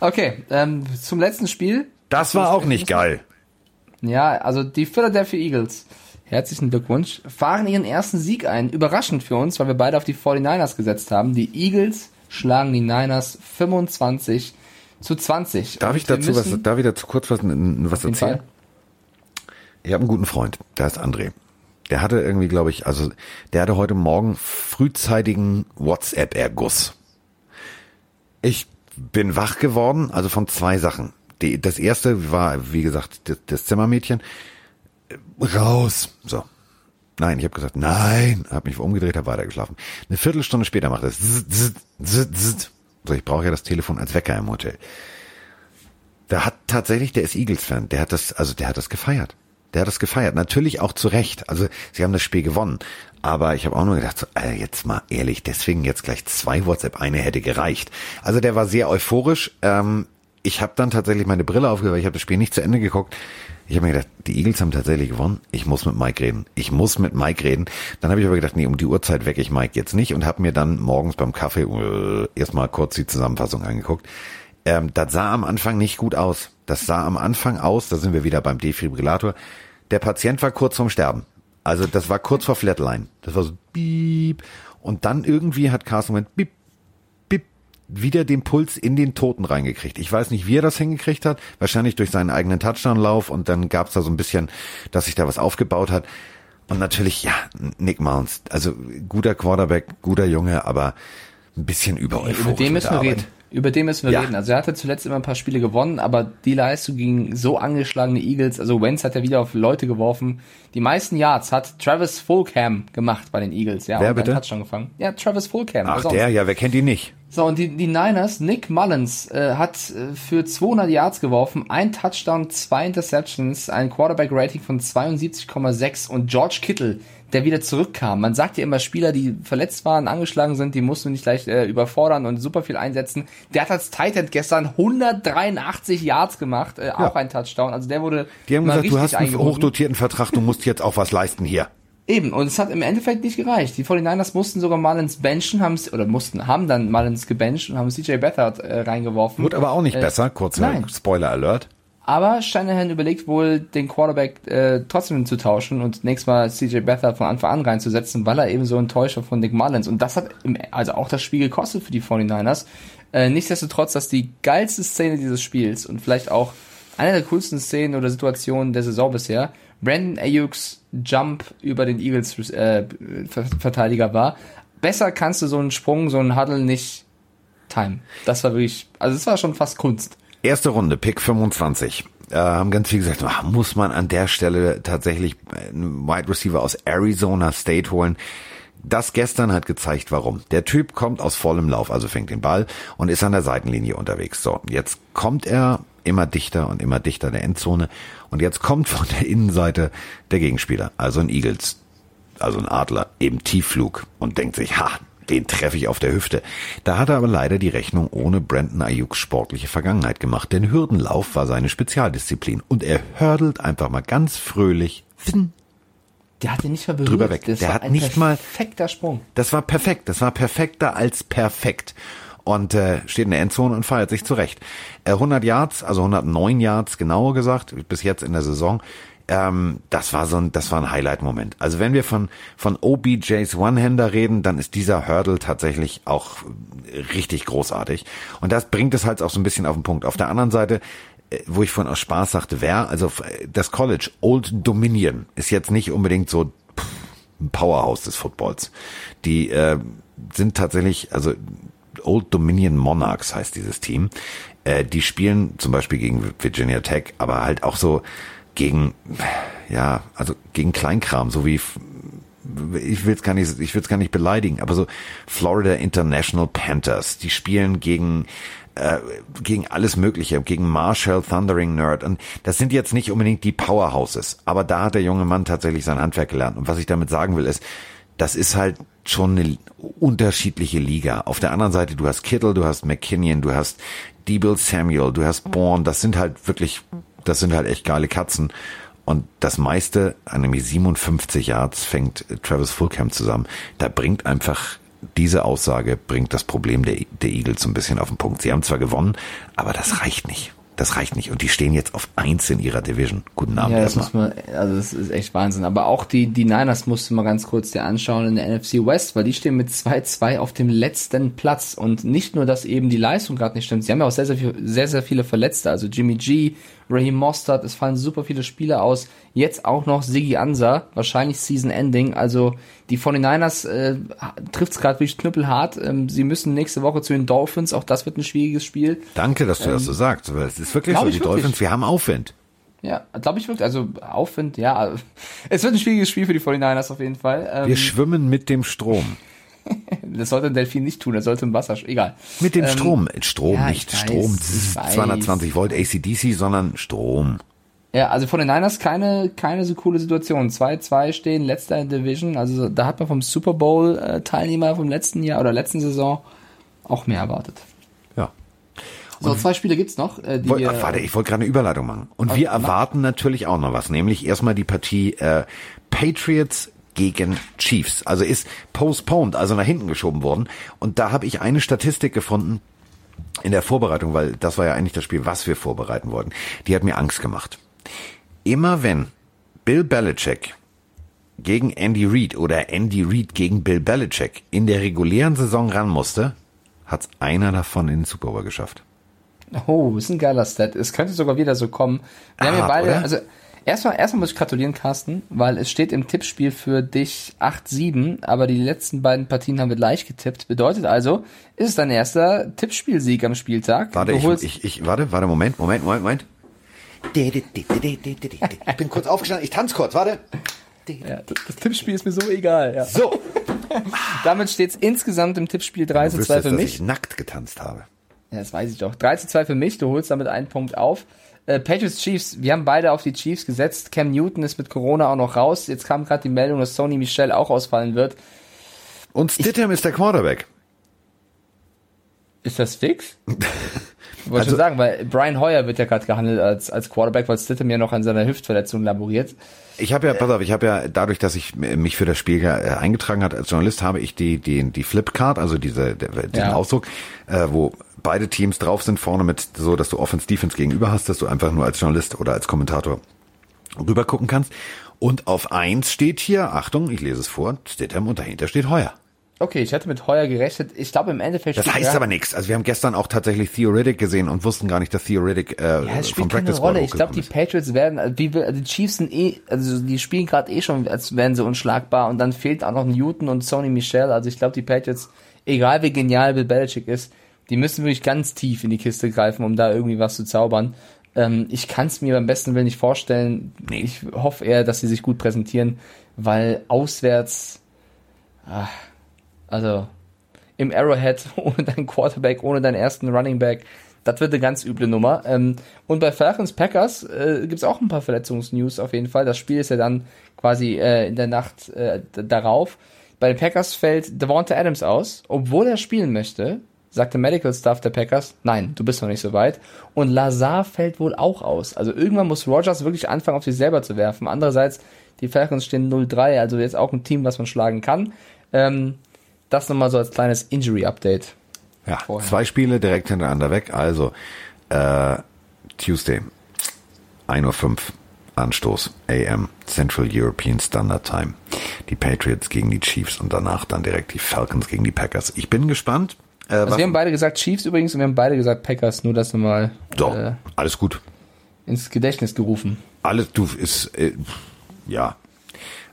okay, ähm, zum letzten Spiel. Das war auch nicht geil. Ja, also die Philadelphia Eagles, herzlichen Glückwunsch, fahren ihren ersten Sieg ein. Überraschend für uns, weil wir beide auf die 49ers gesetzt haben. Die Eagles schlagen die Niners 25 zu 20. Darf ich dazu was, darf ich dazu kurz was, was erzählen? Ich habe einen guten Freund, der heißt André. Der hatte irgendwie, glaube ich, also der hatte heute Morgen frühzeitigen WhatsApp-Erguss. Ich bin wach geworden, also von zwei Sachen. Die, das erste war, wie gesagt, das, das Zimmermädchen. Raus. So. Nein, ich habe gesagt, nein, habe mich umgedreht, habe weitergeschlafen. Eine Viertelstunde später macht es. So, ich brauche ja das Telefon als Wecker im Hotel. Da hat tatsächlich, der ist Eagles-Fan, der hat das, also der hat das gefeiert. Der hat das gefeiert. Natürlich auch zu Recht. Also sie haben das Spiel gewonnen. Aber ich habe auch nur gedacht, so, äh, jetzt mal ehrlich, deswegen jetzt gleich zwei WhatsApp, eine hätte gereicht. Also der war sehr euphorisch. Ähm, ich habe dann tatsächlich meine Brille aufgehört, ich habe das Spiel nicht zu Ende geguckt. Ich habe mir gedacht, die Eagles haben tatsächlich gewonnen. Ich muss mit Mike reden. Ich muss mit Mike reden. Dann habe ich aber gedacht, nee, um die Uhrzeit wecke ich Mike jetzt nicht und habe mir dann morgens beim Kaffee äh, erstmal kurz die Zusammenfassung angeguckt. Ähm, das sah am Anfang nicht gut aus. Das sah am Anfang aus, da sind wir wieder beim Defibrillator. Der Patient war kurz vorm Sterben. Also das war kurz vor Flatline. Das war so piep. Und dann irgendwie hat Carsten Wentz piep, wieder den Puls in den Toten reingekriegt. Ich weiß nicht, wie er das hingekriegt hat. Wahrscheinlich durch seinen eigenen Touchdown-Lauf und dann gab's da so ein bisschen, dass sich da was aufgebaut hat. Und natürlich, ja, Nick Mounts, also guter Quarterback, guter Junge, aber ein bisschen über Über den müssen wir reden. Über den müssen wir ja. reden. Also er hatte zuletzt immer ein paar Spiele gewonnen, aber die Leistung gegen so angeschlagene Eagles, also Wentz hat ja wieder auf Leute geworfen. Die meisten Yards hat Travis Fulcam gemacht bei den Eagles, ja. Wer und bitte? Hat schon gefangen. Ja, Travis Fulcam. Ach, der, ja, wer kennt ihn nicht? So, und die, die Niners, Nick Mullins äh, hat äh, für 200 Yards geworfen, ein Touchdown, zwei Interceptions, ein Quarterback-Rating von 72,6 und George Kittle, der wieder zurückkam. Man sagt ja immer, Spieler, die verletzt waren, angeschlagen sind, die musst du nicht gleich äh, überfordern und super viel einsetzen. Der hat als Titan gestern 183 Yards gemacht, äh, ja. auch ein Touchdown. Also der wurde Die haben gesagt, du hast einen hochdotierten Vertrag, du musst jetzt auch was leisten hier. Eben, und es hat im Endeffekt nicht gereicht. Die 49ers mussten sogar Mullins benchen, haben oder mussten, haben dann Mullins gebencht und haben CJ Beathard äh, reingeworfen. Wird aber auch nicht äh, besser, kurzer Spoiler Alert. Aber Shanahan überlegt wohl, den Quarterback äh, trotzdem zu tauschen und nächstes Mal CJ Beathard von Anfang an reinzusetzen, weil er eben so enttäuscht war von Nick Mullins. Und das hat im, also auch das Spiel gekostet für die 49ers. Äh, nichtsdestotrotz, dass die geilste Szene dieses Spiels und vielleicht auch eine der coolsten Szenen oder Situationen der Saison bisher, Brandon Ayuks Jump über den Eagles äh, Verteidiger war. Besser kannst du so einen Sprung, so einen Huddle nicht timen. Das war wirklich, also es war schon fast Kunst. Erste Runde, Pick 25. Äh, haben ganz viel gesagt, ach, muss man an der Stelle tatsächlich einen Wide Receiver aus Arizona State holen. Das gestern hat gezeigt, warum. Der Typ kommt aus vollem Lauf, also fängt den Ball und ist an der Seitenlinie unterwegs. So, jetzt kommt er immer dichter und immer dichter der Endzone. Und jetzt kommt von der Innenseite der Gegenspieler, also ein Eagles, also ein Adler, eben Tiefflug und denkt sich, ha, den treffe ich auf der Hüfte. Da hat er aber leider die Rechnung ohne Brandon Ayuks sportliche Vergangenheit gemacht, denn Hürdenlauf war seine Spezialdisziplin und er hördelt einfach mal ganz fröhlich der hatte nicht mal berührt. Drüber weg. Das der hat nicht mal perfekter Sprung. Das war perfekt. Das war perfekter als perfekt und äh, steht in der Endzone und feiert sich zurecht. Äh, 100 Yards, also 109 Yards genauer gesagt, bis jetzt in der Saison. Ähm, das war so ein, das war ein Highlight-Moment. Also wenn wir von von OBJs One-Hander reden, dann ist dieser Hurdle tatsächlich auch richtig großartig. Und das bringt es halt auch so ein bisschen auf den Punkt. Auf der anderen Seite äh, wo ich vorhin aus Spaß sagte, wer, also das College, Old Dominion, ist jetzt nicht unbedingt so ein Powerhouse des Footballs. Die äh, sind tatsächlich, also Old Dominion Monarchs heißt dieses Team. Äh, die spielen zum Beispiel gegen Virginia Tech, aber halt auch so gegen, ja, also gegen Kleinkram, so wie ich will es gar nicht, ich will es gar nicht beleidigen, aber so Florida International Panthers, die spielen gegen äh, gegen alles Mögliche, gegen Marshall, Thundering Nerd. Und das sind jetzt nicht unbedingt die Powerhouses, aber da hat der junge Mann tatsächlich sein Handwerk gelernt. Und was ich damit sagen will, ist, das ist halt schon eine unterschiedliche Liga. Auf der anderen Seite, du hast Kittle, du hast McKinnon, du hast Debo Samuel, du hast Bourne, das sind halt wirklich, das sind halt echt geile Katzen. Und das meiste, an nämlich 57 Yards, fängt Travis Fulcam zusammen. Da bringt einfach diese Aussage bringt das Problem der, der Eagles so ein bisschen auf den Punkt. Sie haben zwar gewonnen, aber das reicht nicht. Das reicht nicht. Und die stehen jetzt auf eins in ihrer Division. Guten Abend ja, das erstmal. muss man, also das ist echt Wahnsinn. Aber auch die, die Niners musste man ganz kurz dir anschauen in der NFC West, weil die stehen mit 2-2 auf dem letzten Platz. Und nicht nur, dass eben die Leistung gerade nicht stimmt, sie haben ja auch sehr, sehr, viel, sehr, sehr viele Verletzte. Also Jimmy G, Raheem Mostert, es fallen super viele Spieler aus. Jetzt auch noch Siggy Ansa, wahrscheinlich Season Ending. Also die 49ers äh, trifft es gerade wirklich knüppelhart. Ähm, sie müssen nächste Woche zu den Dolphins, auch das wird ein schwieriges Spiel. Danke, dass du ähm, das so sagst, weil es ist wirklich so, die wirklich. Dolphins, wir haben Aufwind. Ja, glaube ich wirklich. Also Aufwind, ja. Es wird ein schwieriges Spiel für die 49ers auf jeden Fall. Ähm, wir schwimmen mit dem Strom. das sollte ein Delfin nicht tun, er sollte im Wasser, egal. Mit dem ähm, Strom, Strom, ja, nicht weiß, Strom, 220 Volt ACDC, sondern Strom. Ja, also von den Niners keine, keine so coole Situation. 2-2 stehen, letzter Division. Also da hat man vom Super Bowl äh, Teilnehmer vom letzten Jahr oder letzten Saison auch mehr erwartet. Ja. So, zwei Spiele gibt's noch. Äh, die, wollt, ach, warte, ich wollte gerade eine Überleitung machen. Und wir erwarten natürlich auch noch was, nämlich erstmal die Partie äh, Patriots gegen Chiefs. Also ist postponed, also nach hinten geschoben worden. Und da habe ich eine Statistik gefunden in der Vorbereitung, weil das war ja eigentlich das Spiel, was wir vorbereiten wollten. Die hat mir Angst gemacht. Immer wenn Bill Belichick gegen Andy Reid oder Andy Reid gegen Bill Belichick in der regulären Saison ran musste, hat's einer davon in den Super Bowl geschafft. Oh, ist ein geiler Stat. Es könnte sogar wieder so kommen. Wir ah, haben ja beide, oder? also Erstmal, erstmal muss ich gratulieren, Carsten, weil es steht im Tippspiel für dich 8-7, aber die letzten beiden Partien haben wir gleich getippt. Bedeutet also, ist es dein erster Tippspielsieg am Spieltag. Warte, ich, ich, ich, warte, warte, Moment, Moment, Moment, Moment. Ich bin kurz aufgestanden, ich tanze kurz, warte. Ja, das, das, Tippspiel ist mir so egal. Ja. So. Damit steht es insgesamt im Tippspiel 3 zu 2 für mich. Dass ich nackt getanzt habe. Ja, das weiß ich doch. 3 zu 2 für mich, du holst damit einen Punkt auf. Äh, Patriots Chiefs, wir haben beide auf die Chiefs gesetzt. Cam Newton ist mit Corona auch noch raus. Jetzt kam gerade die Meldung, dass Sony Michel auch ausfallen wird. Und Stidham ist der Quarterback. Ist das fix? Wollte also, schon sagen, weil Brian Hoyer wird ja gerade gehandelt als, als Quarterback, weil Stidham ja noch an seiner Hüftverletzung laboriert. Ich habe ja, pass auf, ich habe ja dadurch, dass ich mich für das Spiel äh, eingetragen hat als Journalist, habe ich die die die Flipcard, also diese den ja. Ausdruck, äh, wo beide Teams drauf sind, vorne mit so, dass du Offense Defense gegenüber hast, dass du einfach nur als Journalist oder als Kommentator rüber gucken kannst. Und auf eins steht hier, Achtung, ich lese es vor, Stidham und dahinter steht Heuer. Okay, ich hatte mit Heuer gerechnet. Ich glaube im Endeffekt. Das heißt aber nichts. Also wir haben gestern auch tatsächlich Theoretic gesehen und wussten gar nicht, dass Theoretic äh, ja, es vom Practice keine Rolle. Ich glaube, die Patriots werden, wie also die Chiefs sind eh, also die spielen gerade eh schon, als wären sie unschlagbar und dann fehlt auch noch Newton und Sony Michel. Also ich glaube, die Patriots, egal wie genial Bill Belichick ist, die müssen wirklich ganz tief in die Kiste greifen, um da irgendwie was zu zaubern. Ähm, ich kann es mir beim besten Willen nicht vorstellen. Nee. Ich hoffe eher, dass sie sich gut präsentieren, weil auswärts, ach, also im Arrowhead ohne deinen Quarterback, ohne deinen ersten Running Back, das wird eine ganz üble Nummer. Ähm, und bei Falcons Packers äh, gibt es auch ein paar Verletzungsnews auf jeden Fall. Das Spiel ist ja dann quasi äh, in der Nacht äh, darauf. Bei den Packers fällt Devonta Adams aus, obwohl er spielen möchte sagte Medical Staff der Packers, nein, du bist noch nicht so weit. Und Lazar fällt wohl auch aus. Also irgendwann muss Rogers wirklich anfangen, auf sich selber zu werfen. Andererseits, die Falcons stehen 0-3, also jetzt auch ein Team, was man schlagen kann. Ähm, das nochmal so als kleines Injury-Update. Ja, vorher. zwei Spiele direkt hintereinander weg. Also, äh, Tuesday, 1.05 Uhr. Anstoß AM Central European Standard Time. Die Patriots gegen die Chiefs und danach dann direkt die Falcons gegen die Packers. Ich bin gespannt. Äh, also wir haben beide gesagt Chiefs übrigens und wir haben beide gesagt Packers, nur das nochmal. So, äh, alles gut. Ins Gedächtnis gerufen. Alles, du, ist, äh, ja.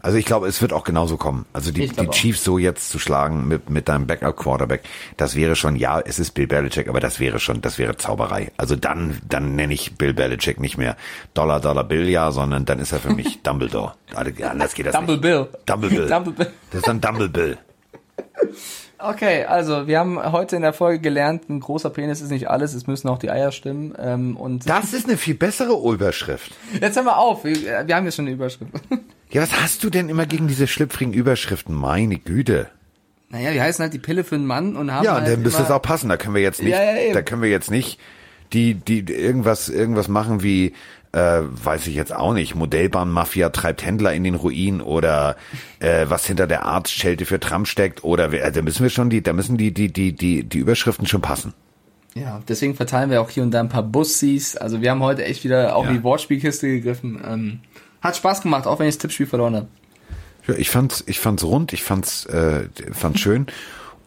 Also ich glaube, es wird auch genauso kommen. Also die, die Chiefs so jetzt zu schlagen mit, mit deinem Backup-Quarterback, das wäre schon, ja, es ist Bill Belichick, aber das wäre schon, das wäre Zauberei. Also dann, dann nenne ich Bill Belichick nicht mehr Dollar, Dollar Bill, ja, sondern dann ist er für mich Dumbledore. Anders geht das Dumble nicht. Bill. Dumble Bill. Dumble Bill. Das ist dann Dumble Bill. Okay, also wir haben heute in der Folge gelernt, ein großer Penis ist nicht alles, es müssen auch die Eier stimmen. Ähm, und Das ist eine viel bessere Überschrift. jetzt hören wir auf, wir, wir haben jetzt schon eine Überschrift. Ja, was hast du denn immer gegen diese schlüpfrigen Überschriften? Meine Güte. naja, die heißen halt die Pille für einen Mann und haben Ja, halt dann müsste es auch passen. Da können wir jetzt nicht, Ja, ja, da können wir jetzt nicht die, die irgendwas, irgendwas machen wie, äh, weiß ich jetzt auch nicht, Modellbahnmafia treibt Händler in den Ruin oder äh, was hinter der Arztschelte für Trump steckt oder also da müssen wir schon die, da müssen die, die, die, die, die Überschriften schon passen. Ja, deswegen verteilen wir auch hier und da ein paar Bussis. Also wir haben heute echt wieder auch Ja. die Wortspielkiste gegriffen. Ähm, hat Spaß gemacht, auch wenn ich das Tippspiel verloren habe. Ja, ich fand's, ich fand's rund, ich fand's, äh, fand's schön.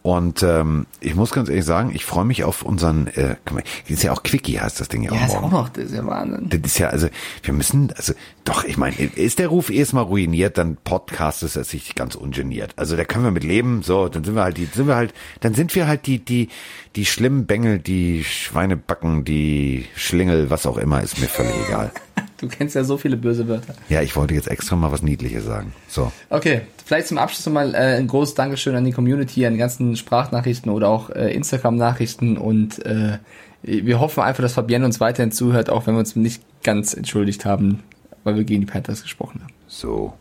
Und ähm, ich muss ganz ehrlich sagen, ich freue mich auf unseren, äh, mal, ist ja auch Quickie, heißt das Ding ja, Ja, auch ist auch noch, das ist ja Wahnsinn. Das ist ja, also, wir müssen, also, doch, ich meine, ist der Ruf erstmal ruiniert, dann podcastet es sich ganz ungeniert. Also, da können wir mit leben, so, dann sind wir halt die, sind wir halt, dann sind wir halt die, die, die schlimmen Bengel, die Schweinebacken, die Schlingel, was auch immer, ist mir völlig egal. Du kennst ja so viele böse Wörter. Ja, ich wollte jetzt extra mal was Niedliches sagen. So. Okay, vielleicht zum Abschluss nochmal äh, ein großes Dankeschön an die Community, an die ganzen Sprachnachrichten oder auch äh, Instagram-Nachrichten und äh, wir hoffen einfach, dass Fabienne uns weiterhin zuhört, auch wenn wir uns nicht ganz entschuldigt haben, weil wir gegen die Panthers gesprochen haben. So.